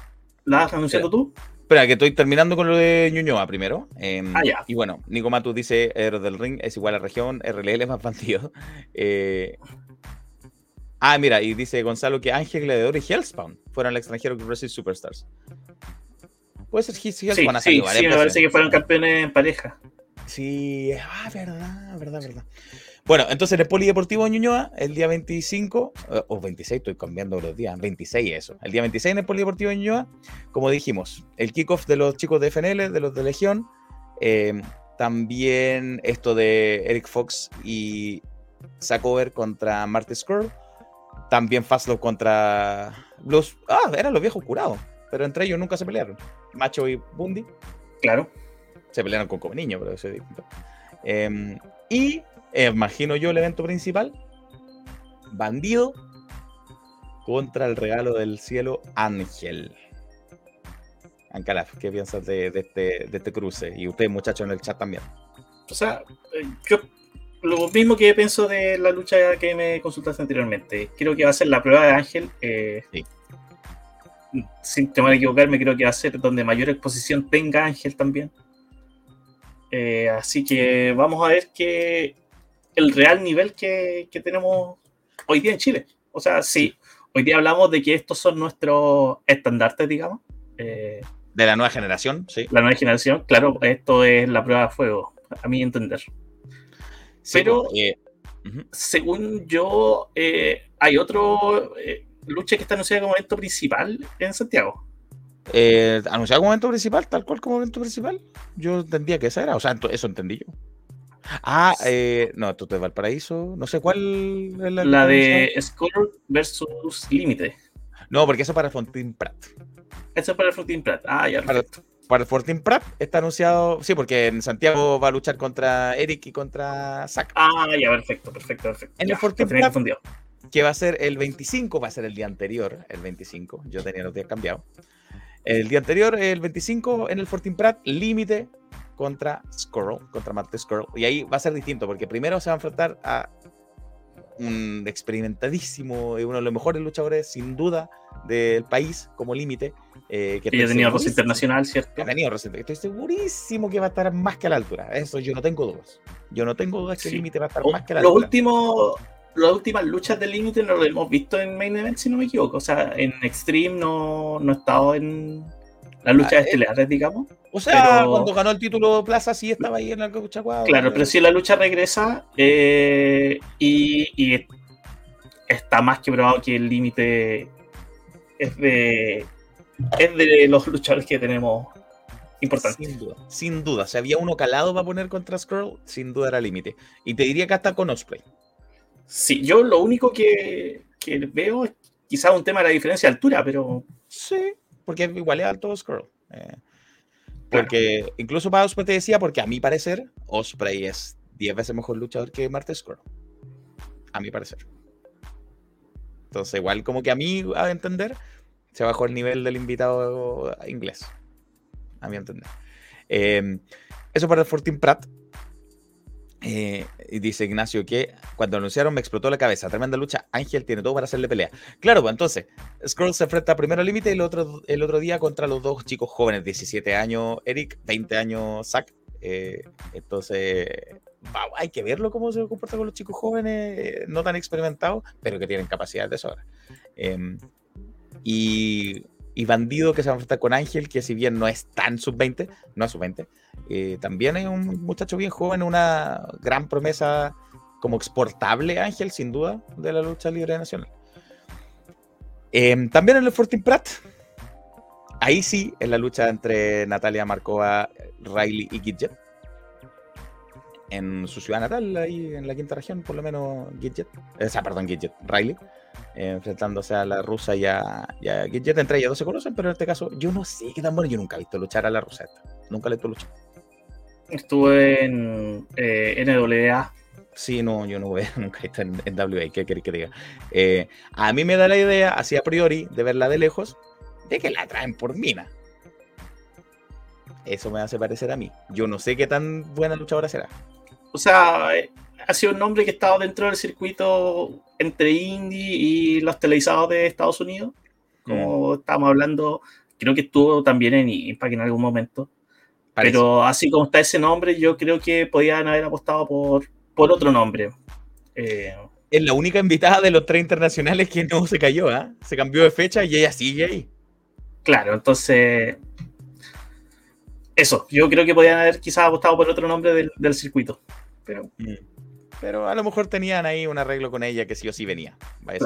¿La vas anunciando tú? Espera, que estoy terminando con lo de Ñuñoa primero. Em, ah, ya. Y bueno, Nico Matu dice: Héroes del Ring es igual a región, RLL es más bandido. [laughs] Eh, Ah, mira, y dice Gonzalo que Ángel Gladiador y Hellspawn fueron al extranjero con Wrestling Superstars. Puede ser Hellspawn. Sí, sí, sí me parece que fueron campeones en pareja. Sí, ah, verdad, verdad, verdad. Bueno, entonces en el Polideportivo Ñuñoa, el día 25, eh, o 26, estoy cambiando los días, 26 eso. El día 26 en el Polideportivo Ñuñoa, como dijimos, el kickoff de los chicos de FNL, de los de Legión, eh, también esto de Eric Fox y Sacover contra Marty Skrull, también Fastlove contra los. Ah, eran los viejos curados. Pero entre ellos nunca se pelearon. Macho y Bundy. Claro. Se pelearon con como niño, pero eso es distinto. Em, y imagino yo el evento principal: Bandido contra el regalo del cielo Ángel. Ancalaf, ¿qué piensas de, este, de este cruce? Y ustedes, muchachos, en el chat también. O sea, eh, yo lo mismo que pienso de la lucha que me consultaste anteriormente. Creo que va a ser la prueba de Ángel. Eh, sin temor a equivocarme, creo que va a ser donde mayor exposición tenga Ángel también. Eh, así que vamos a ver que el real nivel que, tenemos hoy día en Chile. O sea, sí, hoy día hablamos de que estos son nuestros estandartes, digamos. Eh, de la nueva generación, sí. La nueva generación, claro, esto es la prueba de fuego, a mi entender. Pero, eh, según yo, eh, hay otro eh, lucha que está anunciada como evento principal en Santiago. ¿Anunciado como evento principal? ¿Tal cual como evento principal? Yo entendía que esa era, o sea, eso entendí yo. Ah, no, esto es Valparaíso. No sé cuál es la. La de Score versus Límite. No, porque eso es para Fontín Prat. Eso es para Fontín Prat. Ah, ya, para, para el Fortin Pratt está anunciado, sí, porque en Santiago va a luchar contra Eric y contra Zack. Ah, ya, perfecto, perfecto, perfecto. En el Fortin confundido. que va a ser el 25, va a ser el día anterior, el 25, yo tenía los días cambiados. El día anterior, el 25, en el Fortin Pratt, límite contra Skrull, contra Marte Skrull. Y ahí va a ser distinto, porque primero se va a enfrentar a un experimentadísimo, eh, uno de los mejores luchadores, sin duda, del país como límite. Eh, que ya estoy tenía roce internacional, ¿cierto? ha tenido reciente. Estoy segurísimo que va a estar más que a la altura. Eso yo no tengo dudas. Yo no tengo dudas que el límite va a estar O- más que a la Los altura. las últimas luchas del límite no lo hemos visto en Main Event, si no me equivoco. O sea, en Extreme no, no he estado en las luchas Ah, eh, estelares, digamos. O sea, pero- cuando ganó el título Plaza, sí estaba ahí en la Cochacuá. Claro, pero si la lucha regresa eh, y, y está más que probado que el límite es de, es de los luchadores que tenemos importantes. Sin duda, sin duda. Si había uno calado para poner contra Skrull, sin duda era límite. Y te diría que hasta con Osprey. Sí, yo lo único que, que veo es quizás un tema de la diferencia de altura, pero Sí, porque igual es alto Skrull. Eh, porque incluso para Osprey te decía, porque a mi parecer, Osprey es 10 veces mejor luchador que Marte Skrull. A mi parecer. Entonces, igual como que a mí, a entender, se bajó el nivel del invitado inglés. A mi entender. Eh, eso para el Fortin Pratt. Eh, y dice Ignacio que cuando anunciaron me explotó la cabeza. Tremenda lucha. Ángel tiene todo para hacerle pelea. Claro, pues entonces, Scroll se enfrenta primero al límite y el otro, el otro día contra los dos chicos jóvenes, 17 años Eric, 20 años Zack. Eh, entonces, hay que verlo cómo se comporta con los chicos jóvenes, eh, no tan experimentados, pero que tienen capacidad de sobra. Em, y, y Bandido que se va a enfrentar con Ángel, que si bien no es tan sub-20, no es sub-20, eh, también es un muchacho bien joven, una gran promesa como exportable Ángel, sin duda, de la lucha libre nacional. Em, también en el Fortin Pratt, ahí sí, en la lucha entre Natalia Markova, Riley y Gidget. En su ciudad natal, ahí en la quinta región, por lo menos Gidget. O sea, perdón, Gidget, Riley. Eh, enfrentándose a la rusa y a, y a Gidget. Entre ellas dos se conocen, pero en este caso, yo no sé qué tan bueno. Yo nunca he visto luchar a la rusa esta. Nunca le he visto luchar. estuve en eh, NWA. Sí, no, yo no voy, [laughs] nunca he visto en, en WA, ¿qué queréis que diga? Eh, a mí me da la idea, así a priori, de verla de lejos, de que la traen por mina. Eso me hace parecer a mí. Yo no sé qué tan buena luchadora será. O sea, eh, ha sido un nombre que ha estado dentro del circuito entre indie y los televisados de Estados Unidos. Como estábamos hablando, creo que estuvo también en Impact en algún momento. Parece. Pero así como está ese nombre, yo creo que podían haber apostado por, por otro nombre. Eh, Es la única invitada de los tres internacionales que no se cayó, ¿ah? Se cambió de fecha y ella sigue ahí. claro, entonces. Eso, yo creo que podían haber quizás apostado por otro nombre del, del circuito. Pero Pero a lo mejor tenían ahí un arreglo con ella que sí o sí venía. Vaya.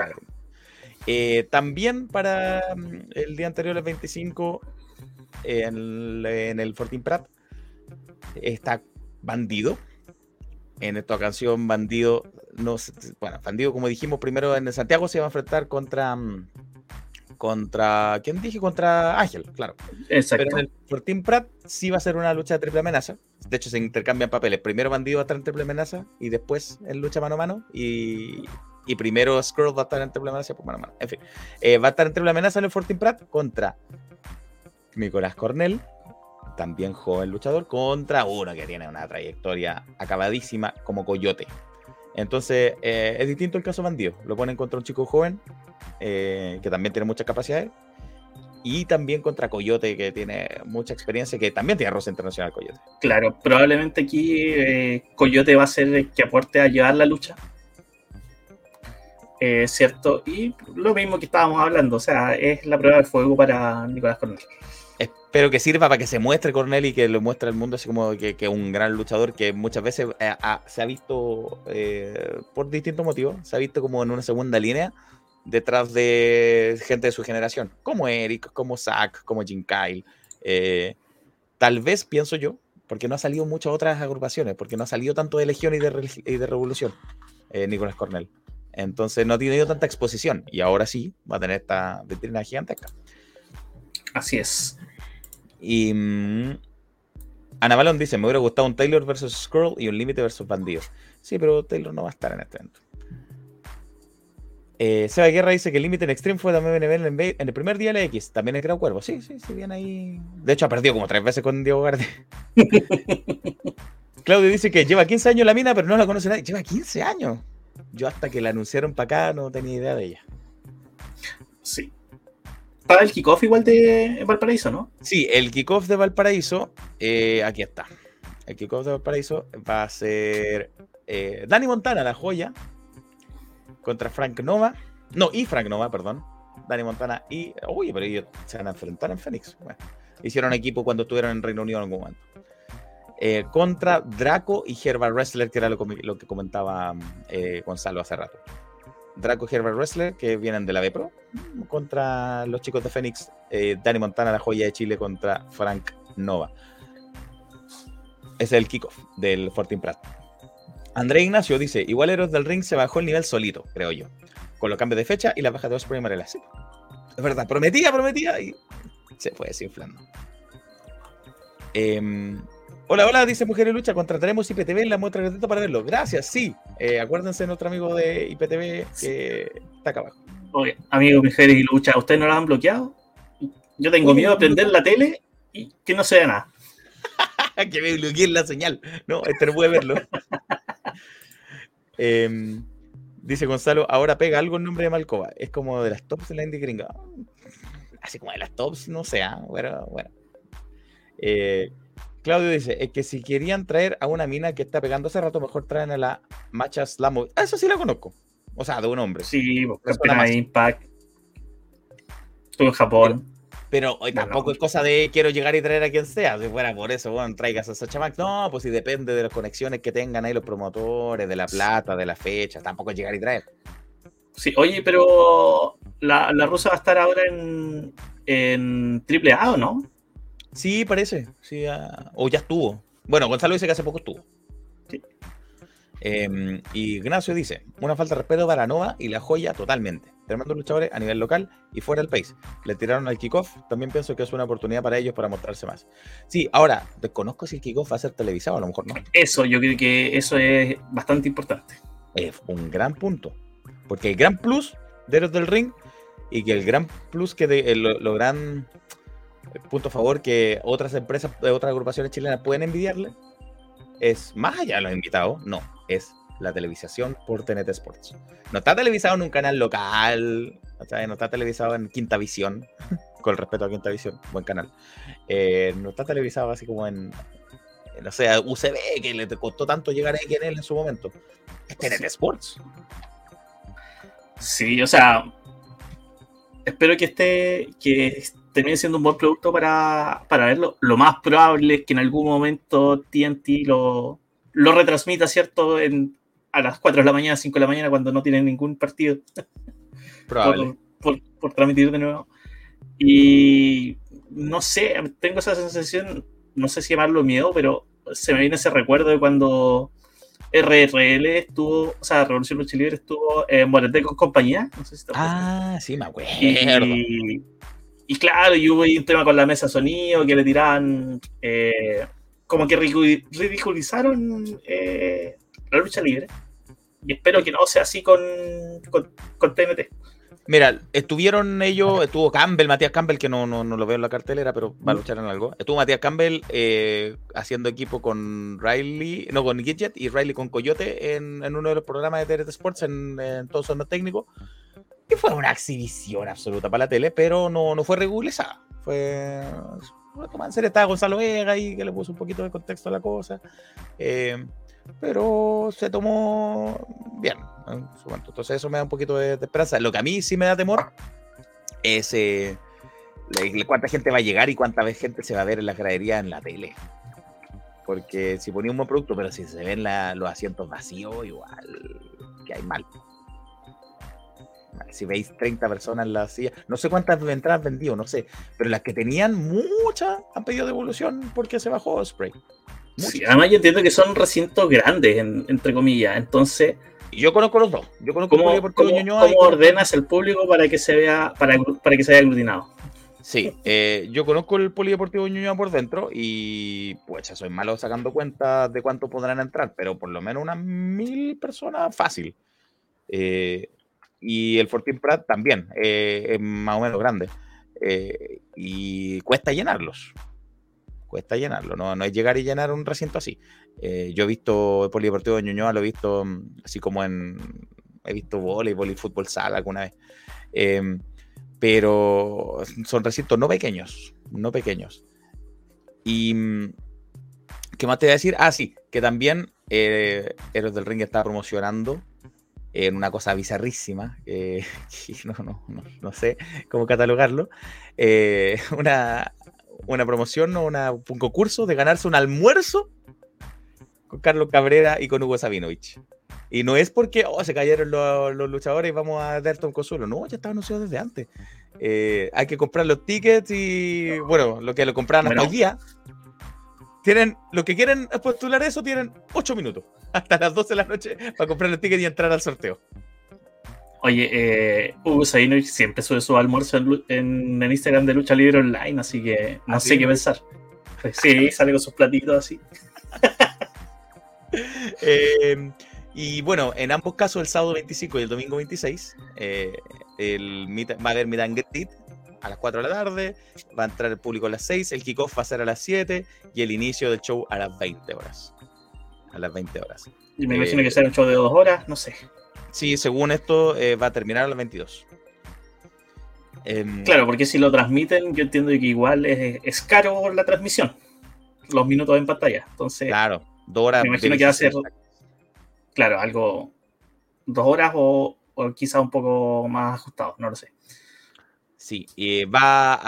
Eh, también para mm, el día anterior, el 25, en, el- en el Fortin Prat, está Bandido. En esta ocasión, Bandido, no bueno, Bandido, como dijimos primero en Santiago, se va a enfrentar contra. Contra. ¿Quién dije? Contra Ángel, claro. exacto. Pero en el Fortin Prat sí va a ser una lucha de triple amenaza. De hecho, se intercambian papeles. Primero Bandido va a estar en triple amenaza y después en lucha mano a mano. Y, y primero Skrull va a estar en triple amenaza y después mano a mano. En fin, eh, va a estar en triple amenaza en el Fortin Prat contra Nicolás Cornell, también joven luchador, contra uno que tiene una trayectoria acabadísima como Coyote. Entonces, eh, es distinto el caso Bandido. Lo ponen contra un chico joven eh, que también tiene muchas capacidades y también contra Coyote, que tiene mucha experiencia, que también tiene rosa internacional Coyote. Claro, probablemente aquí eh, Coyote va a ser el que aporte a llevar la lucha. Eh, ¿Cierto? Y lo mismo que estábamos hablando, o sea, es la prueba de fuego para Nicolás Cornell. Espero que sirva para que se muestre Cornell y que lo muestre al mundo así como que es un gran luchador que muchas veces eh, se ha visto eh, por distintos motivos, se ha visto como en una segunda línea detrás de gente de su generación, como Eric, como Zack, como Jim Kyle. eh, tal vez, pienso yo, porque no ha salido muchas otras agrupaciones, porque no ha salido tanto de Legión y de, y de Revolución, eh, Nicolás Cornell. Entonces no ha tenido tanta exposición y ahora sí va a tener esta vitrina gigantesca. Así es. Y mm, Ana Balón dice, me hubiera gustado un Taylor versus Skrull y un Límite versus Bandido. Sí, pero Taylor no va a estar en este evento. Eh, Seba Guerra dice que el límite en Extreme fue también en, en, en el primer día de la X. También es Gran Cuervo. Sí, sí, sí, bien ahí. De hecho, ha perdido como tres veces con Diego Garde. [laughs] Claudio dice que lleva 15 años la mina, pero no la conoce nadie. Lleva 15 años. Yo hasta que la anunciaron para acá no tenía idea de ella. Sí. Para el kickoff igual de Valparaíso, ¿no? Sí, el kickoff de Valparaíso, eh, aquí está. El kickoff de Valparaíso va a ser eh, Dani Montana, la joya, contra Frank Nova. No, y Frank Nova, perdón. Dani Montana y. Uy, pero ellos se van a enfrentar en Phoenix. Bueno, hicieron equipo cuando estuvieron en Reino Unido en algún momento. Eh, contra Draco y Herbal Wrestler, que era lo, lo que comentaba eh, Gonzalo hace rato. Draco Herbal Wrestler, que vienen de la B Pro, contra los chicos de Phoenix. Eh, Dani Montana, la joya de Chile, contra Frank Nova. Ese es el kickoff del Fortin Prat. André Ignacio dice: Igual Héroes del Ring se bajó el nivel solito, creo yo. Con los cambios de fecha y la baja de Osprey y. Sí. Es verdad, prometía, prometía y se fue desinflando. Eh, Hola, hola, dice Mujer y Lucha. Contrataremos IPTV en la muestra gratuita para verlo. Gracias, sí. Eh, acuérdense de nuestro amigo de IPTV que está acá abajo. Oye, amigo Mujeres y Lucha, ¿ustedes no lo han bloqueado? Yo tengo miedo de prender la tele y que no se vea nada. [laughs] que me bloqueen la señal. No, este no puede verlo. eh, dice Gonzalo, ahora pega algo en nombre de Malcova. Es como de las tops de la indie gringa. Así como de las tops, no sé, ¿ah? bueno, bueno. Eh, Claudio dice, es que si querían traer a una mina que está pegando hace rato, mejor traen a la Macha Slamo. Ah, eso sí la conozco. O sea, de un hombre. Sí, porque es Impact. Estuvo en Japón. Pero, hoy tampoco no. es cosa de quiero llegar y traer a quien sea. Si fuera por eso, bueno, traigas a Sacha Max. No, pues si depende de las conexiones que tengan ahí los promotores, de la plata, de la fecha. Tampoco es llegar y traer. Sí, oye, pero la, la rusa va a estar ahora en, en AAA, ¿o no? Sí, parece. Sí, o ya estuvo. Bueno, Gonzalo dice que hace poco estuvo. Sí. Eh, y Ignacio dice: Una falta de respeto para Nova y la joya totalmente. Tremendos luchadores a nivel local y fuera del país. Le tiraron al kickoff. También pienso que es una oportunidad para ellos para mostrarse más. Sí, ahora, desconozco si el kickoff va a ser televisado, a lo mejor no. Eso, yo creo que eso es bastante importante. Es un gran punto. Porque el gran plus de los del ring y que el gran plus que de, lo, lo gran punto a favor que otras empresas, otras agrupaciones chilenas pueden envidiarle, es más allá de los invitados, no, es la televisación por TNT Sports. No está televisado en un canal local, no está televisado en Quinta Visión, [laughs] con respeto a Quinta Visión, buen canal. Eh, no está televisado así como en, no sé, UCB, que le costó tanto llegar a él en su momento. Es TNT Sports. Sí, o sea, espero que esté, que termine siendo un buen producto para, para verlo. Lo más probable es que en algún momento TNT lo, lo retransmita, ¿cierto? En, a las 4 de la mañana, 5 de la mañana, cuando no tienen ningún partido. Probable. [laughs] Por, por, por, transmitir de nuevo. Y no sé, tengo esa sensación, no sé si llamarlo miedo, pero se me viene ese recuerdo de cuando RRL estuvo, o sea, Revolución Lucha Libre estuvo en Morete con compañía. No sé si ah, sí, me acuerdo. Y, y claro, y hubo un tema con la mesa sonido que le tiraban, eh, como que ridiculizaron eh, la lucha libre. Y espero que no sea así con, con, con, TNT. Mira, estuvieron ellos, estuvo Campbell, Matías Campbell, que no, no, no lo veo en la cartelera, pero va a luchar en algo. Estuvo Matías Campbell eh, haciendo equipo con Riley, no, con Gidget y Riley con Coyote en, en, uno de los programas de TNT Sports en, en Todos Son Técnicos que fue una exhibición absoluta para la tele, pero no, no fue regularizada. Fue una en serio. Estaba Gonzalo Vega ahí que le puso un poquito de contexto a la cosa. Eh, pero se tomó bien. Entonces, eso me da un poquito de, de, esperanza. Lo que a mí sí me da temor es eh, cuánta gente va a llegar y cuánta vez gente se va a ver en la gradería en la tele. Porque si ponía un buen producto, pero si se ven los asientos vacíos, igual que hay mal si veis 30 personas en la silla, no sé cuántas entradas vendido, no sé, pero las que tenían muchas han pedido devolución porque se bajó Spray. Sí, además yo entiendo que son recintos grandes, en, entre comillas, entonces... Yo conozco los dos. Yo conozco ¿Cómo, cómo, cómo ordenas el público para que se vea para, para que se vea aglutinado? Sí, eh, yo conozco el Polideportivo Ñuñoa por dentro y pues ya soy malo sacando cuentas de cuánto podrán entrar, pero por lo menos unas mil personas fácil. Eh, y el Fortín Prat también, eh, es más o menos grande. Eh, y cuesta llenarlos. Cuesta llenarlo, no, no es llegar y llenar un recinto así. Eh, yo he visto el Polideportivo de Ñuñoa, lo he visto mm, así como en. He visto voleibol y fútbol sala alguna vez. Em, pero son recintos no pequeños, no pequeños. Y. mm, ¿Qué más te voy a decir? Ah, sí, que también eh, Héroes del Ring está promocionando en una cosa bizarrísima, eh, [laughs] no, no, no, no sé cómo catalogarlo, eh, una, una promoción o un concurso de ganarse un almuerzo con Carlos Cabrera y con Hugo Sabinovich. Y no es porque oh, se cayeron los, los luchadores y vamos a darte un consuelo. No, ya estaba anunciado desde antes. Eh, hay que comprar los tickets y, bueno, lo que lo compraron hasta Bueno. hoy día. Tienen, lo que quieren postular eso, tienen 8 minutos. [laughs] Hasta las 12 de la noche para comprar los tickets y entrar al sorteo. Oye, eh, Hugo Sabinovich siempre sube su almuerzo en, en el Instagram de Lucha Libre Online, así que no ¿Ah, sé qué pensar. Sí, [laughs] sale con sus platitos así. [laughs] Eh, y bueno, en ambos casos, el sábado 25 y el domingo 26, eh, el va a haber meet and greet a las 4 de la tarde, va a entrar el público a las 6, el kickoff va a ser a las 7 y el inicio del show a las 20 horas. A las 20 horas. Y me Eh, imagino que será un show de dos horas, no sé. Sí, según esto, eh, va a terminar a las 22. Em, Claro, porque si lo transmiten, yo entiendo que igual es, es caro la transmisión, los minutos en pantalla. Entonces, Claro, dos horas. me imagino que va a ser, 16. claro, algo dos horas o, o quizá un poco más ajustado, no lo sé. Sí, eh, va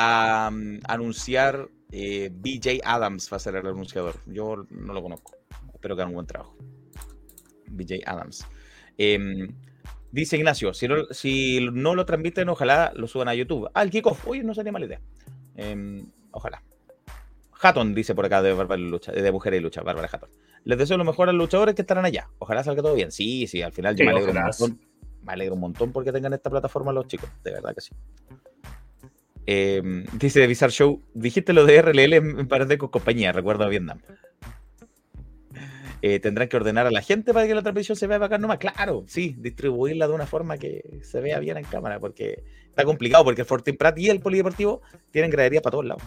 a mm, anunciar eh, BJ Adams, va a ser el anunciador. Yo no lo conozco. Espero que haga un buen trabajo. BJ Adams. Em, dice Ignacio, si no, si no lo transmiten, ojalá lo suban a YouTube. Ah, el kickoff. Oye, no sería mala idea. Em, ojalá. Hatton dice por acá de, Bárbara y Lucha, de Mujeres y Lucha, Bárbara Hatton. Les deseo lo mejor a los luchadores que estarán allá. Ojalá salga todo bien. Sí, sí, al final yo Sí, me alegro un ojalá. montón. Me alegro un montón porque tengan esta plataforma los chicos. De verdad que sí. Eh, dice Bizarre Show, dijiste lo de RLL en Parade con compañía, recuerdo a Vietnam. Eh, tendrán que ordenar a la gente para que la transmisión se vea bacán nomás. Claro, sí, distribuirla de una forma que se vea bien en cámara, porque está complicado, porque el Fortin Prat y el Polideportivo tienen graderías para todos lados.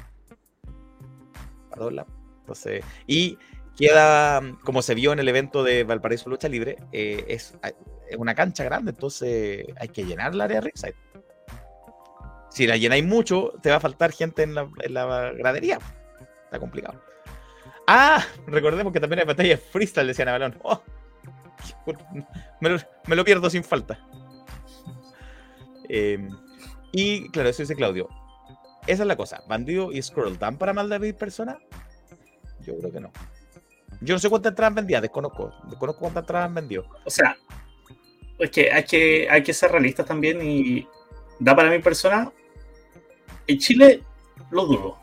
Para todos lados. Entonces, y queda, como se vio en el evento de Valparaíso Lucha Libre, eh, es, una cancha grande, entonces hay que llenar el área ringside. Si la llenáis mucho, te va a faltar gente en la, en la gradería. Está complicado. Ah, recordemos que también hay batallas freestyle, decía Navalón. Oh, me, lo, pierdo sin falta. Eh, y claro, eso dice Claudio. Esa es la cosa. ¿Bandido y Scroll dan para mal de persona? Yo creo que no. Yo no sé cuántas entradas vendía, desconozco. Desconozco cuántas entradas han vendido. O sea, es que hay que, hay que ser realistas también y da para mi persona. En Chile lo dudo.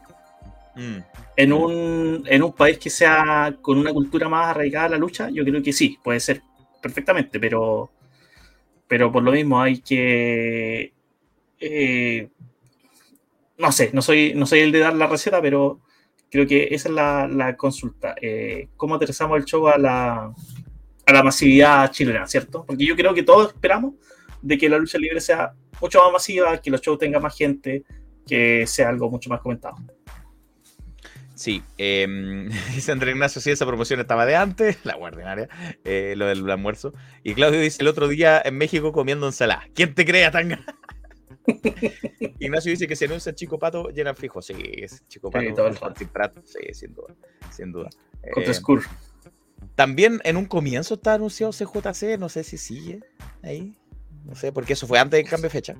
Mm, En un, en un país que sea con una cultura más arraigada a la lucha, yo creo que sí, puede ser perfectamente, pero, pero por lo mismo hay que... eh, no sé, no soy, no soy el de dar la receta, pero creo que esa es la, la consulta. Eh, ¿Cómo aterrizamos el show a la, a la masividad chilena, cierto? Porque yo creo que todos esperamos de que la lucha libre sea mucho más masiva, que los shows tengan más gente, que sea algo mucho más comentado. Sí, eh, [laughs] dice André Ignacio, sí, esa promoción estaba de antes, [laughs] la guardianaria, eh, lo del almuerzo. Y Claudio dice, el otro día en México comiendo ensalada. ¿Quién te crea, tanga? [laughs] Ignacio dice que si anuncia Chico Pato, llenan fijo. Sí, es Chico Pato. Sí, todo el sin duda, sin duda. Eh, Skur. también en un comienzo está anunciado CJC, no sé si sigue ahí, no sé, porque eso fue antes del cambio de fecha.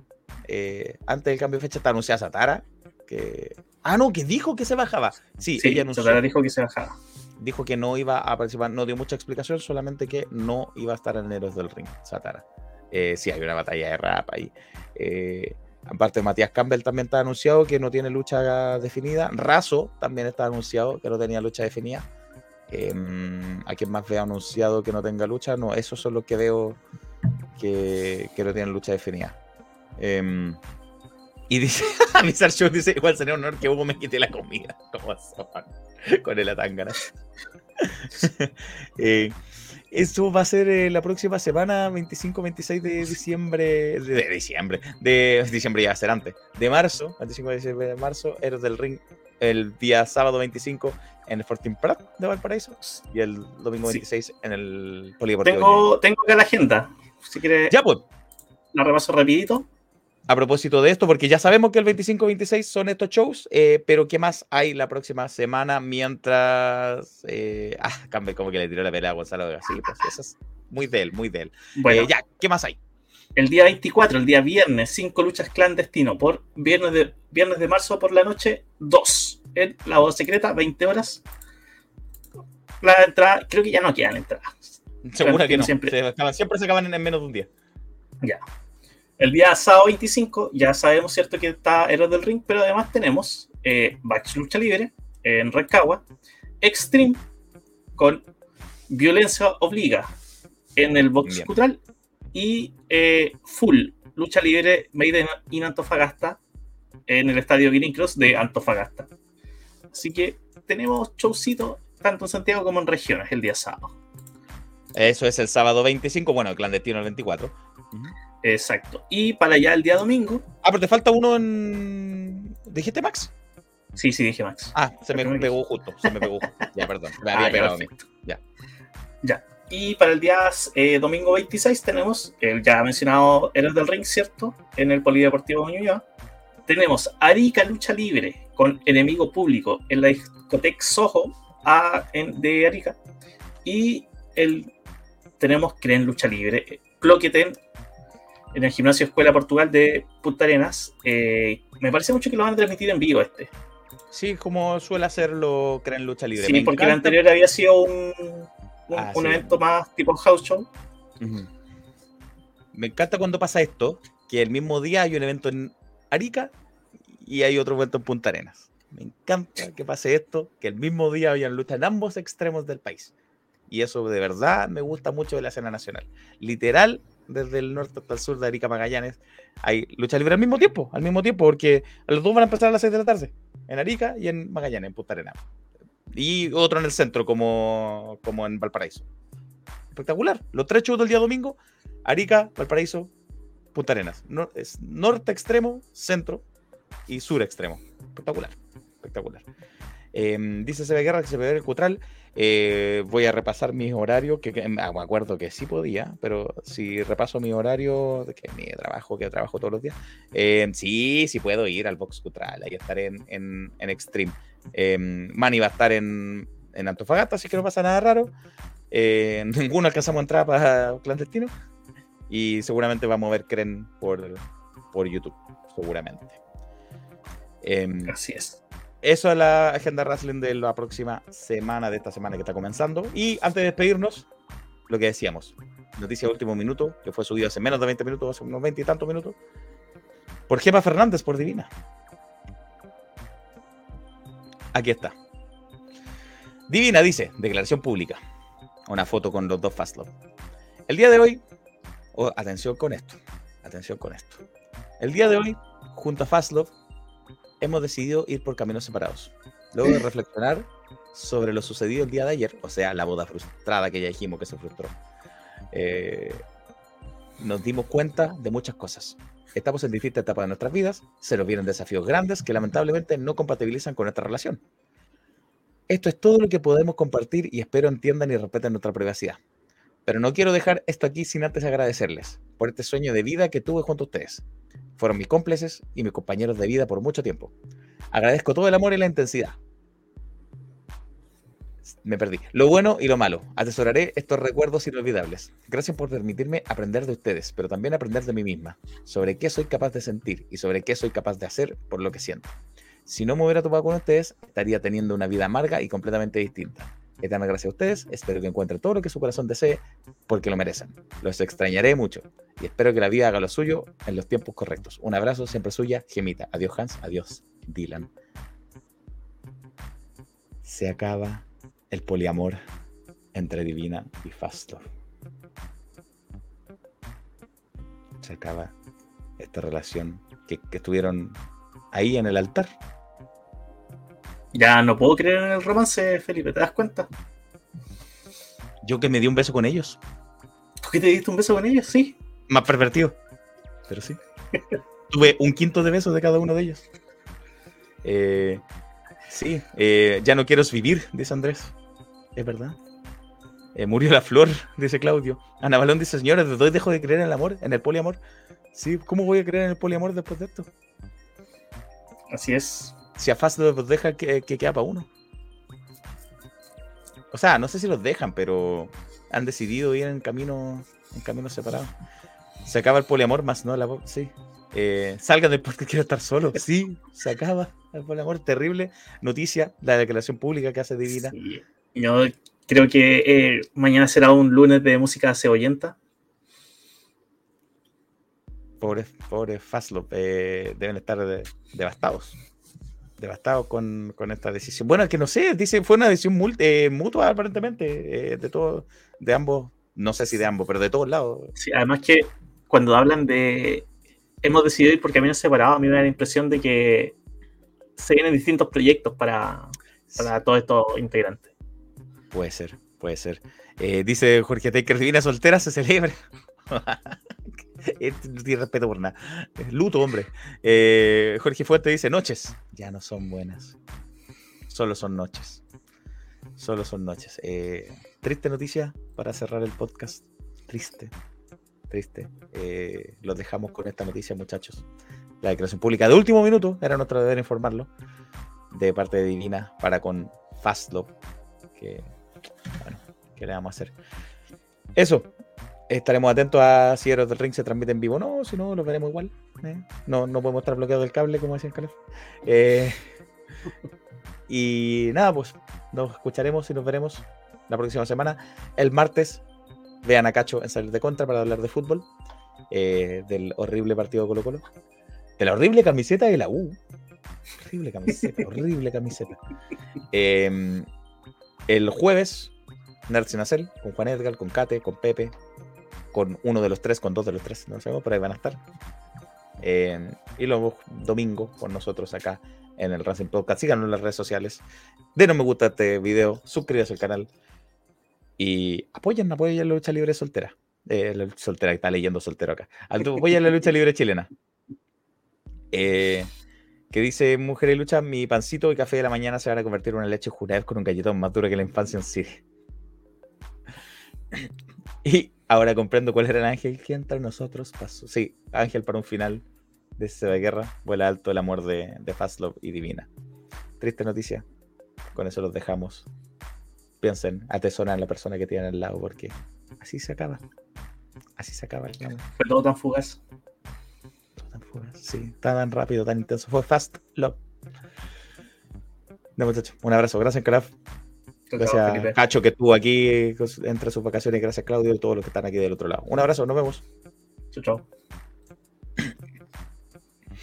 Eh, antes del cambio de fecha está anunciada Satara, que... Ah, no, que dijo que se bajaba. Sí, Sí, ella anunció Satara dijo que se bajaba. dijo que no iba a participar, no dio mucha explicación, solamente que no iba a estar en Héroes del Ring, Satara. Eh, sí, hay una batalla de rap ahí. Eh, aparte, Matías Campbell también está anunciado que no tiene lucha definida. Razo también está anunciado que no tenía lucha definida. Eh, ¿A quién más veo anunciado que no tenga lucha? No, esos son los que veo que, que no tienen lucha definida. Eh, Y dice, [laughs] Mr. Show dice, igual sería un honor que Hugo me quite la comida. [laughs] Como con el atangana. [laughs] eh, esto va a ser eh, la próxima semana, 25-26 de diciembre. De, de diciembre. De diciembre ya va a ser antes. De marzo, 25 de marzo, Héroes del Ring. El día sábado 25 en el Fortin Prat de Valparaíso. Y el domingo Sí. 26 en el Polideportivo. Tengo, tengo acá la agenda. Si quieres, Ya, pues. la repaso rapidito. A propósito de esto, porque ya sabemos que el 25-26 son estos shows, eh, pero ¿qué más hay la próxima semana mientras... eh, ah, Campbell como que le tiró la pelea a Gonzalo Vega. Sí, pues eso es muy de él, muy de él. Bueno, Eh, ya, ¿qué más hay? el día 24, el día viernes, cinco luchas clandestino por viernes de, viernes de marzo por la noche, dos en la boda secreta, 20 horas. La entrada, creo que ya no quedan entradas. Segura que no. siempre. Se acaban- siempre se acaban en, en menos de un día. Ya. El día sábado 25, ya sabemos, ¿cierto? Que está Héroes del Ring, pero además tenemos eh, Bax Lucha Libre en Rancagua, Extreme con Violencia Obliga en el Box. Cultural y eh, Full Lucha Libre Made in Antofagasta en el Estadio Green Cross de Antofagasta. Así que tenemos showcito tanto en Santiago como en regiones el día sábado. Eso es el sábado 25, bueno, el clandestino el 24. Ujú. Exacto. Y para allá el día domingo, Ah, pero te falta uno en... ¿Dijiste Max? sí, sí, dije Max. Ah, se me pegó justo, se me pegó justo. [laughs] Ya, perdón, me Ah, había ya, pegado a mí. Ya. Ya. Y para el día eh, domingo 26 tenemos el ya mencionado Héroes del Ring, ¿cierto? En el Polideportivo Ñuñoa. Tenemos Arica Lucha Libre con Enemigo Público en la discoteca Soho a- en- de Arica. Y el, tenemos Cren Lucha Libre, Cloqueten en el Gimnasio Escuela Portugal de Punta Arenas. Eh, me parece mucho que lo van a transmitir en vivo este. Sí, como suele hacerlo Creen Lucha Libre. Sí, Me porque el encanta- anterior había sido un, un, Ah, un sí. evento más tipo house show. Ujú. Me encanta cuando pasa esto, que el mismo día hay un evento en Arica y hay otro evento en Punta Arenas. Me encanta que pase esto, que el mismo día hayan lucha en ambos extremos del país. Y eso de verdad me gusta mucho de la escena nacional. Literal, desde el norte hasta el sur de Arica Magallanes, hay lucha libre al mismo tiempo, al mismo tiempo, porque los dos van a empezar a las 6 de la tarde, en Arica y en Magallanes, en Punta Arenas. Y otro en el centro, como, como en Valparaíso. Espectacular. Los tres shows del día domingo Arica, Valparaíso, Punta Arenas. No- es norte extremo, centro y sur extremo. Espectacular, espectacular. Eh, dice Sebe Guerra que se ve el Cutral. Eh, voy a repasar mis horarios, que, ah, me acuerdo que sí podía, pero si repaso mi horario, que mi trabajo, que trabajo todos los días, eh, sí, sí puedo ir al Box Cutral, ahí estaré en, en, en Extreme. Eh, Manny va a estar en, en Antofagasta, así que no pasa nada raro. Eh, [laughs] ninguno alcanzamos a entrar para clandestino. Y seguramente vamos a ver Cren por, por YouTube. Seguramente. Em, Así es. Eso es la agenda wrestling de la próxima semana, de esta semana que está comenzando. Y antes de despedirnos, lo que decíamos. Noticia último minuto, que fue subido hace menos de 20 minutos, hace unos 20 y tantos minutos. Por Gema Fernández, por Divina. Aquí está. Divina dice, declaración pública. Una foto con los dos Fastlove. El día de hoy, oh, atención con esto, atención con esto. El día de hoy, junto a Fastlove, hemos decidido ir por caminos separados. Luego de [clears throat] reflexionar sobre lo sucedido el día de ayer, o sea, la boda frustrada que ya dijimos que se frustró, eh, nos dimos cuenta de muchas cosas. Estamos en distintas etapas de nuestras vidas, se nos vienen desafíos grandes que lamentablemente no compatibilizan con nuestra relación. Esto es todo lo que podemos compartir y espero entiendan y respeten nuestra privacidad. Pero no quiero dejar esto aquí sin antes agradecerles por este sueño de vida que tuve junto a ustedes. Fueron mis cómplices y mis compañeros de vida por mucho tiempo. Agradezco todo el amor y la intensidad. Me perdí. Lo bueno y lo malo. Atesoraré estos recuerdos inolvidables. Gracias por permitirme aprender de ustedes, pero también aprender de mí misma, sobre qué soy capaz de sentir y sobre qué soy capaz de hacer por lo que siento. Si no me hubiera topado con ustedes, estaría teniendo una vida amarga y completamente distinta. Eterna gracias a ustedes, espero que encuentren todo lo que su corazón desee, porque lo merecen. Los extrañaré mucho y espero que la vida haga lo suyo en los tiempos correctos. Un abrazo siempre suya, Gemita. Adiós Hans, adiós Dylan. Se acaba el poliamor entre Divina y Fastlove. Se acaba esta relación que, que estuvieron ahí en el altar. Ya no puedo creer en el romance, Felipe, ¿te das cuenta? Yo que me di un beso con ellos. ¿Tú que te diste un beso con ellos? Sí. Más pervertido. Pero sí. Tuve un quinto de besos de cada uno de ellos. Eh, sí, eh, ya no quiero vivir, dice Andrés. Es verdad. Eh, murió la flor, dice Claudio. Ana Balón dice, señores, ¿de dónde dejo de creer en el amor? En el poliamor. Sí, ¿cómo voy a creer en el poliamor después de esto? Así es. Si a Fast los deja, que, que queda para uno. O sea, no sé si los dejan, pero han decidido ir en camino, en caminos separados. Se acaba el poliamor, más no la sí. Eh, salgan del podcast, [laughs] quiero estar solo. Sí, se acaba el poliamor, terrible. Noticia, la declaración pública que hace Divina. Sí. Yo creo que eh, mañana será un lunes de música cebollenta. Pobres, pobres Fastloop, eh, deben estar de- devastados. Devastados con, con esta decisión. Bueno, que no sé, dice, fue una decisión eh, mutua aparentemente, de todo, de ambos, no sé si de ambos, pero de todos lados. Sí, además que cuando hablan de hemos decidido ir por caminos separados, a mí me da la impresión de que se vienen distintos proyectos para, para todos estos integrantes. Puede ser, puede ser. Eh, dice Jorge Taker, Divina soltera se celebra. [laughs] Eh, no tiene respeto por nada. Luto, hombre. Eh, Jorge Fuerte dice, noches. Ya no son buenas. Solo son noches. Solo son noches. Eh, triste noticia para cerrar el podcast. Triste. Triste. Eh, los dejamos con esta noticia, muchachos. La declaración pública de último minuto, era nuestro deber informarlo, de parte de Divina para con Fastlop. Que, bueno, ¿qué le vamos a hacer? Eso. Estaremos atentos a si Héroes del Ring se transmite en vivo no, si no, lo veremos igual. ¿eh? No, no podemos estar bloqueados del cable, como decía el Calef. Eh, y nada, pues nos escucharemos y nos veremos la próxima semana. El martes, vean a Cacho en salir de contra para hablar de fútbol, eh, del horrible partido de Colo Colo, de la horrible camiseta de la U. Horrible camiseta, [laughs] horrible camiseta. Eh, el jueves, Nerd sin hacer, con Juan Edgar, con Kate, con Pepe, con uno de los tres, con dos de los tres, no sabemos, pero ahí van a estar. Eh, y luego domingo con nosotros acá en el Racing Podcast. Síganos en las redes sociales. Denos me gusta a este video, suscríbanse al canal y apoyen, apoyen la lucha libre soltera. Eh, la soltera, que está leyendo soltero acá. Apoyen la lucha [laughs] libre chilena. Eh, que dice Mujer y Lucha, mi pancito y café de la mañana se van a convertir en una leche jurada con un galletón más duro que la infancia en sí. Y ahora comprendo cuál era el ángel que entre nosotros pasó. Sí, ángel para un final de esta guerra. Vuela alto el amor de, de Fastlove y Divina. Triste noticia. Con eso los dejamos. Piensen, atesoran a la persona que tienen al lado porque así se acaba. Así se acaba el. Fue todo tan fugaz. Tan fugaz, Sí, tan rápido, tan intenso. Fue Fast Love. No, muchachos. Un abrazo. Gracias, Craft. Chao, Gracias, Felipe. Cacho, que estuvo aquí entre sus vacaciones. Gracias, Claudio, y todos los que están aquí del otro lado. Un abrazo. Nos vemos. Chao, chao.